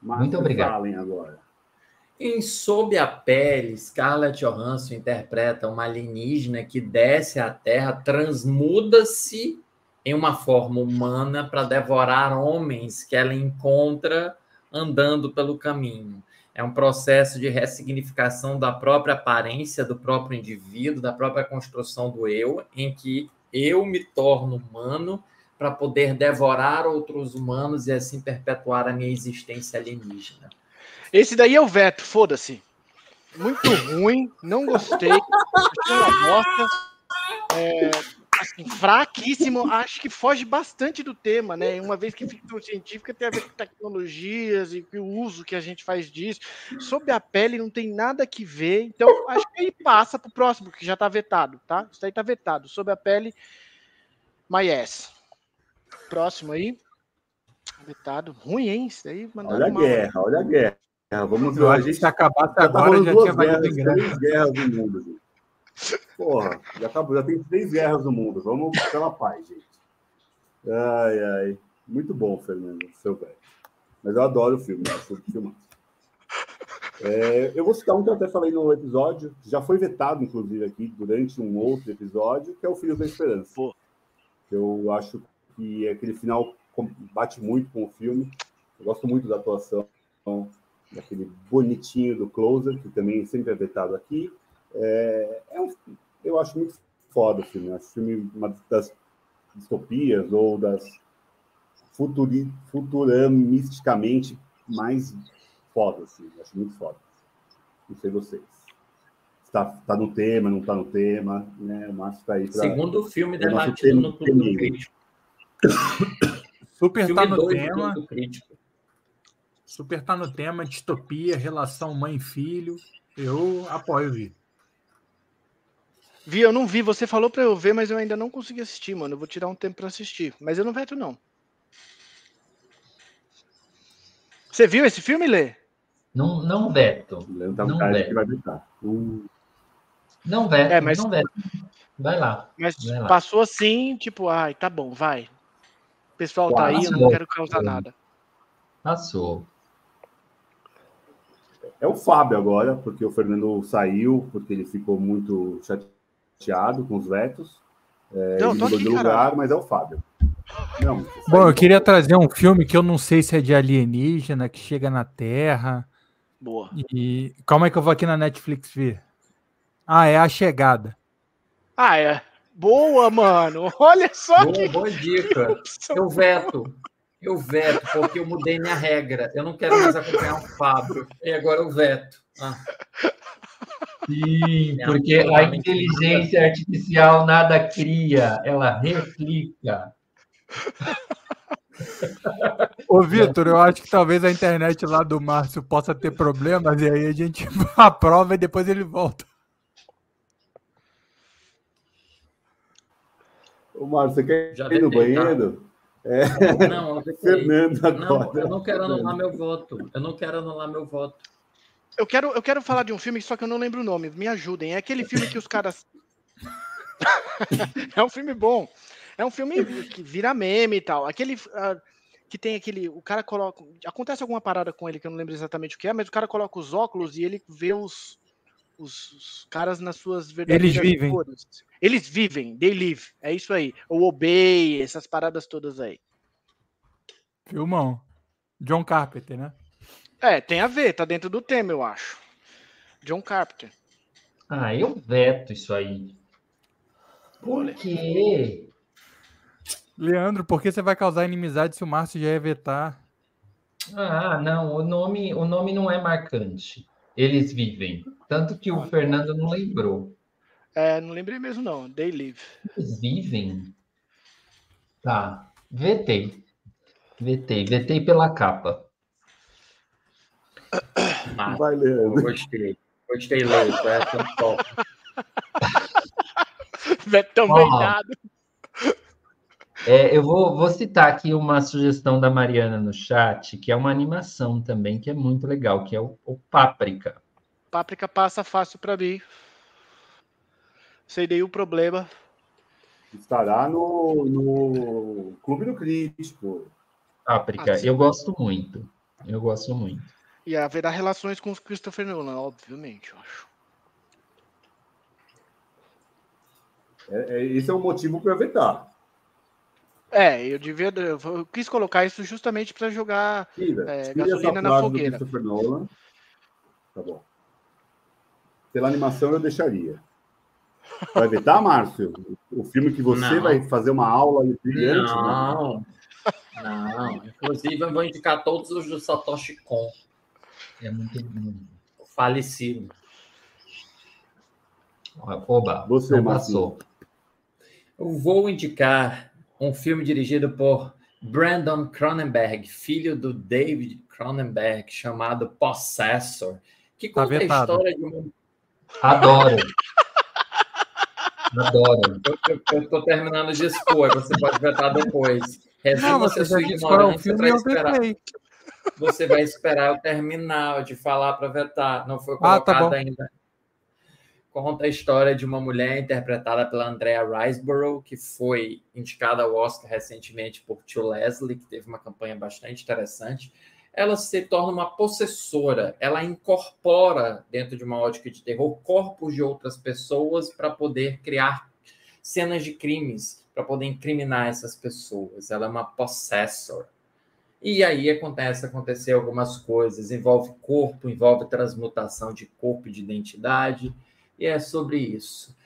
Muito obrigado. Falem agora. Em Sob a Pele, Scarlett Johansson interpreta uma alienígena que desce à Terra, transmuda-se em uma forma humana para devorar homens que ela encontra andando pelo caminho. É um processo de ressignificação da própria aparência do próprio indivíduo, da própria construção do eu, em que eu me torno humano para poder devorar outros humanos e assim perpetuar a minha existência alienígena. Esse daí é o veto, foda-se. Muito ruim, não gostei. uma bosta. É, assim, fraquíssimo. Acho que foge bastante do tema, né? Uma vez que ficção científica tem a ver com tecnologias e o uso que a gente faz disso. Sobre a pele não tem nada que ver. Então, acho que aí passa para o próximo, que já está vetado, tá? Isso aí está vetado. Sobre a pele, my yes. Próximo aí. Vetado. Ruim, hein? Isso aí olha a mal. guerra, olha a guerra. Vamos ver. A gente acabasse tá agora, já tinha guerras, três guerras no mundo, gente. Porra, já acabou, já tem três guerras no mundo. Vamos pela paz, gente. Ai, ai. Muito bom, Fernando, seu velho. Mas eu adoro o filme, acho o filme. É, eu vou citar um que eu até falei no episódio, que já foi vetado, inclusive, aqui durante um outro episódio, que é o Filhos da Esperança. Pô. Eu acho que aquele final bate muito com o filme. Eu gosto muito da atuação daquele bonitinho do Closer, que também sempre é vetado aqui. É, é um, eu acho muito foda o filme. Acho o filme uma das distopias ou das futuri, futuramisticamente mais foda, assim. Acho muito foda. Não sei vocês. Está, tá no tema, não está no tema, né? O Márcio está aí Segundo filme debatido no Clube do Crítico. Super Filme tá no dois do tema. ponto crítico. Super tá no tema, distopia, relação mãe-filho. Eu apoio, Vi. Vi, eu não vi. Você falou pra eu ver, mas eu ainda não consegui assistir, mano. Eu vou tirar um tempo pra assistir. Mas eu não veto, não. Você viu esse filme, Lê? Não, não veto. Tá um Não vetar. Hum, Não veto, É, mas- não veto. Vai lá. Mas Vai lá. passou assim, tipo, ai, tá bom, vai. O pessoal tá aí, eu não quero causar nada. Passou. É o Fábio agora, porque o Fernando saiu, porque ele ficou muito chateado com os vetos. É, Não, ele tô mudou aqui, de lugar, caralho. mas é o Fábio. Não, Bom, eu queria trazer um filme que eu não sei se é de alienígena, que chega na Terra. Boa. E calma aí que eu vou aqui na Netflix ver. Ah, é A Chegada. Ah, é. Boa, mano. Olha só Boa, que boa dica. [laughs] Eu veto. Eu veto, porque eu mudei minha regra. Eu não quero mais acompanhar o Fábio. E agora eu veto. Ah, Sim, porque a inteligência artificial nada cria, ela replica. Ô, Vitor, eu acho que talvez a internet lá do Márcio possa ter problemas, e aí a gente [laughs] aprova e depois ele volta. Ô, Mário, você quer Já ir no vetei, banheiro? não. Fernando Não, agora. eu não quero anular meu voto. Eu não quero anular meu voto. Eu quero, eu quero falar de um filme, só que eu não lembro o nome. Me ajudem. É aquele filme que os caras. [laughs] é um filme bom. É um filme que vira meme e tal. Aquele. ah, que tem aquele. O cara coloca. Acontece alguma parada com ele que eu não lembro exatamente o que é, mas o cara coloca os óculos e ele vê os. Os, os caras nas suas verdadeiras vivem. cores. Eles vivem, they live. É isso aí. O obey, essas paradas todas aí. Filmão. John Carpenter, né? É, tem a ver, tá dentro do tema, eu acho. John Carpenter. Ah, eu veto isso aí. Por quê? Leandro, por que você vai causar inimizade se o Márcio já ia vetar? Ah, não, o nome, o nome não é marcante. Eles vivem. Tanto que o Fernando não lembrou. É, não lembrei mesmo, não. They live. Eles vivem? Tá, vetei. Vetei, vetei pela capa. Massa. Vai, Leandro. gostei. Gostei, Leito. [laughs] É tão top. Betão Ó. doidado. É, eu vou, vou citar aqui uma sugestão da Mariana no chat, que é uma animação também, que é muito legal, que é o, o Páprica. Páprica passa fácil pra mim. Daí o problema. Estará no, no Clube do Crítico. Páprica, Ah, sim. eu gosto muito. Eu gosto muito. E haverá relações com os Christopher Nolan, obviamente, eu acho. É, é, esse é o motivo para vetar. É, eu devia. Eu quis colocar isso justamente pra jogar. Tira, É, tira gasolina na fogueira. do Christopher Nolan. Tá bom. Pela animação eu deixaria. Vai vetar, Márcio? O filme que você Não. vai fazer uma aula brilhante? né? Não. Não. Inclusive, eu vou indicar todos os do Satoshi Kon. É muito. Falecido. Oba, Você, passou. Eu vou indicar um filme dirigido por Brandon Cronenberg, filho do David Cronenberg, chamado Possessor, que Tá conta a vetado. história de uma Adoro. Adoro. Eu estou terminando de expor, você pode vetar depois. Resuma Não, você sua ignorância para esperar. Você vai esperar eu terminar de falar para vetar. Não foi Ah, tá colocado ainda. Conta a história de uma mulher interpretada pela Andrea Riseborough, que foi indicada ao Oscar recentemente por Tio Leslie, que teve uma campanha bastante interessante. Ela se torna uma possessora, ela incorpora, dentro de uma ótica de terror, corpos de outras pessoas para poder criar cenas de crimes, para poder incriminar essas pessoas. Ela é uma possessor. E aí acontece acontecer algumas coisas, envolve corpo, envolve transmutação de corpo e de identidade, e é sobre isso.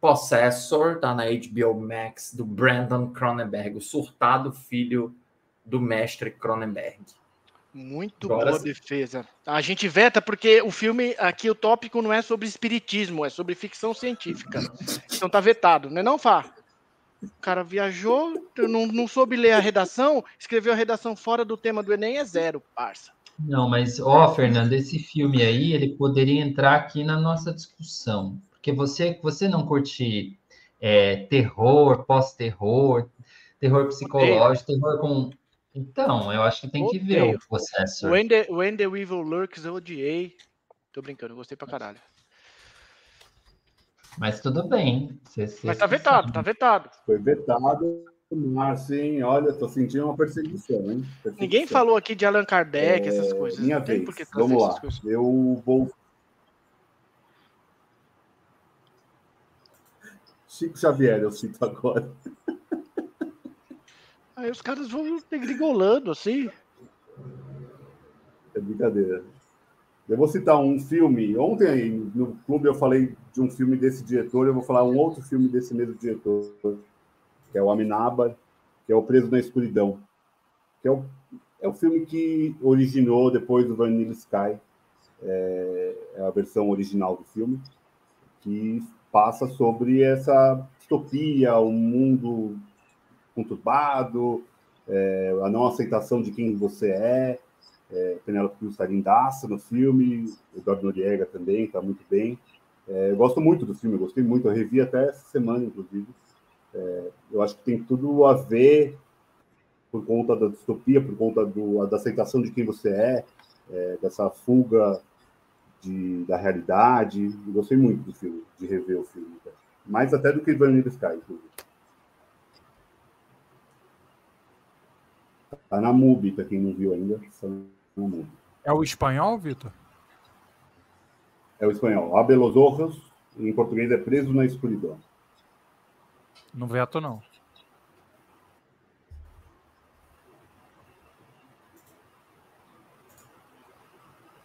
Possessor, tá na HBO Max, do Brandon Cronenberg, o surtado filho do mestre Cronenberg. Muito Agora boa sim. defesa. A gente veta porque o filme, aqui o tópico não é sobre espiritismo, é sobre ficção científica. Então tá vetado, não é não, Fá? O cara viajou, não, não soube ler a redação, escreveu a redação fora do tema do Enem, é zero, parça. Não, mas, ó, Fernando, esse filme aí, ele poderia entrar aqui na nossa discussão. Porque você, você não curte é, terror, pós-terror, terror psicológico, terror com. Então, eu acho que tem que ver o processo. When the, when the Evil Lurks, eu odiei. Tô brincando, gostei pra caralho. Mas tudo bem. Você, você Mas tá vetado, tá vetado. Foi vetado, mas sim, olha, tô sentindo uma perseguição, hein? Perseguição. Ninguém falou aqui de Allan Kardec, É, essas coisas. Minha Não vez, vamos lá. coisas. Eu vou. Chico Xavier, eu cito agora. Aí os caras vão degringolando, assim. É brincadeira. Eu vou citar um filme. Ontem no clube eu falei de um filme desse diretor, eu vou falar um outro filme desse mesmo diretor, que é o Amenábar, que é o Preso na Escuridão. Que é o, é o filme que originou depois do Vanilla Sky. É, é a versão original do filme, que passa sobre essa distopia, um mundo conturbado, é, a não aceitação de quem você é. É, Penélope Cruz está lindaça no filme, o Eduardo Noriega também está muito bem. É, eu gosto muito do filme, eu gostei muito, eu revi até essa semana, inclusive. É, eu acho que tem tudo a ver por conta da distopia, por conta do, da aceitação de quem você é, é, dessa fuga de, da realidade. Eu gostei muito do filme, de rever o filme. tá? Mais até do que Vanilla Sky, inclusive. Tá na MUBI, para quem não viu ainda. Tá na MUBI. É o espanhol, Vitor? É o espanhol. Abe los ojos, em português é Preso na Escuridão. Não veto, não.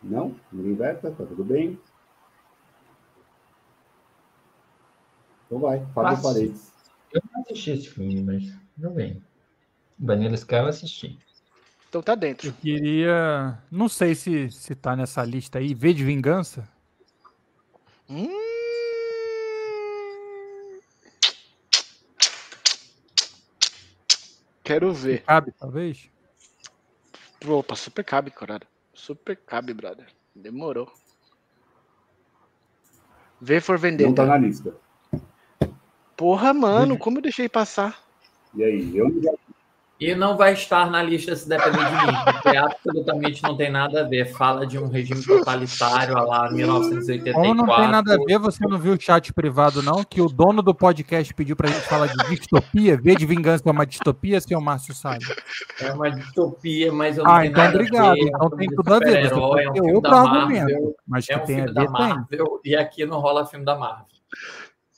Não? Ninguém veta? Tá tudo bem? Então vai, Fábio. Paredes. Eu não assisti esse filme, mas tudo bem. Vanilla Sky eu assisti. Então tá dentro. Eu queria. Não sei se, se tá nessa lista aí. V de Vingança? Hum... Quero ver. Cabe, talvez? Opa, super cabe, cara. Super cabe, brother. Demorou. V for Não tá na lista. Porra, mano, como eu deixei passar? E aí? Eu não E não vai estar na lista se depender de mim, porque absolutamente não tem nada a ver. Fala de um regime totalitário a lá 1984. Como não tem nada a ver, você não viu o chat privado, não? Que o dono do podcast pediu pra gente falar de distopia. V de Vingança é uma distopia, senhor Márcio Salles? É uma distopia, mas eu não Ah, tenho então nada obrigado. a ver. Então É um tem filme tudo a ver. Você pode é um filme outro da argumento. Marvel, Mas que É um tem a filme da ver, tem. Marvel, e aqui não rola filme da Marvel.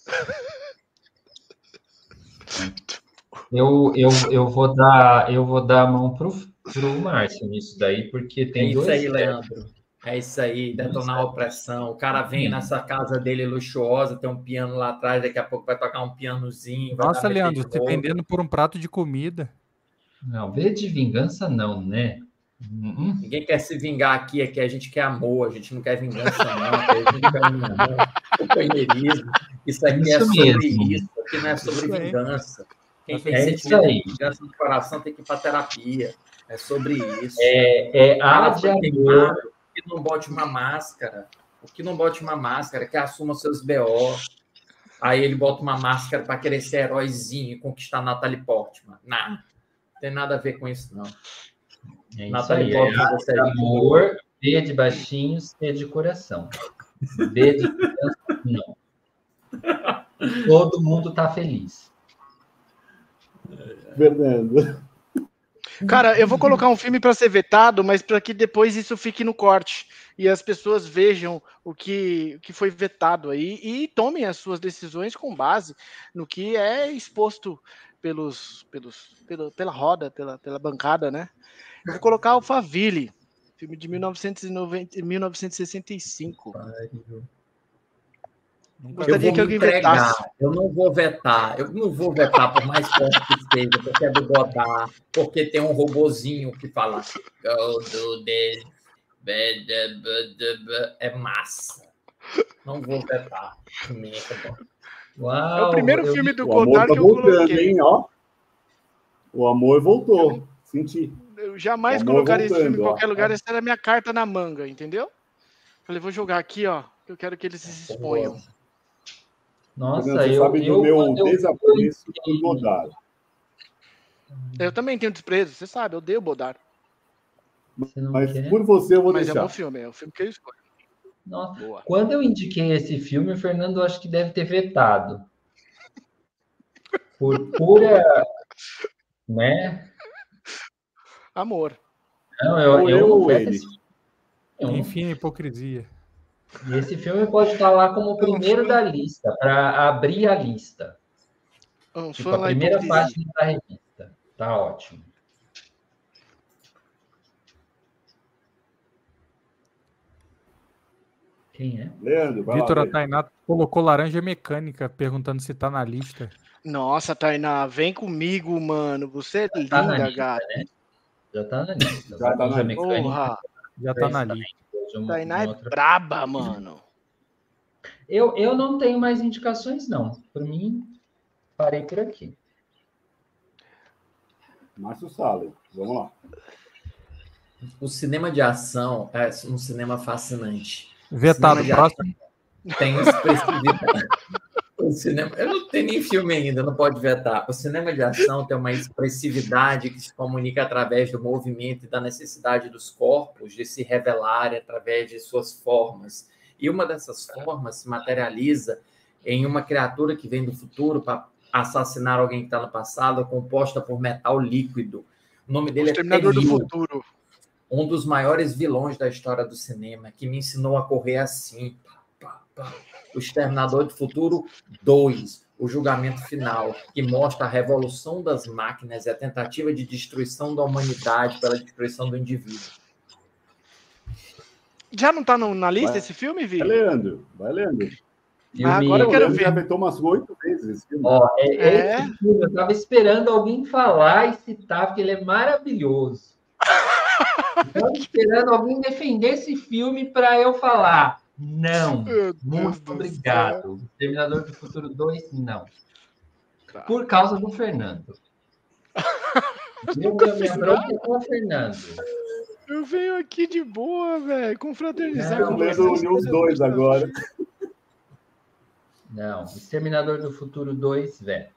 [laughs] Eu, eu, eu, vou dar, eu vou dar a mão pro, pro Márcio nisso daí, porque É tem isso dois. aí, Leandro. É isso aí, detonar a opressão. O cara vem nessa casa dele luxuosa, tem um piano lá atrás, daqui a pouco vai tocar um pianozinho. vai Nossa, Leandro, roupa. vendendo por um prato de comida. Não, V de vingança não, né? Hum, Ninguém quer se vingar aqui, aqui a gente quer amor, a gente não quer vingança, não. A gente quer amor, companheirismo. Isso aqui é Isso sobre mesmo. isso, aqui não é sobre Isso vingança. Quem tem É isso aí. no coração tem que ir para terapia. É sobre isso. É, é A de amor. que não bote uma máscara. O que não bote uma máscara, que assuma seus BO. Aí ele bota uma máscara para querer ser heróizinho e conquistar Natalie Portman. Não, não tem nada a ver com isso, não. É isso Natalie aí. É Portman, A você de amor, B de baixinho, C de coração. B de vingança, não. Todo mundo tá feliz. Fernando. Cara, eu vou colocar um filme para ser vetado, mas para que depois isso fique no corte e as pessoas vejam o que, o que foi vetado aí e tomem as suas decisões com base no que é exposto pelos, pelos, pelo- pela roda, pela, pela bancada, né? Eu vou colocar Alphaville, filme de 1990, 1965. Nunca Eu Gostaria vou que alguém entregar. vetasse. Eu não vou vetar. Eu não vou vetar, por mais forte que seja, porque é do Godard, porque tem um robozinho que fala Go do this, be- de- be- de- be-" é massa. Não vou vetar. Uau, É o primeiro eu- filme do Godard tá que eu voltando, coloquei. hein, ó. O amor voltou. Senti. Eu jamais colocaria esse filme em voltando, ó. qualquer lugar, essa era a minha carta na manga, entendeu? Falei, vou jogar aqui, ó. Eu quero que eles se exponham. Nossa, Você eu, sabe do eu, meu quando eu- desapreço por Godard. Eu também tenho desprezo, você sabe, eu odeio Bodar. Mas quer? por você eu vou Mas é deixar. bom filme, é o filme que eu escolho. Nossa, Boa. Quando eu indiquei esse filme, o Fernando acho que deve ter vetado. Por pura. [laughs] Né? Amor. Não, eu, Ou eu, eu ele. esse filme. Enfim, hipocrisia. E esse filme pode estar lá como o primeiro da lista, para abrir a lista. Um Tipo, a primeira página da revista. Tá ótimo. Quem é? Leandro, vai Vitor velho. Atainá colocou laranja mecânica, perguntando se tá na lista. Nossa, Tainá, vem comigo, mano. Você é Tá linda, lista, gata. né? Já tá na lista. Já tá na lista. Já tá na lista. Uma- Tainá uma é outra- braba, mano. Eu, eu não tenho mais indicações, não. Por mim, parei por aqui. Márcio Salles, vamos lá. O cinema de ação é um cinema fascinante. Vetado, próximo. Tem expressividade. O cinema, eu não tenho nem filme ainda, não pode vetar. O cinema de ação tem uma expressividade que se comunica através do movimento e da necessidade dos corpos de se revelarem através de suas formas. E uma dessas formas se materializa em uma criatura que vem do futuro para assassinar alguém que está no passado, composta por metal líquido. O nome O dele é Exterminador do Futuro. um dos maiores vilões da história do cinema, que me ensinou a correr assim. pá, pá, pá. O Exterminador do Futuro 2, o julgamento final, que mostra a revolução das máquinas e a tentativa de destruição da humanidade pela destruição do indivíduo. Já não tá no- na lista Vai. esse filme, Vi? Vai Leandro. Filme- Ah, agora eu quero ver. já vetou umas oito vezes esse filme. Ó, é, É? esse filme, eu tava esperando alguém falar e citar, porque ele é maravilhoso. Eu [laughs] tava esperando alguém defender esse filme para eu falar. Não. Muito do obrigado. Terminador do Futuro 2, não. Tá. Por causa do Fernando. [laughs] Eu, minha, bronca com o Fernando. Eu venho aqui de boa, velho, confraternizar com vocês. uniu os dois agora. Não, Exterminador do Futuro 2, veto.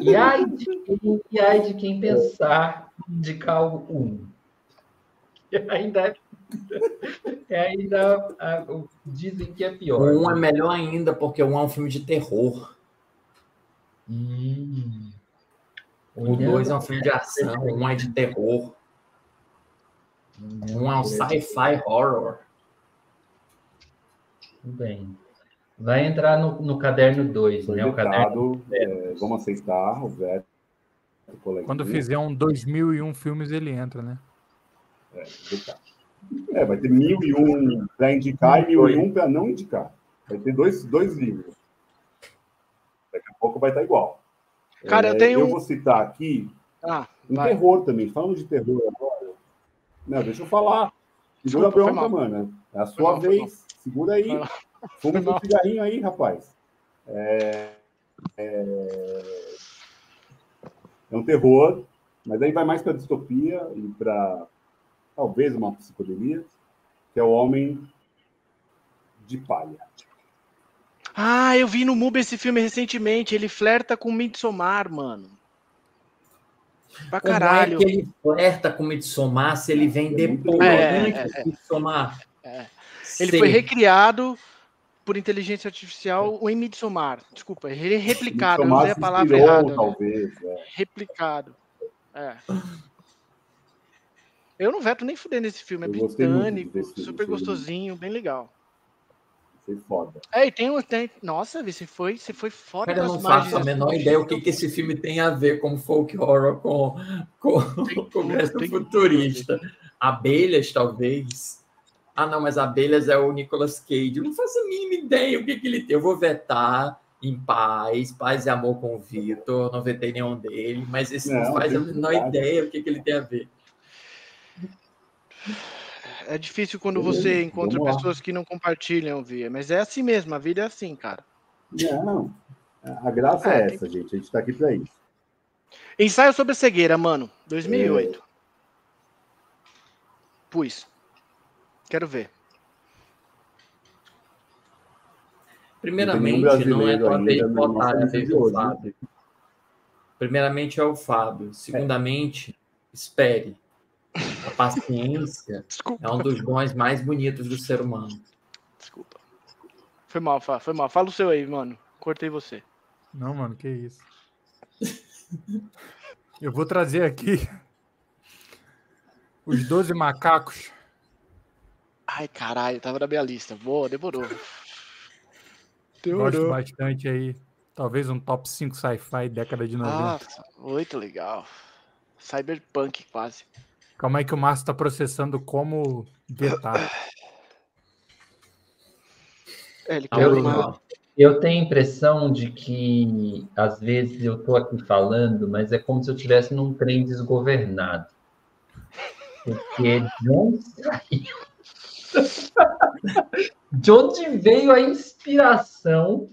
E ai de quem, e ai de quem pensar em indicar o 1. Que [laughs] ainda, é ainda a- dizem que é pior. O um é melhor ainda, porque o um é um filme de terror. Hum. O dois é um filme de ação, um é de terror. Um é um sci-fi horror. Tudo bem. Vai entrar no, no caderno 2, Foi né? O caderno. é, vamos aceitar o veto. Quando fizer um 2001 filmes, ele entra, né? É, vetado. É, vai ter mil e um para indicar e mil e um para não indicar. Vai ter dois, dois livros. Daqui a pouco vai estar igual. Cara, eu É, tenho Eu vou citar aqui Ah, um vai. terror também. Falando de terror agora. Não, deixa eu falar. Segura a bronca, mano. É a sua foi vez. Segura aí. Fuma um cigarrinho aí, rapaz. É... é... é um terror, mas aí vai mais para distopia e para talvez uma psicodelia, que é o Homem de Palha. Ah, eu vi no MUBI esse filme recentemente. Ele flerta com Midsommar, mano. Pra Como caralho. é que ele flerta com Midsommar se ele vem depois, É, de Midsommar? É. Ele Sei. foi recriado por inteligência artificial em Midsommar. Desculpa, ele é replicado. Eu não Midsommar usei a palavra inspirou, errada. né? talvez. é. Replicado. É. Eu não veto nem fuder nesse filme. É Eu britânico, filme, super gostosinho, bem legal. Foi foda. É, e tem um. Tem... Nossa, você foi, você foi fora Cara, eu não faço a menor ideia o que, que esse filme tem a ver com folk horror, com, com, Tem [laughs] o Congresso tem futurista. Abelhas, talvez. Ah, não, mas Abelhas é o Nicolas Cage. Eu não faço a mínima ideia o que, que ele tem. Eu vou vetar em paz, paz e amor com o Vitor. Não vetei nenhum dele, mas esse não, Não, faz a menor verdade. ideia o que, que ele tem a ver. É difícil quando você encontra Vamos lá. pessoas que não compartilham, Via. Mas é assim mesmo, a vida é assim, cara. Não, a graça é, É, essa, gente. A gente tá aqui pra isso. Ensaio sobre a cegueira, mano. 2008. Pus. Quero ver. Primeiramente, nenhum não é tua vez de na nossa votar, é a lista vez de do hoje, né? Fábio. Primeiramente é o Fábio. Segundamente, espere. A paciência Desculpa, é um dos dons mais bonitos do ser humano. desculpa. Foi mal, Fá, foi mal. Fala o seu aí, mano. Cortei você. Não, mano, que isso. Eu vou trazer aqui os 12 macacos. Ai, caralho, tava na minha lista. Boa, demorou. Gosto Demorou. bastante aí. Talvez um top 5 sci-fi década de 90. Nossa, muito legal. Cyberpunk, quase. Calma aí que o Márcio tá processando como vetar. É, ele quer Eu- uma... Eu tenho a impressão de que, às vezes, eu estou aqui falando, mas é como se eu estivesse num trem desgovernado. Porque de onde saiu? [laughs] De onde veio a inspiração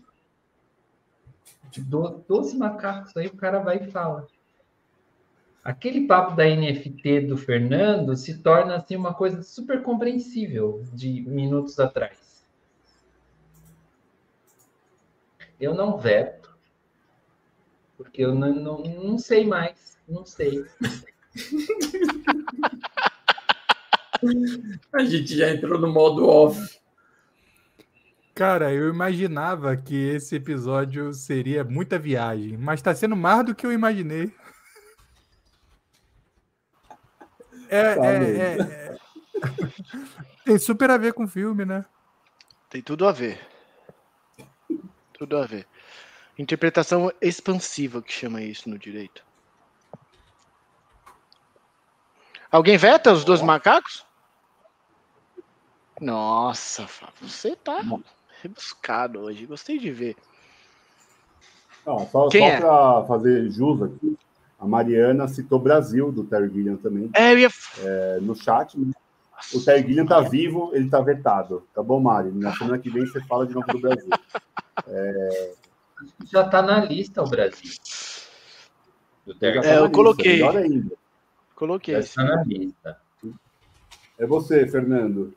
de do- 12 macacos? Aí o cara vai e fala. Aquele papo da NFT do Fernando se torna assim uma coisa super compreensível de minutos atrás. Eu não veto, porque eu não, não, não sei mais, não sei. [laughs] A gente já entrou no modo off. Cara, eu imaginava que esse episódio seria muita viagem, mas tá sendo mais do que eu imaginei. É, Tá é, é, é. Tem super a ver com o filme, né? Tem tudo a ver. Tudo a ver. Interpretação expansiva que chama isso no direito. Alguém veta os dois macacos? Nossa, você tá Não. rebuscado hoje. Gostei de ver. Ó, só Quem só é? para fazer jus aqui, a Mariana citou Brasil, do Terry Gilliam também, É, eu ia. é, no chat. né? O Terry Gilliam tá vivo, ele tá vetado. Tá bom, Mari? Na semana que vem você fala de novo do Brasil. Já está na lista o Brasil. Já Terry. tá É, eu lista, coloquei. Melhor ainda. Coloquei. Já está na lista. É você, Fernando.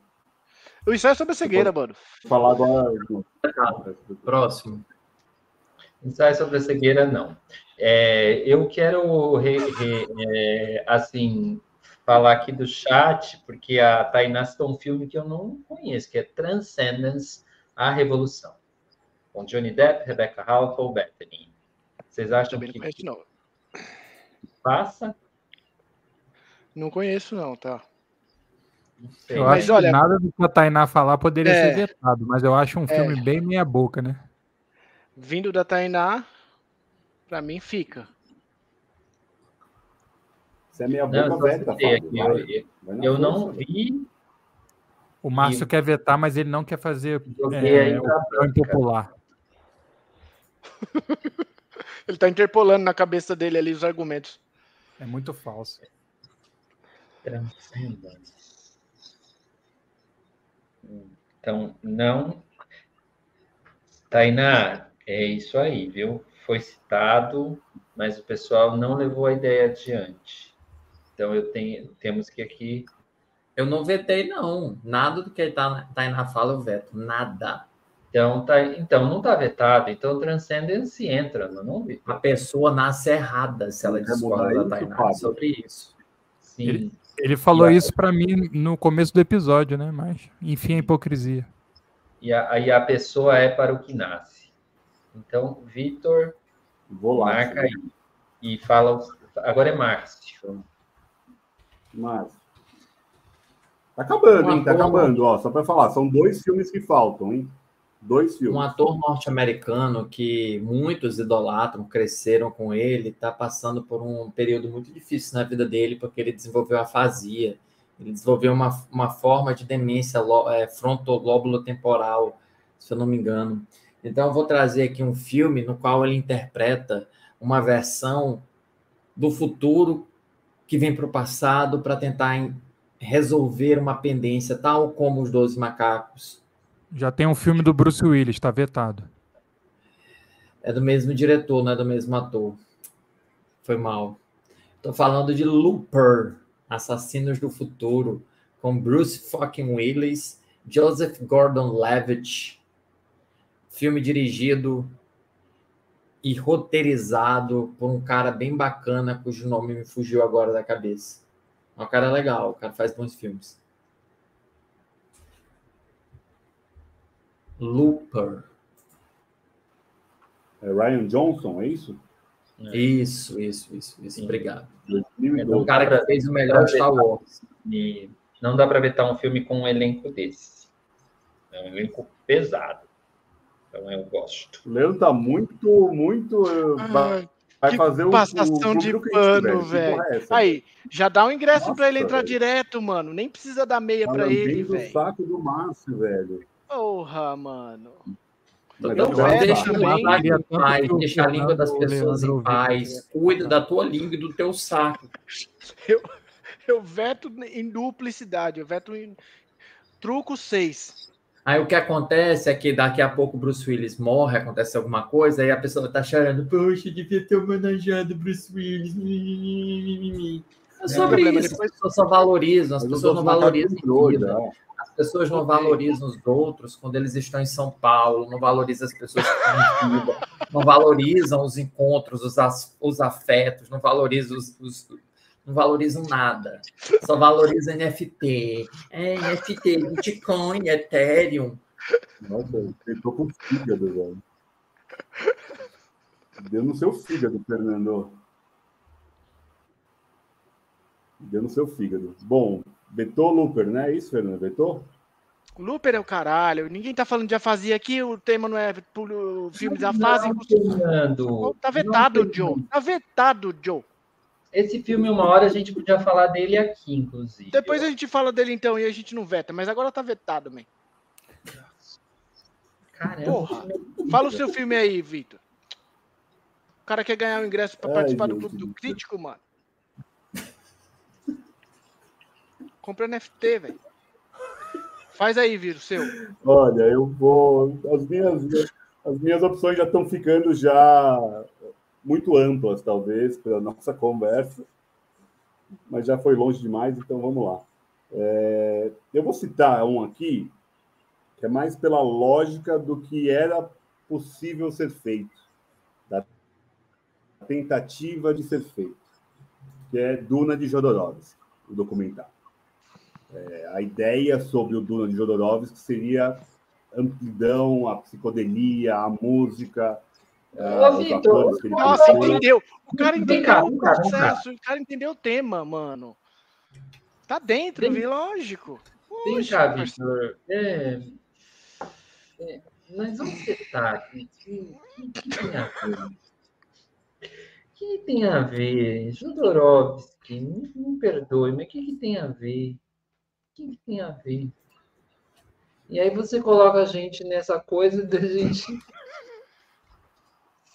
O ensaio é sobre a cegueira, mano. Vou falar agora. Próximo. Ensaio sobre a cegueira, não. É, eu quero, re- re- é, assim, falar aqui do chat, porque a Tainá citou um filme que eu não conheço, que é Transcendence, A Revolução. Com Johnny Depp, Rebecca Hall, Paul Bettany. Vocês acham Também não que conheço, não. passa? Não conheço, não, tá? Não. Eu Mas acho olha- que nada do que a Tainá falar poderia É. ser vetado, mas eu acho um filme bem meia boca, né? Vindo da Tainá, pra mim fica. Você é meia Não, boca veta, citei Fábio. aqui, vai. eu, Vai eu não força. vi, O Márcio E- quer vetar, mas ele não quer fazer é, opinião impopular. [laughs] Ele tá interpolando na cabeça dele ali os argumentos. É muito falso. Transcendence. Então, não. Tainá, é isso aí, viu? Foi citado, mas o pessoal não levou a ideia adiante. Então, eu tenho, temos que aqui. Eu não vetei, não. Nada do que tá, tá aí na fala eu veto. Nada. Então, tá, então não está vetado. Então, Transcendence entra, não, não vi. A pessoa nasce errada se ela discorda da Tainá sobre isso. Sim. Ele- Ele falou E a- isso pra mim no começo do episódio, né? Mas, enfim, a hipocrisia. E a, aí a pessoa é para o que nasce. Então, Vitor, Vou lá. marca aí. E fala. Agora é Márcio. Mas... Tá acabando, Um hein? Tá ator- acabando, ó. Só pra falar, são dois filmes que faltam, hein? Dois filmes. Um ator norte-americano que muitos idolatram, cresceram com ele, está passando por um período muito difícil na vida dele, porque ele desenvolveu afasia, ele desenvolveu uma, uma forma de demência é, frontolóbulo temporal, se eu não me engano. Então, eu vou trazer aqui um filme no qual ele interpreta uma versão do futuro que vem para o passado para tentar resolver uma pendência, tal como os Doze Macacos. Já tem um filme do Bruce Willis, está vetado. É do mesmo diretor, não é do mesmo ator. Foi mal. Estou falando de Looper, Assassinos do Futuro, com Bruce fucking Willis, Joseph Gordon-Levitt. Filme dirigido e roteirizado por um cara bem bacana, cujo nome me fugiu agora da cabeça. É um cara legal, o cara faz bons filmes. Looper. É Ryan Johnson, é isso? É. Isso, isso, isso, isso. Obrigado. 2012. É um cara que fez o melhor Star Wars. E não dá para vetar um filme com um elenco desse. É um elenco pesado. Então eu gosto. O Leandro tá muito, muito. eh, vai- vai que fazer o. passação o de pano, Que velho. é? Aí, já dá um ingresso Nossa, pra ele entrar velho. direto, mano. Nem precisa dar meia Tá pra ele, lambendo o velho. saco do Márcio, velho. Porra, mano. Então, deixa a paz, deixa a língua das pessoas em paz, cuida da tua língua e do teu saco. [laughs] Eu veto em duplicidade, eu veto em truco 6. Aí o que acontece é que daqui a pouco o Bruce Willis morre, acontece alguma coisa, aí a pessoa tá chorando, poxa, devia ter homenageado o Bruce Willis. É sobre problema, isso, as pessoas só valorizam, as pessoas não valorizam vida. né? As pessoas não valorizam os outros quando eles estão em São Paulo, não valorizam as pessoas que estão em vida, não valorizam os encontros, os, os afetos, não valorizam os, os- não valorizam nada. Só valorizam NFT. É, NFT, Bitcoin, Ethereum. Nossa, eu tô com fígado, velho. Deu no seu fígado, Fernando. Deu no seu fígado. Bom, vetou Looper, né? É isso, Fernando? Vetou? O Looper é o caralho. Ninguém tá falando de afasia aqui, o tema não é filme da fase. Fernando. Tá vetado, Não, Joe. Tá vetado, Joe. Esse filme, uma hora, a gente podia falar dele aqui, inclusive. Depois a gente fala dele então e a gente não veta, mas agora tá vetado, man. Caramba, Porra. Fala o seu filme aí, Vitor. O cara quer ganhar o ingresso pra Ai, participar do clube do crítico, mano. Compra NFT, velho. Faz aí, Viro, o seu. Olha, eu vou. As minhas, as minhas opções já estão ficando já muito amplas, talvez, pela [laughs] nossa conversa. Mas já foi longe demais, então vamos lá. É, eu vou citar um aqui, que é mais pela lógica do que era possível ser feito, da tentativa de ser feito, que é Duna de Jodorowsky, o documentário a ideia sobre o Duna de Jodorowsky seria amplidão, a psicodelia, a música, ah, os Vitor, Nossa, entendeu. O cara entendeu o vem cá, vem cá. processo, o cara entendeu o tema, mano. Tá dentro, Vem- vi, lógico. Vem cá. Vitor. É, é, nós vamos setar aqui. O que, que tem a ver? O que tem a ver? Jodorowsky, me, me perdoe, mas o que, que tem a ver? O que, que tem a ver? E aí você coloca a gente nessa coisa da gente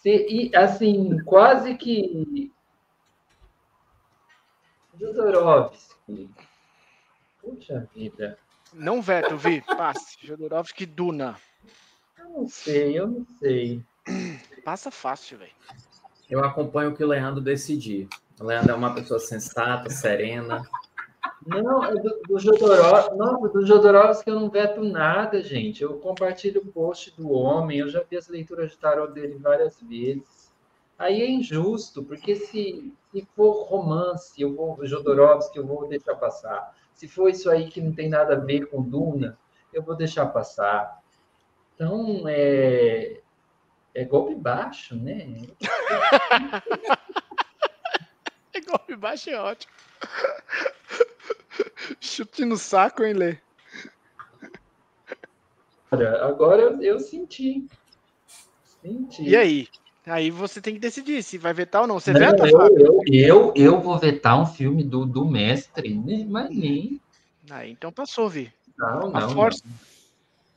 ser, e, assim, quase que Jodorowsky. Puxa vida. Não veto, Vi. Passe. Jodorowsky Duna. Eu não sei, eu não sei. Passa fácil, velho. Eu acompanho o que o Leandro decidir. O Leandro é uma pessoa sensata, serena. Não, é do, do Jodorowsky, nossa, do Jodorowsky eu não veto nada, gente. Eu compartilho o post do homem, eu já vi as leituras de tarot dele várias vezes. Aí é injusto, porque se, se for romance, eu vou Jodorowsky, eu vou deixar passar. Se for isso aí que não tem nada a ver com Duna, eu vou deixar passar. Então, é, é golpe baixo, né? [laughs] É golpe baixo é ótimo. Chute no saco, hein, Lê? Agora, agora eu, eu senti. Senti. E aí? Aí você tem que decidir se vai vetar ou não. Você Não, veta, eu, Fábio? eu, eu, eu vou vetar um filme do, do mestre, né? mas nem. Aí, então passou, Vi. Não, A não. força- não.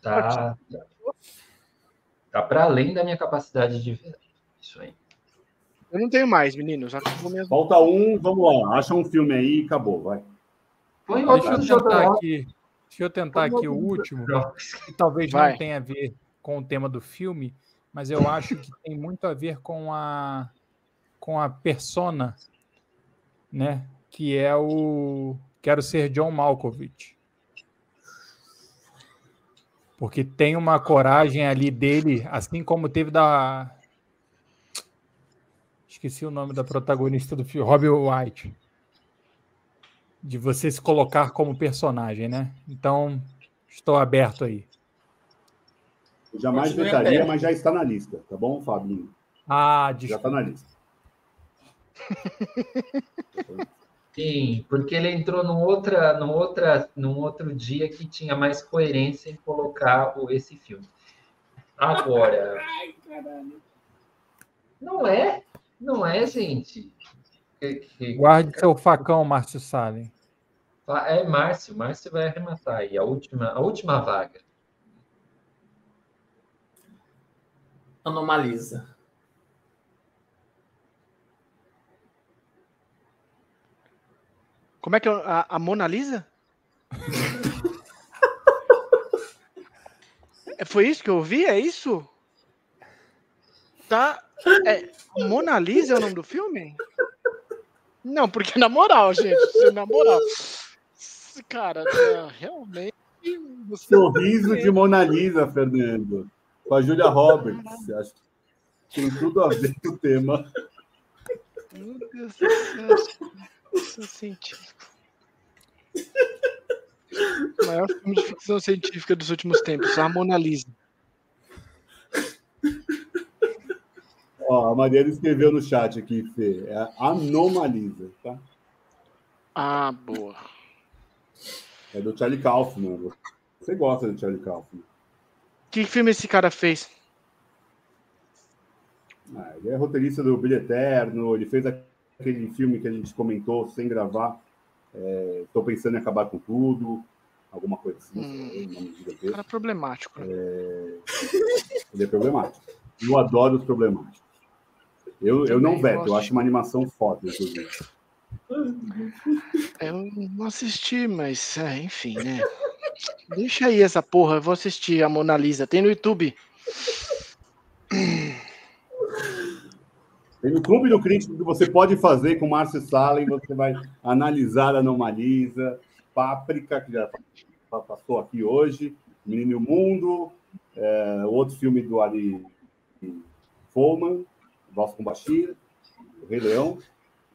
Tá, tá, tá para além da minha capacidade de ver. Isso aí. Eu não tenho mais, meninos. Falta um, vamos lá. Acha um filme aí e acabou, vai. Põe Deixa eu tentar aqui. Deixa eu tentar aqui o último, que talvez Vai. não tenha a ver com o tema do filme, mas eu acho que tem muito a ver com a com a persona, né? Que é o Quero ser John Malkovich. Porque tem uma coragem ali dele, assim como teve da esqueci o nome da protagonista do filme, Robbie White. De você se colocar como personagem, né? Então, estou aberto aí. Eu jamais vetaria, aberto. mas já está na lista, tá bom, Fabinho? Ah, Já desculpa. está na lista. Sim, porque ele entrou num, outra, num, outra, num outro dia que tinha mais coerência em colocar o, esse filme. Agora. [laughs] Não é? Não é, gente? Guarde seu facão, Márcio Salem. É Márcio, Márcio vai arrematar aí, a última, a última vaga. Anomaliza. Como é que é a, a Mona Lisa? [laughs] É, Foi isso que eu ouvi? É isso? Tá. É, Mona Lisa é o nome do filme? Não, porque na moral, gente, na moral. Cara, é, realmente. Sorriso de Mona Lisa, Fernando. Com a Julia Roberts. Acho que tem tudo a ver com o tema. Meu Deus do céu. Ficção científica. O maior filme de ficção científica dos últimos tempos, a Mona Lisa. Ó, a Mariana escreveu no chat aqui, Fê. É a Anomalisa, tá? Ah, boa. É do Charlie Kaufman. Você gosta do Charlie Kaufman. Que filme esse cara fez? Ah, ele é roteirista do Brilho Eterno, ele fez aquele filme que a gente comentou sem gravar. Estou pensando em acabar com tudo. Alguma coisa assim. Hum. Cara problemático. né? Ele é problemático. Eu adoro os problemáticos. Eu, eu não Também veto, eu acho uma animação foda, inclusive. [laughs] Eu não assisti, mas é, enfim, né? Deixa aí essa porra, eu vou assistir a Mona Lisa. Tem no YouTube. Tem no Clube do Crítico que você pode fazer com o Márcio Salem, você vai analisar a Anomalisa, Páprica, que já pa- passou aqui hoje, Menino e o Mundo, é, outro filme do Ali Foman, Valsa com Bashir, O Rei Leão.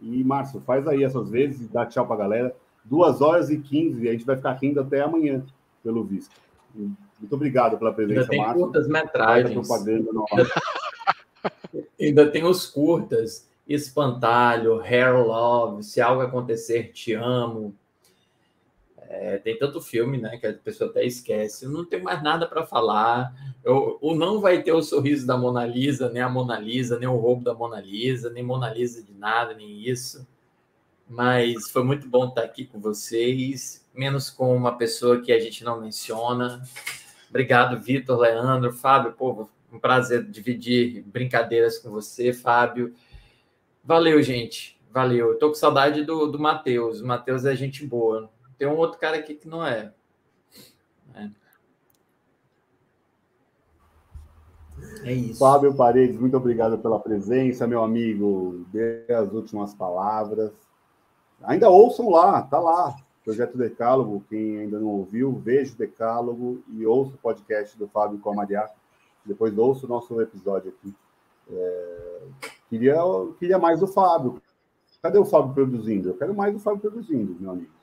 E, Márcio, faz aí essas vezes e dá tchau pra galera. Duas horas e quinze, e a gente vai ficar rindo até amanhã, pelo visto. Muito obrigado pela Ainda presença, tem Márcio. curtas a metragens. [laughs] Ainda tem os curtas. Espantalho, Hair Love, Se Algo Acontecer, Te Amo. É, tem tanto filme, né, que a pessoa até esquece. Eu não tenho mais nada para falar. Eu, o não vai ter o sorriso da Mona Lisa, nem a Mona Lisa, nem o roubo da Mona Lisa, nem Mona Lisa de nada, nem isso. Mas foi muito bom estar aqui com vocês, menos com uma pessoa que a gente não menciona. Obrigado, Vitor, Leandro, Fábio. Pô, um prazer dividir brincadeiras com você, Fábio. Valeu, gente. Valeu. Eu tô com saudade do, do Matheus. O Matheus é gente boa. Tem um outro cara aqui que não é. É, é isso. Fábio Paredes, muito obrigado pela presença, meu amigo. Dê as últimas palavras. Ainda ouçam lá, tá lá. Projeto Decálogo, quem ainda não ouviu, veja o Decálogo e ouça o podcast do Fábio com a Maria. Depois ouça o nosso episódio aqui. É, Queria, queria mais do Fábio. Cadê o Fábio produzindo? Eu quero mais do Fábio produzindo, meu amigo.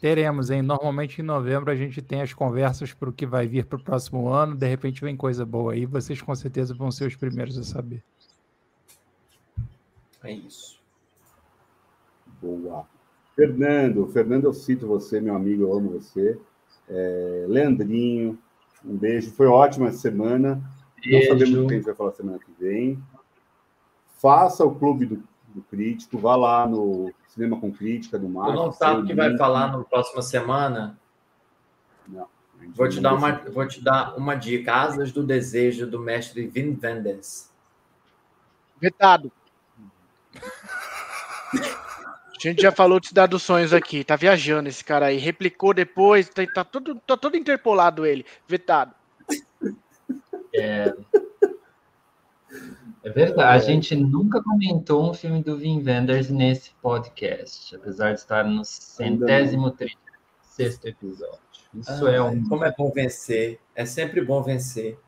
Teremos, hein? Normalmente em novembro a gente tem as conversas para o que vai vir para o próximo ano. De repente vem coisa boa aí. Vocês com certeza vão ser os primeiros a saber. É isso. Boa. Fernando, Fernando, eu cito você, meu amigo, eu amo você. É, Leandrinho, um beijo. Foi ótima essa semana. Não Beijo. sabemos o que a gente vai falar semana que vem. Faça o clube do, do crítico, vá lá no Cinema com Crítica do Tu Márcio. não sabe o que vai falar na próxima semana? Não, Vou te, não dar uma, vou te dar uma dica. Asas do Desejo, do mestre Vin Wenders. Vetado. A gente já falou de Cidade dos Sonhos aqui, tá viajando esse cara aí. Replicou depois, tá, tá, tudo, tá todo interpolado ele, vetado. É, é verdade, a gente nunca comentou um filme do Wim Wenders nesse podcast, apesar de estar no centésimo sexto episódio. Isso ah, é um. Como é bom vencer, é sempre bom vencer.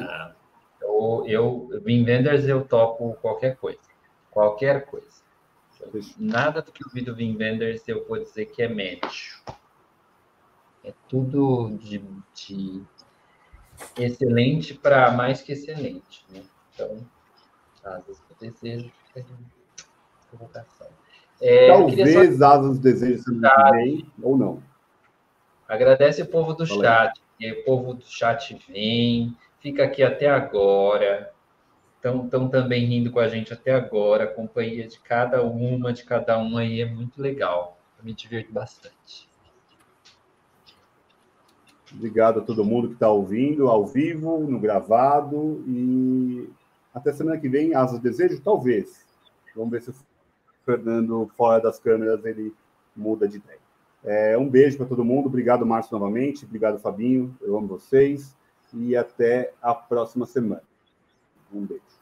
Ah, eu, eu, Wim Wenders, eu topo qualquer coisa. Qualquer coisa. Nada do que eu vi do Wim Wenders eu vou dizer que é médio. É tudo de, de excelente para mais que excelente. Né? Então, asas do desejo fica provocação. É, Talvez só... asas do desejo bem ou não. Agradece o povo do chat. O povo do chat vem, fica aqui até agora estão também rindo com a gente até agora. A companhia de cada uma, de cada um aí é muito legal. Eu me divirto bastante. Obrigado a todo mundo que está ouvindo, ao vivo, no gravado. E até semana que vem, Asas Desejo, talvez. Vamos ver se o Fernando, fora das câmeras, ele muda de ideia. É, um beijo para todo mundo. Obrigado, Márcio, novamente. Obrigado, Fabinho. Eu amo vocês. E até a próxima semana. Um beijo.